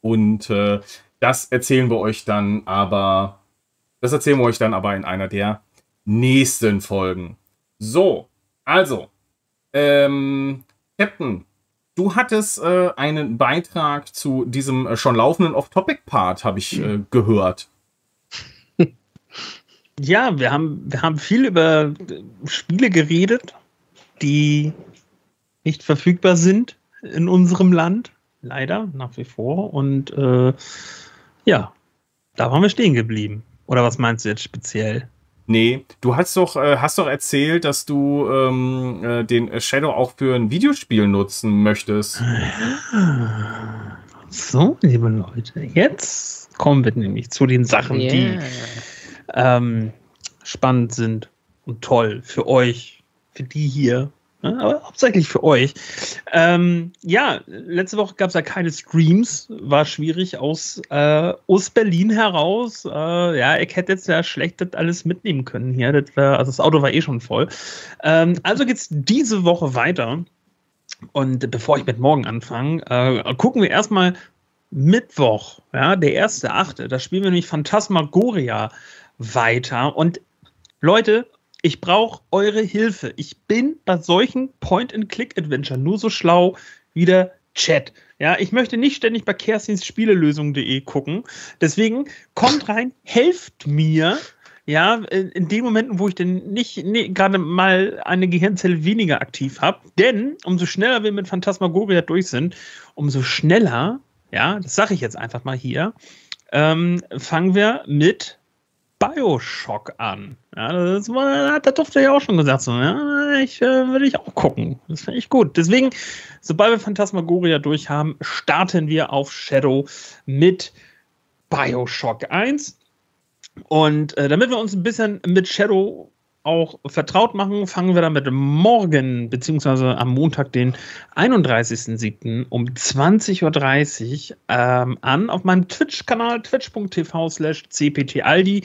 und äh, das erzählen wir euch dann aber, das erzählen wir euch dann aber in einer der nächsten Folgen. So, also, ähm, Captain, du hattest äh, einen Beitrag zu diesem äh, schon laufenden Off-Topic-Part, habe ich äh, gehört. Ja, wir haben, wir haben viel über Spiele geredet, die nicht verfügbar sind in unserem Land. Leider, nach wie vor. Und äh, ja, da waren wir stehen geblieben. Oder was meinst du jetzt speziell? Nee, du hast doch, äh, hast doch erzählt, dass du ähm, äh, den Shadow auch für ein Videospiel nutzen möchtest. So, liebe Leute, jetzt kommen wir nämlich zu den Sachen, yeah. die ähm, spannend sind und toll für euch, für die hier? Aber hauptsächlich für euch. Ähm, ja, letzte Woche gab es ja keine Streams, war schwierig aus äh, Ost-Berlin heraus. Äh, ja, ich hätte jetzt ja schlecht das alles mitnehmen können hier. Das wär, also das Auto war eh schon voll. Ähm, also es diese Woche weiter. Und bevor ich mit morgen anfange, äh, gucken wir erstmal Mittwoch, ja, der erste Achte. Da spielen wir nämlich Phantasmagoria weiter. Und Leute, ich brauche eure Hilfe. Ich bin bei solchen Point-and-Click-Adventure nur so schlau wie der Chat. Ja, ich möchte nicht ständig bei kerstinsspielelösung.de gucken. Deswegen kommt rein, helft mir. Ja, in den Momenten, wo ich denn nicht nee, gerade mal eine Gehirnzelle weniger aktiv habe. Denn umso schneller wir mit Phantasmagoria durch sind, umso schneller, ja, das sage ich jetzt einfach mal hier, ähm, fangen wir mit Bioshock an. Ja, das, war, das durfte ich auch schon gesagt. So, ja, ich äh, würde ich auch gucken. Das finde ich gut. Deswegen, sobald wir Phantasmagoria durch haben, starten wir auf Shadow mit Bioshock 1. Und äh, damit wir uns ein bisschen mit Shadow auch vertraut machen, fangen wir damit morgen, beziehungsweise am Montag, den 31.07. um 20.30 Uhr ähm, an auf meinem Twitch-Kanal twitch.tv slash cptaldi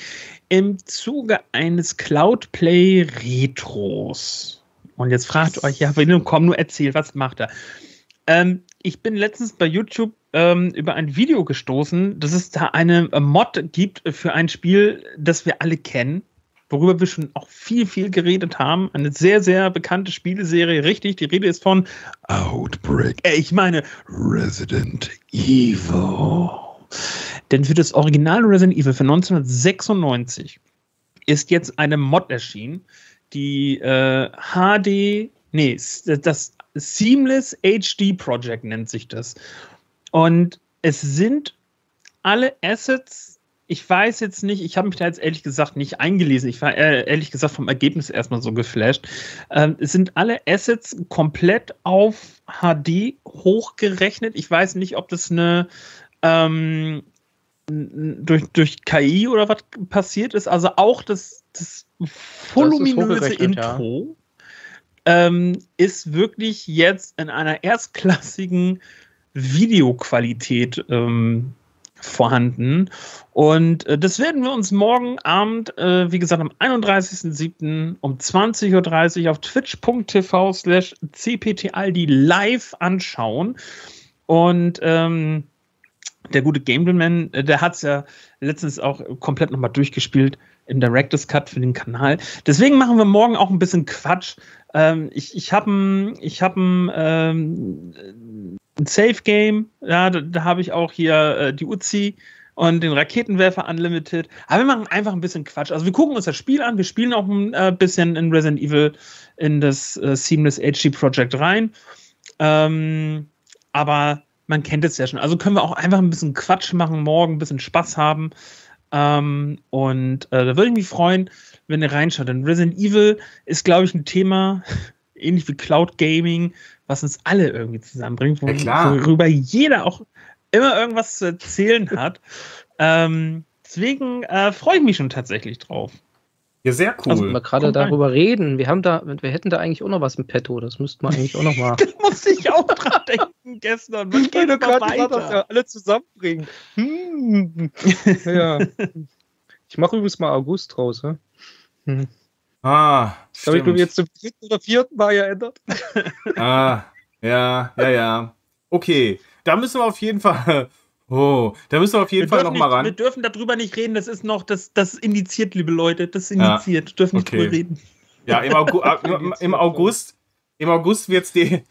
im Zuge eines Cloudplay Retros. Und jetzt fragt euch, ja, komm, nur erzähl, was macht er? Ähm, ich bin letztens bei YouTube ähm, über ein Video gestoßen, dass es da eine Mod gibt für ein Spiel, das wir alle kennen worüber wir schon auch viel, viel geredet haben. Eine sehr, sehr bekannte Spieleserie. Richtig, die Rede ist von Outbreak. Äh, ich meine Resident Evil. Denn für das Original Resident Evil von 1996 ist jetzt eine Mod erschienen, die äh, HD, nee, das Seamless HD Project nennt sich das. Und es sind alle Assets ich weiß jetzt nicht, ich habe mich da jetzt ehrlich gesagt nicht eingelesen. Ich war äh, ehrlich gesagt vom Ergebnis erstmal so geflasht. Ähm, es sind alle Assets komplett auf HD hochgerechnet. Ich weiß nicht, ob das eine ähm, durch, durch KI oder was passiert ist. Also auch das, das voluminöse Intro ja. ähm, ist wirklich jetzt in einer erstklassigen Videoqualität ähm, vorhanden. Und äh, das werden wir uns morgen Abend, äh, wie gesagt, am 31.07. um 20.30 Uhr auf twitch.tv slash cptaldi live anschauen. Und ähm, der gute Gameman, äh, der hat es ja letztens auch komplett nochmal durchgespielt im Director's Cut für den Kanal. Deswegen machen wir morgen auch ein bisschen Quatsch. Ähm, ich ich habe ich hab ähm, ein Safe Game, ja, da, da habe ich auch hier äh, die Uzi und den Raketenwerfer Unlimited. Aber wir machen einfach ein bisschen Quatsch. Also wir gucken uns das Spiel an, wir spielen auch ein äh, bisschen in Resident Evil in das äh, Seamless HD Project rein. Ähm, aber man kennt es ja schon. Also können wir auch einfach ein bisschen Quatsch machen, morgen ein bisschen Spaß haben. Ähm, und äh, da würde ich mich freuen, wenn ihr reinschaut. Denn Resident Evil ist, glaube ich, ein Thema, ähnlich wie Cloud Gaming, was uns alle irgendwie zusammenbringt, wo, ja, worüber jeder auch immer irgendwas zu erzählen hat. Ähm, deswegen äh, freue ich mich schon tatsächlich drauf. Ja, sehr cool. Also, wir gerade darüber rein. reden. Wir haben da, wir hätten da eigentlich auch noch was im Petto. Das müssten wir eigentlich auch noch mal. das musste ich auch dran denken gestern. Man geht gerade weiter. Das ja alle zusammenbringen. Hm. ja. Ich mache übrigens mal August raus. Ja? Hm. Ah, Habe ich mir jetzt zum dritten oder vierten Mal geändert. ah, ja, ja, ja. Okay, da müssen wir auf jeden Fall Oh, da müssen wir auf jeden wir Fall noch mal ran. Wir dürfen darüber nicht reden, das ist noch, das, das indiziert, liebe Leute, das indiziert, ja. dürfen nicht okay. drüber reden. Ja, im, Augu im August, im August wird's de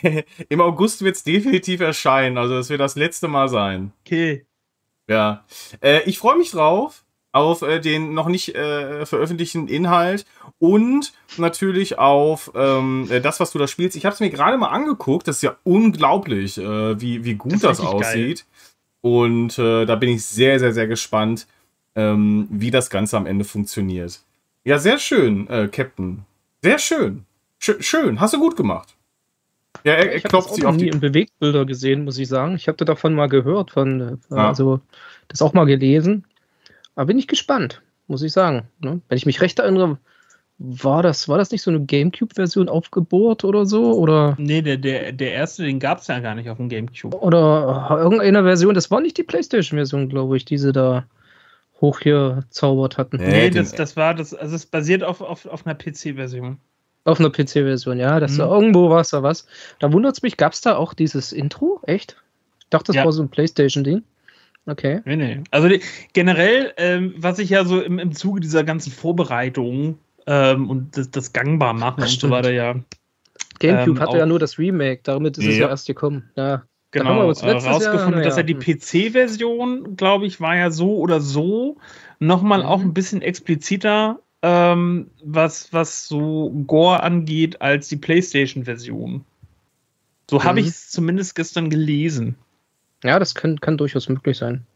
im August wird's definitiv erscheinen, also es wird das letzte Mal sein. Okay. Ja, äh, ich freue mich drauf auf äh, den noch nicht äh, veröffentlichten Inhalt und natürlich auf ähm, äh, das, was du da spielst. Ich habe es mir gerade mal angeguckt. Das ist ja unglaublich, äh, wie, wie gut das, das aussieht. Geil. Und äh, da bin ich sehr, sehr, sehr gespannt, ähm, wie das Ganze am Ende funktioniert. Ja, sehr schön, äh, Captain. Sehr schön. Sch schön, hast du gut gemacht. Ja, er, er ich klopft das auch noch nie in Bewegtbilder gesehen, muss ich sagen. Ich hatte davon mal gehört, von, ah. also das auch mal gelesen. Aber bin ich gespannt, muss ich sagen. Ne? Wenn ich mich recht erinnere, war das, war das nicht so eine Gamecube-Version aufgebohrt oder so? Oder? Nee, der, der, der erste, den gab es ja gar nicht auf dem Gamecube. Oder irgendeine Version, das war nicht die Playstation-Version, glaube ich, die sie da hochgezaubert hatten. Nee, das, das war, das, also es basiert auf, auf, auf einer PC-Version. Auf einer PC-Version, ja. Das mhm. da irgendwo war es da was. Da wundert es mich, gab es da auch dieses Intro? Echt? Ich dachte, das ja. war so ein Playstation-Ding. Okay. Nee, nee. Also die, generell, ähm, was ich ja so im, im Zuge dieser ganzen Vorbereitung ähm, und das, das gangbar machen Ach, und so weiter, ja. Gamecube ähm, hatte ja nur das Remake, damit ist ja. es ja erst gekommen. Ja. Genau, da äh, rausgefunden, ja, dass er die PC-Version, glaube ich, war ja so oder so nochmal mhm. auch ein bisschen expliziter, ähm, was, was so Gore angeht, als die PlayStation-Version. So mhm. habe ich es zumindest gestern gelesen. Ja, das kann, kann durchaus möglich sein.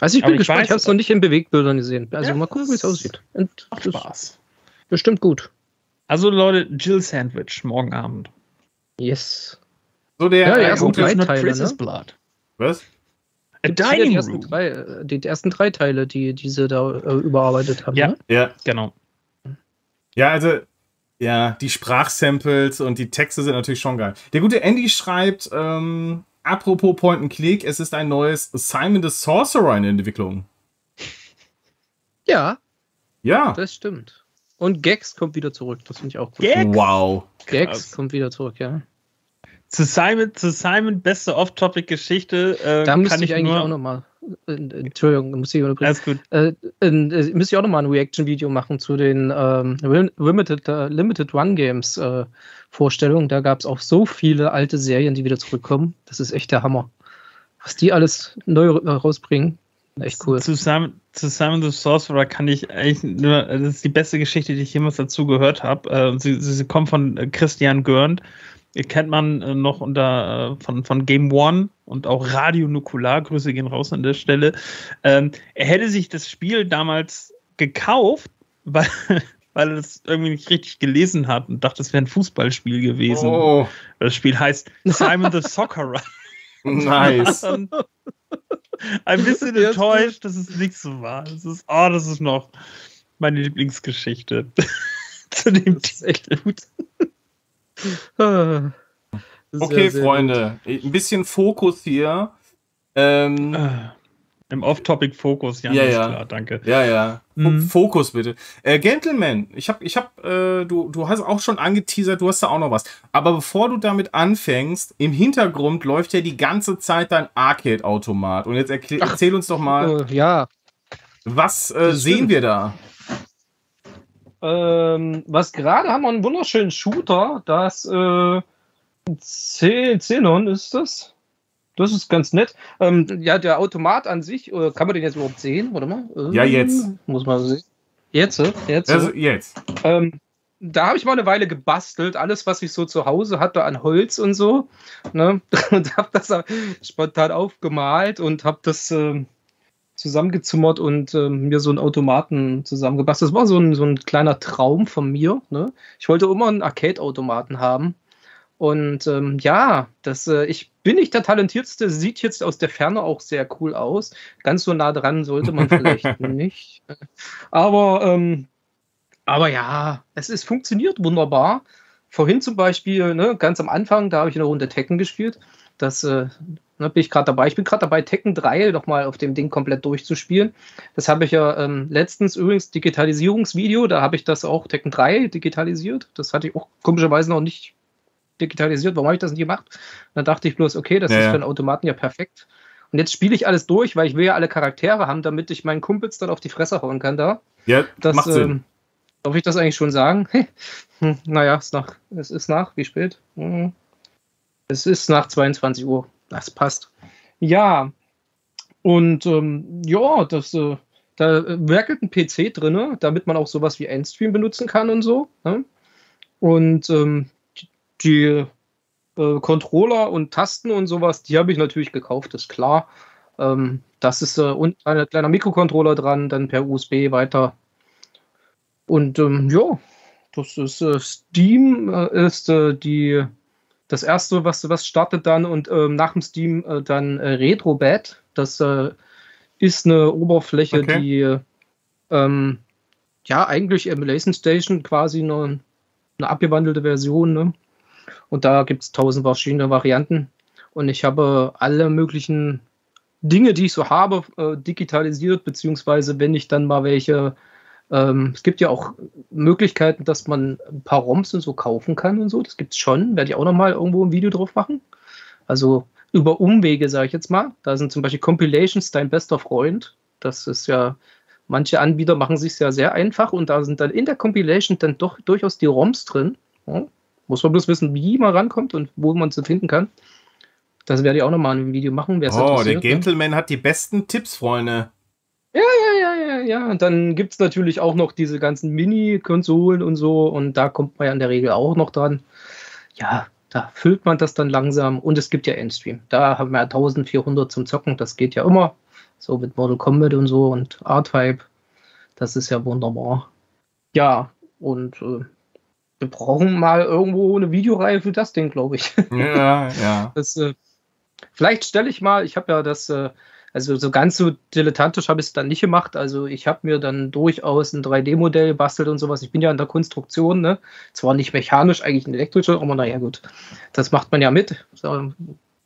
Also ich bin ich gespannt, weiß, ich habe es noch nicht in Bewegbildern gesehen. Also ja, mal gucken, wie es aussieht. Und macht Spaß. Bestimmt gut. Also Leute, Jill Sandwich, morgen Abend. Yes. So der ja, ersten drei Teile, ne? Blood. Was? A Dining die ersten, drei, äh, die ersten drei Teile, die diese da äh, überarbeitet haben. Ja, ne? ja, genau. Ja, also ja, die Sprachsamples und die Texte sind natürlich schon geil. Der gute Andy schreibt, ähm, apropos Point and Click, es ist ein neues Simon the Sorcerer in Entwicklung. Ja. Ja. Das stimmt. Und Gags kommt wieder zurück. Das finde ich auch gut. Gags? Wow. Gags Krass. kommt wieder zurück, ja. Zu Simon, zu Simon beste Off-Topic-Geschichte. Äh, da müsste ich, ich eigentlich auch nochmal. Äh, Entschuldigung, muss ich unterbrechen. Alles gut. Äh, äh, müsste ich auch nochmal ein Reaction-Video machen zu den ähm, Limited, uh, Limited Run Games äh, Vorstellungen. Da gab es auch so viele alte Serien, die wieder zurückkommen. Das ist echt der Hammer. Was die alles neu rausbringen. Echt cool. Zu Simon, zu Simon the Sorcerer kann ich eigentlich nur, das ist die beste Geschichte, die ich jemals dazu gehört habe. Äh, sie, sie kommt von Christian Görnd. Kennt man äh, noch unter von, von Game One und auch Radio Nukular. Grüße gehen raus an der Stelle. Ähm, er hätte sich das Spiel damals gekauft, weil, weil er das irgendwie nicht richtig gelesen hat und dachte, es wäre ein Fußballspiel gewesen. Oh. Das Spiel heißt Simon the Soccerer. Nice. ein bisschen enttäuscht, dass es nicht so war. Das ist, oh, das ist noch meine Lieblingsgeschichte. Zu dem das ist echt gut. Ah. okay, sehr Freunde, gut. ein bisschen Fokus hier. Ähm, ah. Im Off-Topic-Fokus, ja, ja, ja. klar, danke. Ja, ja. Mhm. Fokus bitte. Äh, Gentleman, ich hab, ich hab, äh, du, du hast auch schon angeteasert, du hast da auch noch was. Aber bevor du damit anfängst, im Hintergrund läuft ja die ganze Zeit dein Arcade-Automat. Und jetzt erzähl uns doch mal. Äh, ja. Was äh, sehen wir da? Ähm, was gerade haben wir einen wunderschönen Shooter, das äh, Xenon ist das. Das ist ganz nett. Ähm, ja, der Automat an sich, oder kann man den jetzt überhaupt sehen? Warte mal. Ähm, ja, jetzt. Muss man sehen. Jetzt, äh, jetzt. Also, jetzt. Ähm, da habe ich mal eine Weile gebastelt, alles, was ich so zu Hause hatte an Holz und so. Ne? Und habe das spontan aufgemalt und habe das äh, zusammengezimmert und äh, mir so einen Automaten zusammengebastelt. Das war so ein, so ein kleiner Traum von mir. Ne? Ich wollte immer einen Arcade-Automaten haben. Und ähm, ja, das, äh, ich bin nicht der Talentierteste, sieht jetzt aus der Ferne auch sehr cool aus. Ganz so nah dran sollte man vielleicht nicht. Aber, ähm, aber ja, es ist funktioniert wunderbar. Vorhin zum Beispiel, ne, ganz am Anfang, da habe ich eine Runde Tekken gespielt. Das äh, ne, bin ich gerade dabei. Ich bin gerade dabei, Tekken 3 nochmal auf dem Ding komplett durchzuspielen. Das habe ich ja ähm, letztens übrigens Digitalisierungsvideo, da habe ich das auch Tekken 3 digitalisiert. Das hatte ich auch komischerweise noch nicht digitalisiert. Warum habe ich das nicht gemacht? Dann dachte ich bloß, okay, das ja, ist für einen Automaten ja perfekt. Und jetzt spiele ich alles durch, weil ich will ja alle Charaktere haben, damit ich meinen Kumpels dann auf die Fresse hauen kann da. Ja, das, macht Sinn. Ähm, darf ich das eigentlich schon sagen? hm, naja, es, nach, es ist nach, wie spät? Hm. Es ist nach 22 Uhr. Das passt. Ja, und ähm, ja, das, äh, da werkelt ein PC drin, damit man auch sowas wie Endstream benutzen kann und so. Ne? Und ähm, die äh, Controller und Tasten und sowas, die habe ich natürlich gekauft, ist klar. Ähm, das ist äh, und ein kleiner Mikrocontroller dran, dann per USB weiter. Und ähm, ja, das ist äh, Steam äh, ist äh, die das erste, was, was startet dann und ähm, nach dem Steam äh, dann äh, RetroBat. Das ist eine Oberfläche, okay. die ähm, ja eigentlich Emulation Station quasi eine, eine abgewandelte Version. Ne? Und da gibt es tausend verschiedene Varianten. Und ich habe alle möglichen Dinge, die ich so habe, äh, digitalisiert, beziehungsweise wenn ich dann mal welche, ähm, es gibt ja auch Möglichkeiten, dass man ein paar ROMs und so kaufen kann und so. Das gibt es schon. Werde ich auch nochmal irgendwo ein Video drauf machen. Also über Umwege, sage ich jetzt mal. Da sind zum Beispiel Compilations dein bester Freund. Das ist ja, manche Anbieter machen sich ja sehr einfach und da sind dann in der Compilation dann doch durchaus die ROMs drin. Ja, muss man bloß wissen, wie man rankommt und wo man sie finden kann. Das werde ich auch nochmal in einem Video machen. oh, der ne? Gentleman ne? hat die besten Tipps, Freunde. Ja, ja, ja. Und dann gibt es natürlich auch noch diese ganzen Mini-Konsolen und so. Und da kommt man ja in der Regel auch noch dran. Ja, da füllt man das dann langsam. Und es gibt ja Endstream. Da haben wir 1400 zum Zocken. Das geht ja immer. So mit Mortal Kombat und so und R-Type. Das ist ja wunderbar. Ja, und äh, wir brauchen mal irgendwo eine Videoreihe für das Ding, glaube ich. Ja, ja. Das, äh, vielleicht stelle ich mal, ich habe ja das, äh, also so ganz so dilettantisch habe ich es dann nicht gemacht. Also ich habe mir dann durchaus ein 3D-Modell bastelt und sowas. Ich bin ja in der Konstruktion, ne? Zwar nicht mechanisch, eigentlich ein elektrischer, aber naja, gut. Das macht man ja mit. So,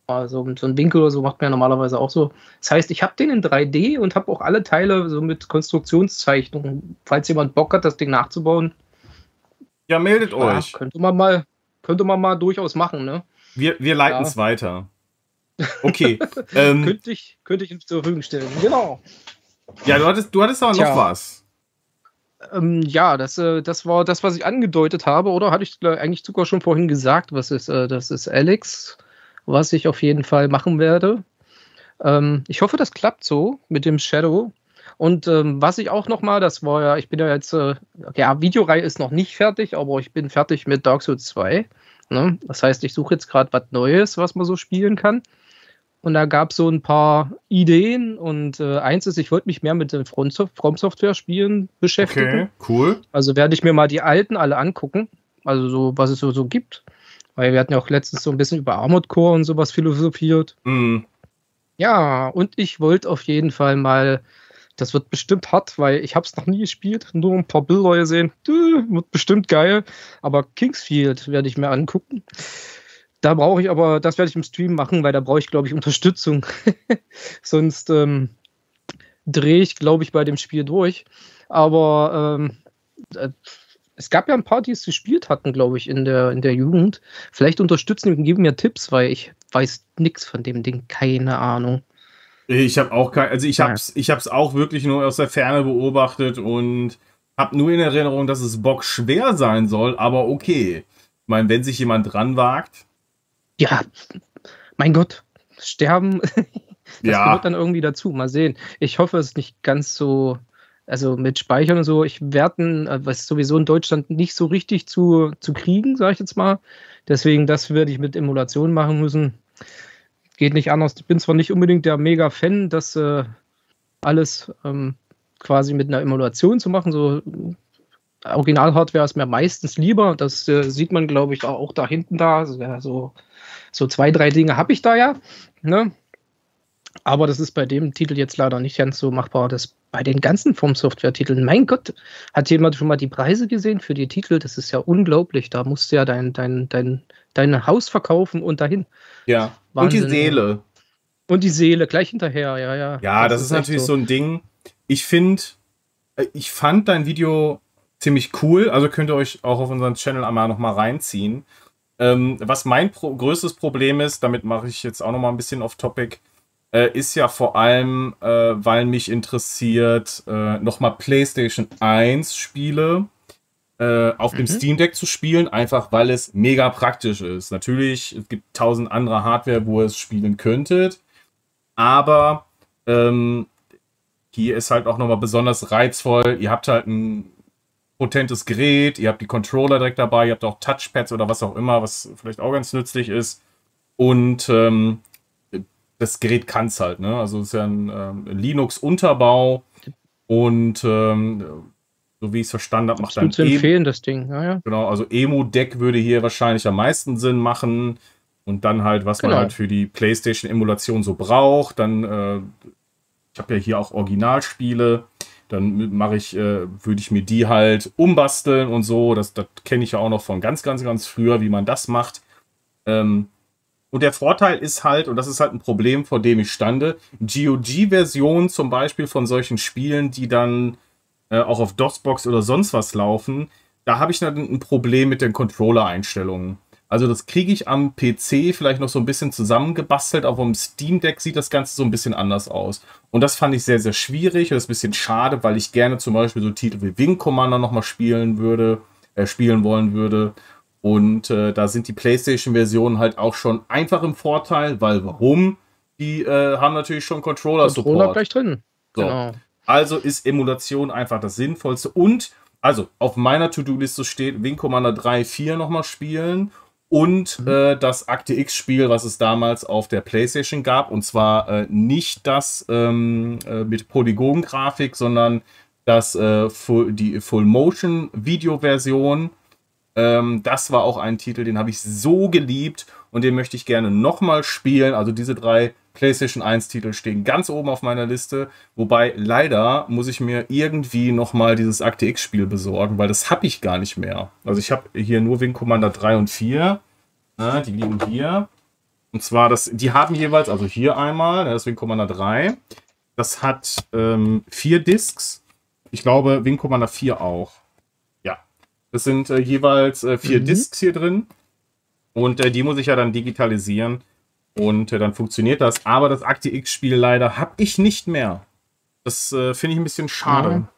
also so ein Winkel oder so macht man ja normalerweise auch so. Das heißt, ich habe den in 3D und habe auch alle Teile so mit Konstruktionszeichnungen. Falls jemand Bock hat, das Ding nachzubauen, ja, meldet ja, euch. Könnte man mal, könnte man mal durchaus machen, ne? Wir, wir leiten es ja. weiter. Okay. ähm, könnte, ich, könnte ich zur Verfügung stellen. Genau. Ja, du hattest, du hattest aber Tja. noch was. Ähm, ja, das, äh, das war das, was ich angedeutet habe, oder hatte ich eigentlich sogar schon vorhin gesagt, was ist, äh, das ist Alex, was ich auf jeden Fall machen werde. Ähm, ich hoffe, das klappt so mit dem Shadow. Und ähm, was ich auch noch mal, das war ja, ich bin ja jetzt, äh, ja, Videoreihe ist noch nicht fertig, aber ich bin fertig mit Dark Souls 2. Ne? Das heißt, ich suche jetzt gerade was Neues, was man so spielen kann. Und da gab es so ein paar Ideen und äh, eins ist, ich wollte mich mehr mit den From Software Spielen beschäftigen. Okay, cool. Also werde ich mir mal die alten alle angucken, also so, was es so, so gibt. Weil wir hatten ja auch letztens so ein bisschen über Armored Core und sowas philosophiert. Mm. Ja, und ich wollte auf jeden Fall mal das wird bestimmt hart, weil ich habe es noch nie gespielt, nur ein paar Bilder gesehen. Wird bestimmt geil. Aber Kingsfield werde ich mir angucken. Da brauche ich aber, das werde ich im Stream machen, weil da brauche ich, glaube ich, Unterstützung. Sonst ähm, drehe ich, glaube ich, bei dem Spiel durch. Aber ähm, äh, es gab ja ein paar, die es gespielt hatten, glaube ich, in der, in der Jugend. Vielleicht unterstützen und geben mir Tipps, weil ich weiß nichts von dem Ding. Keine Ahnung. Ich habe auch kein, also ich habe es ich hab's auch wirklich nur aus der Ferne beobachtet und habe nur in Erinnerung, dass es Bock schwer sein soll, aber okay. Ich meine, wenn sich jemand dran wagt. Ja, mein Gott, sterben, das ja. gehört dann irgendwie dazu. Mal sehen. Ich hoffe, es ist nicht ganz so, also mit Speichern und so. Ich werde, äh, was sowieso in Deutschland nicht so richtig zu, zu kriegen, sage ich jetzt mal. Deswegen, das werde ich mit Emulation machen müssen geht nicht anders. Ich bin zwar nicht unbedingt der Mega-Fan, das äh, alles ähm, quasi mit einer Emulation zu machen, so Original-Hardware ist mir meistens lieber. Das äh, sieht man, glaube ich, auch, auch da hinten da. So, so zwei, drei Dinge habe ich da ja. Ne? Aber das ist bei dem Titel jetzt leider nicht ganz so machbar. Das bei den ganzen Vom Software-Titeln, mein Gott, hat jemand schon mal die Preise gesehen für die Titel? Das ist ja unglaublich. Da musst du ja dein, dein, dein, dein Haus verkaufen und dahin. Ja, Wahnsinn. und die Seele. Und die Seele gleich hinterher, ja, ja. Ja, das, das ist, ist natürlich so. so ein Ding. Ich finde, äh, ich fand dein Video ziemlich cool. Also könnt ihr euch auch auf unseren Channel einmal nochmal reinziehen. Ähm, was mein pro größtes Problem ist, damit mache ich jetzt auch nochmal ein bisschen off Topic, äh, ist ja vor allem, äh, weil mich interessiert, äh, nochmal PlayStation 1 Spiele äh, auf mhm. dem Steam Deck zu spielen, einfach weil es mega praktisch ist. Natürlich, es gibt tausend andere Hardware, wo ihr es spielen könntet, aber ähm, hier ist halt auch nochmal besonders reizvoll. Ihr habt halt ein potentes Gerät, ihr habt die Controller direkt dabei, ihr habt auch Touchpads oder was auch immer, was vielleicht auch ganz nützlich ist. Und ähm, das Gerät kann es halt, ne? Also es ist ja ein ähm, Linux-Unterbau und ähm, so wie ich es verstanden habe, macht dann. zu empfehlen, das Ding, ja, ja. Genau, also Emu-Deck würde hier wahrscheinlich am meisten Sinn machen. Und dann halt, was genau. man halt für die PlayStation-Emulation so braucht. Dann, äh, ich habe ja hier auch Originalspiele. Dann mache ich, äh, würde ich mir die halt umbasteln und so. Das, das kenne ich ja auch noch von ganz, ganz, ganz früher, wie man das macht. Ähm, und der Vorteil ist halt, und das ist halt ein Problem, vor dem ich stande, GOG-Versionen zum Beispiel von solchen Spielen, die dann äh, auch auf DOSBox oder sonst was laufen, da habe ich dann ein Problem mit den Controller-Einstellungen. Also das kriege ich am PC vielleicht noch so ein bisschen zusammengebastelt, aber am Steam Deck sieht das Ganze so ein bisschen anders aus. Und das fand ich sehr, sehr schwierig und das ist ein bisschen schade, weil ich gerne zum Beispiel so Titel wie Wing Commander nochmal spielen würde, äh, spielen wollen würde. Und äh, da sind die PlayStation-Versionen halt auch schon einfach im Vorteil, weil warum? Die äh, haben natürlich schon Controller-Support. Controller gleich drin. So. Genau. Also ist Emulation einfach das Sinnvollste. Und, also auf meiner To-Do-Liste steht Wing Commander 3, 4 nochmal spielen und mhm. äh, das Akte X-Spiel, was es damals auf der PlayStation gab. Und zwar äh, nicht das ähm, äh, mit Polygon-Grafik, sondern das, äh, Full, die Full-Motion-Video-Version ähm, das war auch ein Titel, den habe ich so geliebt und den möchte ich gerne nochmal spielen. Also diese drei PlayStation 1 Titel stehen ganz oben auf meiner Liste. Wobei leider muss ich mir irgendwie nochmal dieses Akte X Spiel besorgen, weil das habe ich gar nicht mehr. Also ich habe hier nur Wing Commander 3 und 4. Na, die liegen hier. Und zwar, das, die haben jeweils, also hier einmal, das ist Wing Commander 3. Das hat ähm, vier Discs. Ich glaube, Wing Commander 4 auch. Es sind äh, jeweils äh, vier mhm. Discs hier drin. Und äh, die muss ich ja dann digitalisieren. Und äh, dann funktioniert das. Aber das Akte X-Spiel leider habe ich nicht mehr. Das äh, finde ich ein bisschen schade. Ja.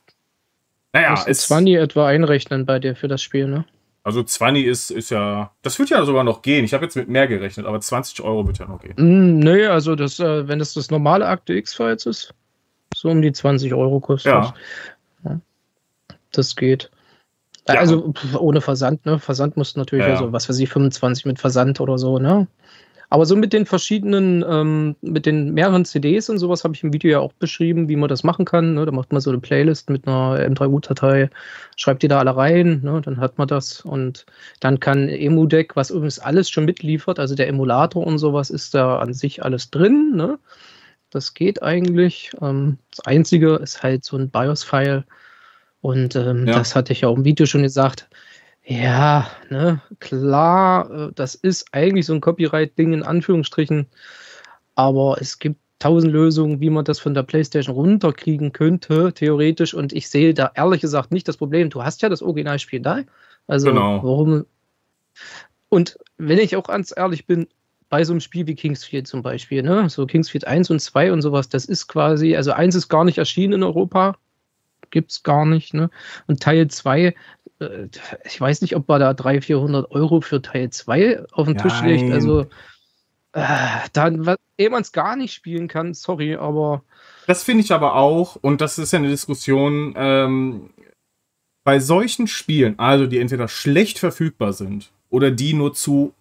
Naja, ist 20 etwa einrechnen bei dir für das Spiel, ne? Also 20 ist, ist ja. Das wird ja sogar noch gehen. Ich habe jetzt mit mehr gerechnet, aber 20 Euro wird ja noch gehen. Mm, nee, also das, äh, wenn es das, das normale Akte X-Files ist, so um die 20 Euro kostet. Ja. ja. Das geht. Ja. Also ohne Versand, ne? Versand muss natürlich, ja. also was weiß ich, 25 mit Versand oder so, ne? Aber so mit den verschiedenen, ähm, mit den mehreren CDs und sowas habe ich im Video ja auch beschrieben, wie man das machen kann. Ne? Da macht man so eine Playlist mit einer M3U-Datei, schreibt die da alle rein, ne? dann hat man das. Und dann kann EmuDeck, was übrigens alles schon mitliefert, also der Emulator und sowas, ist da an sich alles drin. Ne? Das geht eigentlich. Ähm, das Einzige ist halt so ein BIOS-File, und ähm, ja. das hatte ich ja auch im Video schon gesagt. Ja, ne, klar, äh, das ist eigentlich so ein Copyright-Ding in Anführungsstrichen, aber es gibt tausend Lösungen, wie man das von der PlayStation runterkriegen könnte, theoretisch. Und ich sehe da ehrlich gesagt nicht das Problem. Du hast ja das Originalspiel da. Also, genau. warum. Und wenn ich auch ganz ehrlich bin, bei so einem Spiel wie Kingsfield zum Beispiel, ne, so Kingsfield 1 und 2 und sowas, das ist quasi, also 1 ist gar nicht erschienen in Europa, gibt es gar nicht. Ne? Und Teil 2, äh, ich weiß nicht, ob man da 300, 400 Euro für Teil 2 auf den Tisch legt. Also, äh, dann, ehe man es gar nicht spielen kann, sorry, aber. Das finde ich aber auch, und das ist ja eine Diskussion, ähm, bei solchen Spielen, also die entweder schlecht verfügbar sind oder die nur zu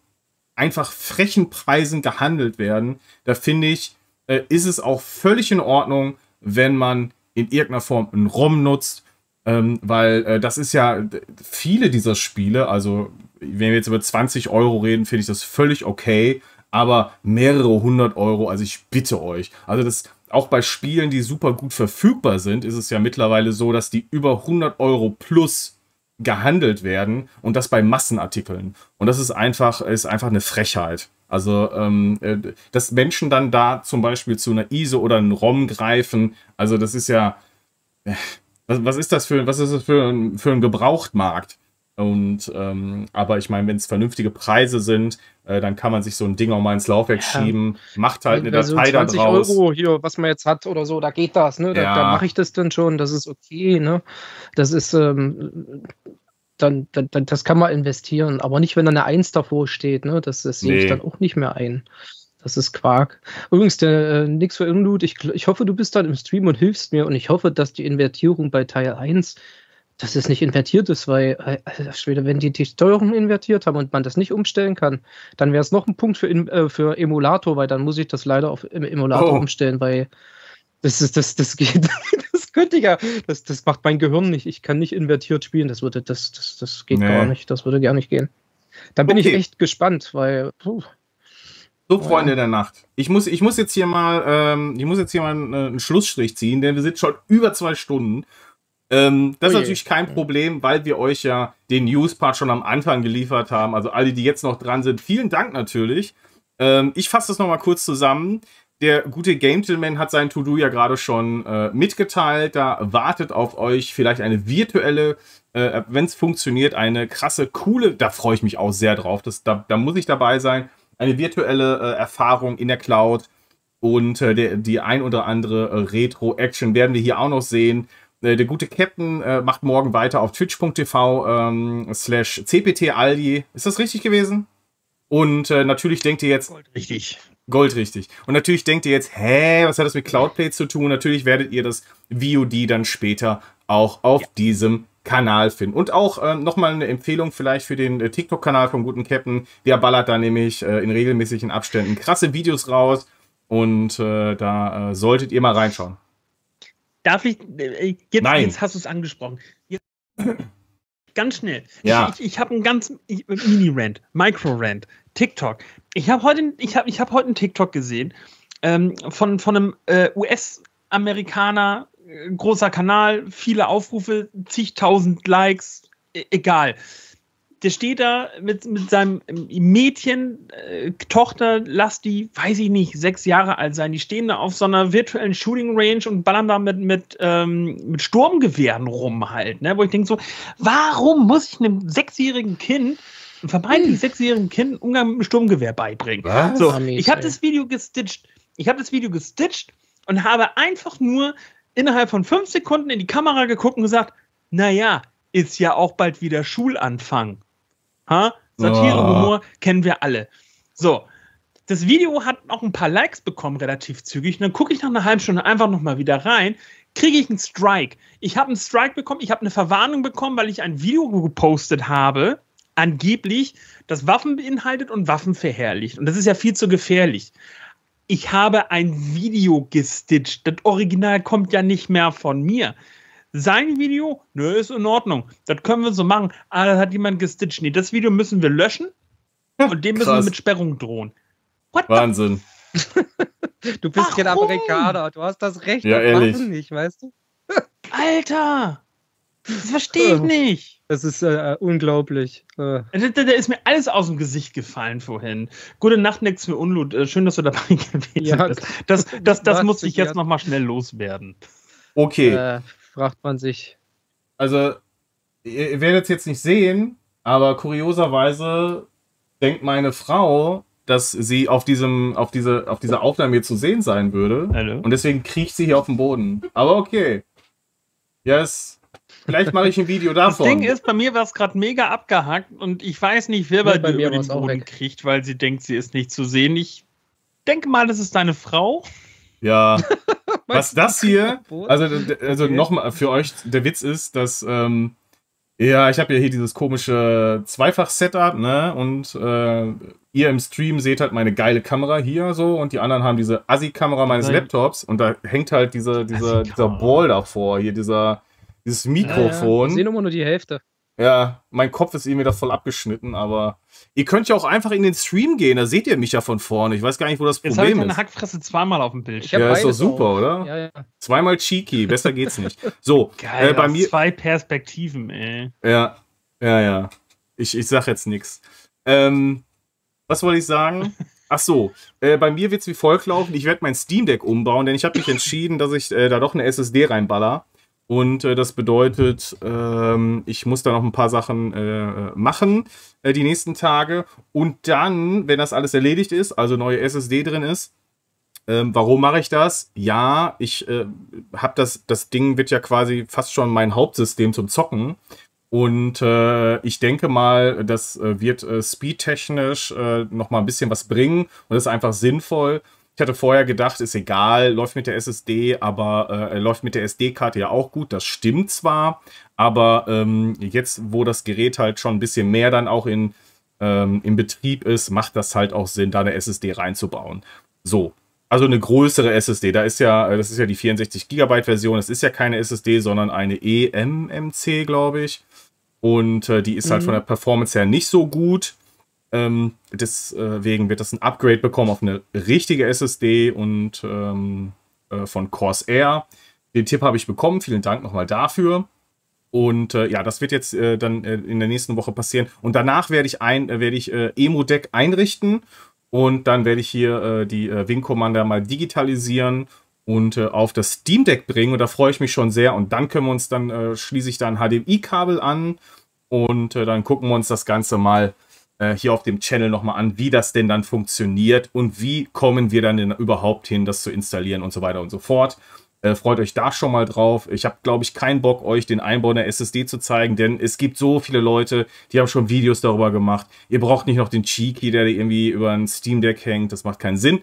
einfach frechen Preisen gehandelt werden, da finde ich, äh, ist es auch völlig in Ordnung, wenn man in irgendeiner Form einen ROM nutzt, Ähm, weil äh, das ist ja viele dieser Spiele, also wenn wir jetzt über 20 Euro reden, finde ich das völlig okay, aber mehrere hundert Euro, also ich bitte euch. Also das auch bei Spielen, die super gut verfügbar sind, ist es ja mittlerweile so, dass die über 100 Euro plus gehandelt werden und das bei Massenartikeln. Und das ist einfach, ist einfach eine Frechheit. Also, ähm, äh, dass Menschen dann da zum Beispiel zu einer ISO oder einem ROM greifen, also das ist ja, äh, was, was ist das für, was ist das für ein, für ein Gebrauchtmarkt? Und ähm, aber ich meine, wenn es vernünftige Preise sind, äh, dann kann man sich so ein Ding auch mal ins Laufwerk ja. schieben, macht halt eine Datei so 20 da draus. Euro hier, was man jetzt hat oder so, da geht das, ne? Da, ja. da mache ich das dann schon, das ist okay, ne? Das ist ähm, dann, dann, dann, das kann man investieren, aber nicht, wenn da eine Eins davor steht, ne? Das, das sehe nee. ich dann auch nicht mehr ein. Das ist Quark. Übrigens, der äh, Nix für Unloot, ich, ich hoffe, du bist dann im Stream und hilfst mir und ich hoffe, dass die Invertierung bei Teil 1 dass es nicht invertiert ist, weil äh, wenn die die Steuerung invertiert haben und man das nicht umstellen kann, dann wäre es noch ein Punkt für, äh, für Emulator, weil dann muss ich das leider auf im Emulator oh. umstellen, weil das ist das das geht das könnte ich ja das, das macht mein Gehirn nicht. Ich kann nicht invertiert spielen, das würde das das das geht nee. gar nicht, das würde gar nicht gehen. Da bin okay. ich echt gespannt, weil puh. So, Freunde der Nacht. Ich muss, ich muss jetzt hier mal, ähm, ich muss jetzt hier mal einen, einen Schlussstrich ziehen, denn wir sind schon über zwei Stunden. Ähm, das oh ist natürlich kein Problem, weil wir euch ja den News-Part schon am Anfang geliefert haben. Also alle, die jetzt noch dran sind, vielen Dank natürlich. Ähm, ich fasse das nochmal kurz zusammen. Der gute Gentleman hat sein To-Do ja gerade schon äh, mitgeteilt. Da wartet auf euch vielleicht eine virtuelle, äh, wenn es funktioniert, eine krasse, coole, da freue ich mich auch sehr drauf. Das, da, da muss ich dabei sein. Eine virtuelle äh, Erfahrung in der Cloud und äh, der, die ein oder andere äh, Retro-Action werden wir hier auch noch sehen. Äh, der gute Captain äh, macht morgen weiter auf twitch.tv ähm, slash cptaldi. Ist das richtig gewesen? Und natürlich denkt ihr jetzt... Gold richtig. Gold richtig. Und natürlich denkt ihr jetzt, hä, was hat das mit Cloudplay zu tun? Natürlich werdet ihr das VOD dann später auch auf ja. diesem Kanal finden. Und auch äh, nochmal eine Empfehlung vielleicht für den äh, TikTok-Kanal vom guten Captain. Der ballert da nämlich äh, in regelmäßigen Abständen krasse Videos raus. Und äh, da äh, solltet ihr mal reinschauen. Darf ich, äh, jetzt, Nein. jetzt hast du es angesprochen. Jetzt, ganz schnell. Ja. Ich, ich, ich habe einen ganz Mini-Rant, Micro-Rant, TikTok. Ich habe heute, ich hab, ich hab heute einen TikTok gesehen ähm, von, von einem äh, US-Amerikaner, äh, großer Kanal, viele Aufrufe, zigtausend Likes, e egal der steht da mit, mit seinem Mädchen, äh, Tochter, lass die, weiß ich nicht, sechs Jahre alt sein. Die stehen da auf so einer virtuellen Shooting Range und ballern da mit, mit, ähm, mit Sturmgewehren rum halt. Ne? Wo ich denke so, warum muss ich einem sechsjährigen Kind, einem vermeintlich hm. sechsjährigen Kind, Umgang mit einem Sturmgewehr beibringen? Was? So, ich habe das Video gestitcht. Ich habe das Video gestitcht und habe einfach nur innerhalb von fünf Sekunden in die Kamera geguckt und gesagt, naja, ist ja auch bald wieder Schulanfang. Ha? Satire, oh. Humor kennen wir alle. So, das Video hat auch ein paar Likes bekommen, relativ zügig. Und dann gucke ich nach einer halben Stunde einfach nochmal wieder rein, kriege ich einen Strike. Ich habe einen Strike bekommen, ich habe eine Verwarnung bekommen, weil ich ein Video gepostet habe, angeblich, das Waffen beinhaltet und Waffen verherrlicht. Und das ist ja viel zu gefährlich. Ich habe ein Video gestitcht. Das Original kommt ja nicht mehr von mir. Sein Video, nö, ist in Ordnung. Das können wir so machen. Ah, das hat jemand gestitcht. Nee, das Video müssen wir löschen und dem müssen wir mit Sperrung drohen. What Wahnsinn. du bist kein Amerikaner. Du hast das Recht ja, ehrlich. nicht, weißt du? Alter! Das verstehe ich nicht. Das ist äh, unglaublich. Äh. Da, da, ist mir alles aus dem Gesicht gefallen vorhin. Gute Nacht, nichts für Unlut. Äh, schön, dass du dabei gewesen ja, bist. Das, das, das, das muss ich jetzt nochmal schnell loswerden. Okay. Äh, fragt man sich. Also, ihr werdet es jetzt nicht sehen, aber kurioserweise denkt meine Frau, dass sie auf diesem, auf diese, auf dieser Aufnahme hier zu sehen sein würde. Hallo? Und deswegen kriecht sie hier auf den Boden. Aber okay. Yes. Vielleicht mache ich ein Video davon. Das Ding ist, bei mir war es gerade mega abgehackt und ich weiß nicht, wer bei, bei dir über den Boden kriegt, weil sie denkt, sie ist nicht zu sehen. Ich denke mal, das ist deine Frau. Ja. Was das hier, also, also okay. nochmal für euch, der Witz ist, dass, ähm, ja, ich habe ja hier dieses komische Zweifach-Setup, ne? Und äh, ihr im Stream seht halt meine geile Kamera hier so und die anderen haben diese Assi-Kamera meines Nein. Laptops und da hängt halt diese, diese, dieser Ball davor, hier dieser, dieses Mikrofon. Ja, ja. Ich sehe immer nur die Hälfte. Ja, mein Kopf ist irgendwie da voll abgeschnitten, aber ihr könnt ja auch einfach in den Stream gehen, da seht ihr mich ja von vorne. Ich weiß gar nicht, wo das Jetzt Problem ist. Ich meine Hackfresse zweimal auf dem Bild. Ja, ist doch super, auch. oder? Ja, ja. Zweimal cheeky, besser geht's nicht. So, Geil, äh, bei mir. Zwei Perspektiven, ey. Ja, ja, ja. Ich, ich sag jetzt nichts. Ähm, was wollte ich sagen? Ach so, äh, bei mir wird's wie folgt laufen. Ich werde mein Steam Deck umbauen, denn ich habe mich entschieden, dass ich äh, da doch eine SSD reinballer. Und äh, das bedeutet, ähm, ich muss da noch ein paar Sachen äh, machen äh, die nächsten Tage. Und dann, wenn das alles erledigt ist, also neue SSD drin ist, ähm, warum mache ich das? Ja, ich äh, habe das, das Ding wird ja quasi fast schon mein Hauptsystem zum Zocken. Und äh, ich denke mal, das äh, wird äh, speedtechnisch äh, noch mal ein bisschen was bringen und das ist einfach sinnvoll. Ich hatte vorher gedacht, ist egal, läuft mit der SSD, aber äh, läuft mit der SD-Karte ja auch gut. Das stimmt zwar, aber ähm, jetzt, wo das Gerät halt schon ein bisschen mehr dann auch in, ähm, in Betrieb ist, macht das halt auch Sinn, da eine SSD reinzubauen. So. Also eine größere SSD, da ist ja, das ist ja die 64 GB Version, das ist ja keine SSD, sondern eine eMMC, glaube ich. Und äh, die ist mhm. halt von der Performance her nicht so gut. Ähm, deswegen wird das ein Upgrade bekommen auf eine richtige SSD und ähm, äh, von Corsair. Den Tipp habe ich bekommen. Vielen Dank nochmal dafür. Und äh, ja, das wird jetzt äh, dann äh, in der nächsten Woche passieren. Und danach werde ich ein, äh, werde ich äh, Emo-Deck einrichten und dann werde ich hier die Wing Commander mal digitalisieren und auf das Steam Deck bringen. Und da freue ich mich schon sehr. Und dann können wir uns dann schließe ich da ein HDMI-Kabel an und dann gucken wir uns das Ganze mal äh, hier auf dem Channel nochmal an, wie das denn dann funktioniert und wie kommen wir dann denn überhaupt hin, das zu installieren und so weiter und so fort. Äh, freut euch da schon mal drauf. Ich habe, glaube ich, keinen Bock, euch den Einbau der SSD zu zeigen, denn es gibt so viele Leute, die haben schon Videos darüber gemacht. Ihr braucht nicht noch den Cheeky, der irgendwie über ein Steam Deck hängt. Das macht keinen Sinn.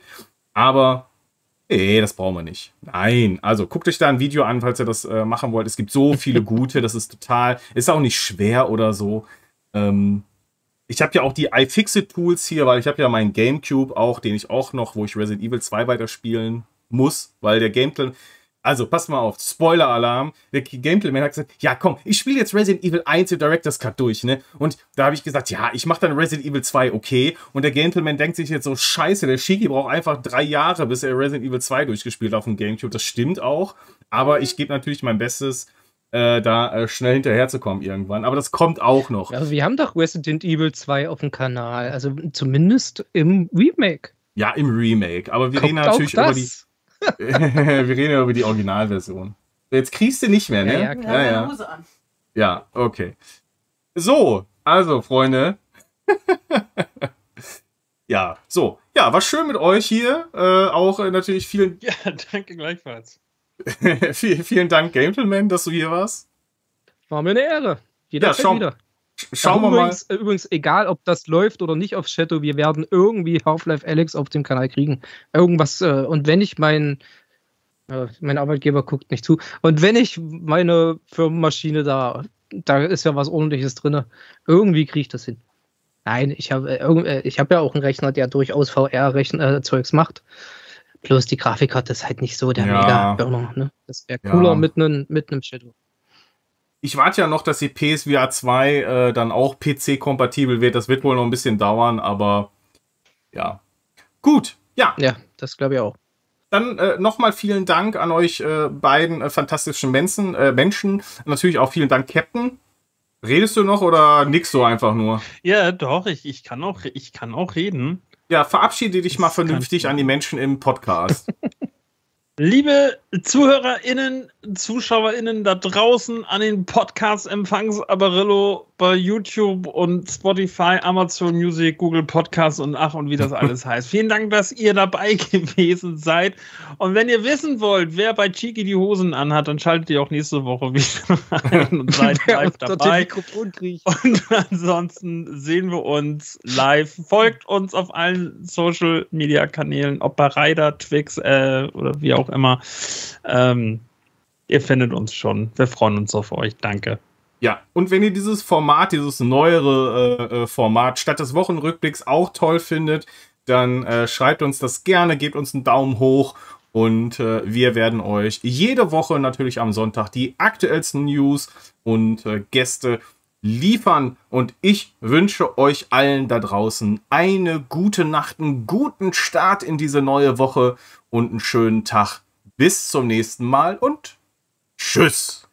Aber Nee, das brauchen wir nicht. Nein, also guckt euch da ein Video an, falls ihr das äh, machen wollt. Es gibt so viele gute, das ist total, ist auch nicht schwer oder so. Ähm, ich habe ja auch die iFixit-Tools hier, weil ich habe ja meinen Gamecube auch, den ich auch noch, wo ich Resident Evil 2 weiterspielen muss, weil der Gameplay. Also, pass mal auf, Spoiler-Alarm. Der Gameplayman hat gesagt, ja komm, ich spiele jetzt Resident Evil 1 im Director's Cut durch, ne? Und da habe ich gesagt, ja, ich mache dann Resident Evil 2, okay. Und der Gentleman denkt sich jetzt so, scheiße, der Shiki braucht einfach drei Jahre, bis er Resident Evil 2 durchgespielt auf dem Gamecube. Das stimmt auch. Aber ich gebe natürlich mein Bestes, äh, da äh, schnell hinterherzukommen irgendwann. Aber das kommt auch noch. Also wir haben doch Resident Evil 2 auf dem Kanal, also zumindest im Remake. Ja, im Remake. Aber wir kommt reden natürlich über die. wir reden ja über die Originalversion. Jetzt kriegst du nicht mehr, ne? Ja, ja, ja, ja. Hose an. ja okay. So, also, Freunde. ja, so. Ja, war schön mit euch hier. Äh, auch äh, natürlich vielen. Ja, danke gleichfalls. vielen Dank, Gentleman, dass du hier warst. War mir eine Ehre. Jeder ja, schau, wieder. Schauen wir übrigens, mal. Übrigens, egal ob das läuft oder nicht auf Shadow, wir werden irgendwie Half-Life Alex auf dem Kanal kriegen. Irgendwas, äh, und wenn ich mein, äh, mein Arbeitgeber guckt nicht zu, und wenn ich meine Firmenmaschine da, da ist ja was ordentliches drin, irgendwie kriege ich das hin. Nein, ich habe äh, äh, ich hab ja auch einen Rechner, der durchaus VR-Zeugs äh, macht. Bloß die Grafikkarte ist halt nicht so der ja. Mega-Burner. Ne? Das wäre cooler ja. mit einem mit Shadow. Ich warte ja noch, dass die PSVR 2 äh, dann auch PC-kompatibel wird. Das wird wohl noch ein bisschen dauern, aber ja. Gut, ja. Ja, das glaube ich auch. Dann äh, nochmal vielen Dank an euch äh, beiden äh, fantastischen Menschen, äh, Menschen. Natürlich auch vielen Dank, Captain. Redest du noch oder nix so einfach nur? Ja, doch, ich, ich, kann, auch, ich kann auch reden. Ja, verabschiede dich mal vernünftig an die Menschen im Podcast. Liebe ZuhörerInnen, ZuschauerInnen da draußen an den Podcast-Empfangs-Abarillo bei YouTube und Spotify, Amazon Music, Google Podcasts und ach und wie das alles heißt. Vielen Dank, dass ihr dabei gewesen seid. Und wenn ihr wissen wollt, wer bei Chiki die Hosen anhat, dann schaltet ihr auch nächste Woche wieder ein und seid live dabei. Und ansonsten sehen wir uns live. Folgt uns auf allen Social Media Kanälen, ob bei Ryder, Twix äh, oder wie auch auch immer. Ähm, ihr findet uns schon. Wir freuen uns auf euch. Danke. Ja, und wenn ihr dieses Format, dieses neuere äh, äh, Format statt des Wochenrückblicks auch toll findet, dann äh, schreibt uns das gerne, gebt uns einen Daumen hoch und äh, wir werden euch jede Woche natürlich am Sonntag die aktuellsten News und äh, Gäste liefern. Und ich wünsche euch allen da draußen eine gute Nacht, einen guten Start in diese neue Woche und einen schönen Tag. Bis zum nächsten Mal und tschüss.